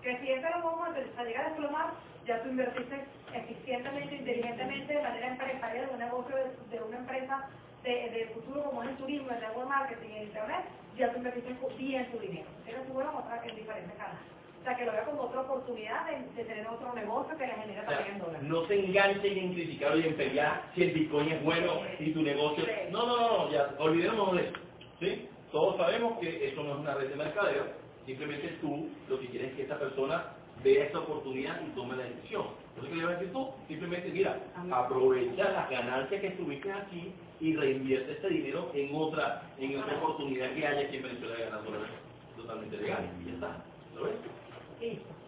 Que si ese lo vamos a llegar a desplomar, ya tú invertiste eficientemente, inteligentemente, de manera empresaria de un negocio, de, de una empresa de, de futuro como es el turismo, el network marketing, el internet, ya tú invertiste bien tu dinero. Eso tú lo mostrar en diferentes canales. O sea, que lo vea como otra oportunidad de, de tener otro negocio que le genere también en dólares. No se enganchen en criticar y en pelear si el Bitcoin es bueno y tu negocio... No, no, no, ya, olvidémonos de eso. ¿sí? Todos sabemos que eso no es una red de mercadeo, simplemente tú lo que quieres es que esta persona vea esta oportunidad y tome la decisión. Entonces, ¿qué le vas a decir tú? Simplemente, mira, aprovecha las ganancias que tuviste aquí y reinvierte este dinero en otra en otra oportunidad que haya aquí en Venezuela de ganar dólares totalmente legal. Y ya está. ¿Lo ves?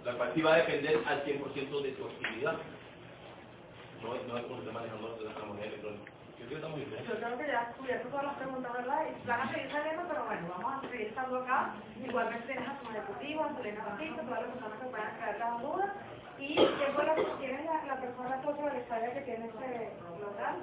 La cual va a depender al 100% de tu actividad. No, es- no es como se está manejando la moneda electrónica. Yo creo que estamos bien. Yo creo que ya has cubierto todas las preguntas, ¿verdad? Y van a seguir saliendo, pero bueno, vamos a seguir estando acá. Igualmente tienes a tus ejecutivos, a Selena Batista, todas las personas que puedan crear las dudas. ¿Y qué fue lo que tiene la, la persona de la historia que tiene este local?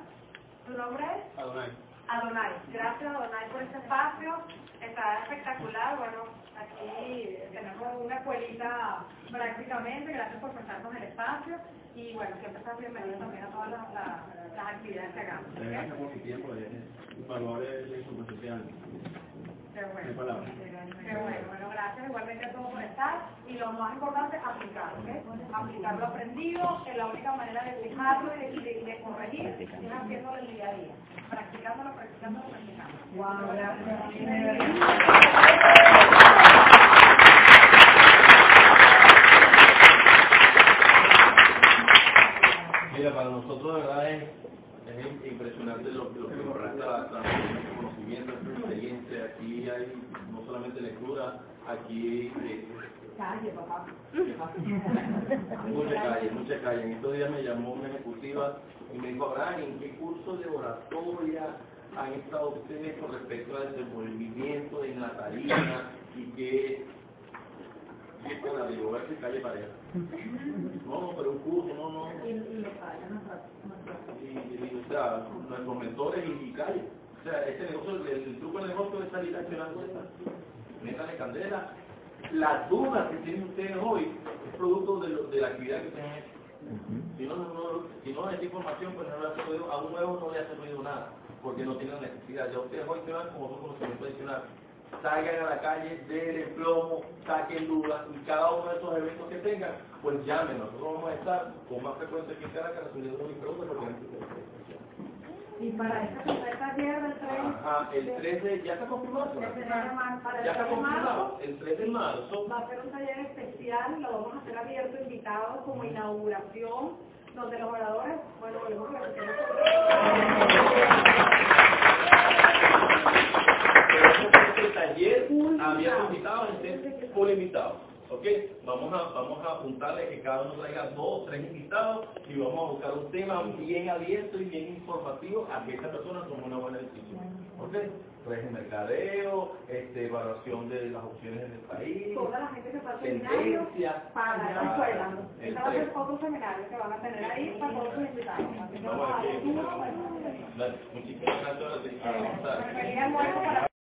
¿Tu nombre es? Adonai. Adonai. Gracias Adonai por este espacio. Está espectacular. Bueno, aquí tenemos una escuelita prácticamente. Gracias por prestarnos el espacio. Y bueno, siempre estás bienvenido también a todas las, las- las actividades que hagamos. ¿ok? Gracias por su tiempo, es valores de su social. Qué bueno. Qué bueno, bueno, gracias igualmente a todos por estar y lo más importante, aplicar, ¿ok? Aplicar lo aprendido, es la única manera de fijarlo y de, de- de corregir es haciéndolo el día a día, practicándolo, practicándolo, practicándolo. Wow, Mira, para nosotros de verdad es, es impresionante lo, lo que lograste, la de conocimiento, de experiencia. Aquí hay no solamente lectura, aquí eh, Calle, papá. mucha calle, mucha calle. En estos días me llamó una ejecutiva y me dijo, Abraham, ¿en qué curso de oratoria han estado ustedes con respecto al desenvolvimiento en la tarima y qué qué para digo, ver si calle pareja? No, no, pero un curso, no, no. Y, y y, y, o sea, nuestros mentores y, y calle. O sea, este negocio, el, el truco del negocio es salir accionando esta. Métale candela. Las dudas que tienen ustedes hoy es producto de, lo- de la actividad que ustedes han hecho. Si no, no, no, si no esta información, pues no le hace ruido, a un nuevo no le hace ruido nada, porque no tienen necesidad. Ya ustedes hoy se van como otro conocimiento adicional. Salgan a la calle, den el plomo, saquen dudas, y cada uno de estos eventos que tengan, pues llamen. Nosotros vamos a estar con más frecuencia que Caracas respondiendo mis preguntas porque Y para esta tren, Ajá, el 13 ya está confirmado. el 3 de marzo, para el Ya está 3 de marzo, confirmado. El 3 de marzo. va a ser un taller especial, lo vamos a hacer abierto, invitado como inauguración, donde los oradores, bueno, volvemos a repetir. (laughs) Este taller había invitados, este full invitados. ¿Ok? Vamos a, vamos a apuntarle que cada uno traiga dos, tres invitados y vamos a buscar un tema bien abierto y bien informativo a que esta persona tome una buena decisión. ¿Ok? Pues el mercadeo, este, evaluación de las opciones en el país, Toda la gente que seminario para la escuela. Va a ser tres. otro seminario que van a tener ahí para todos sus invitados. Muchísimas gracias.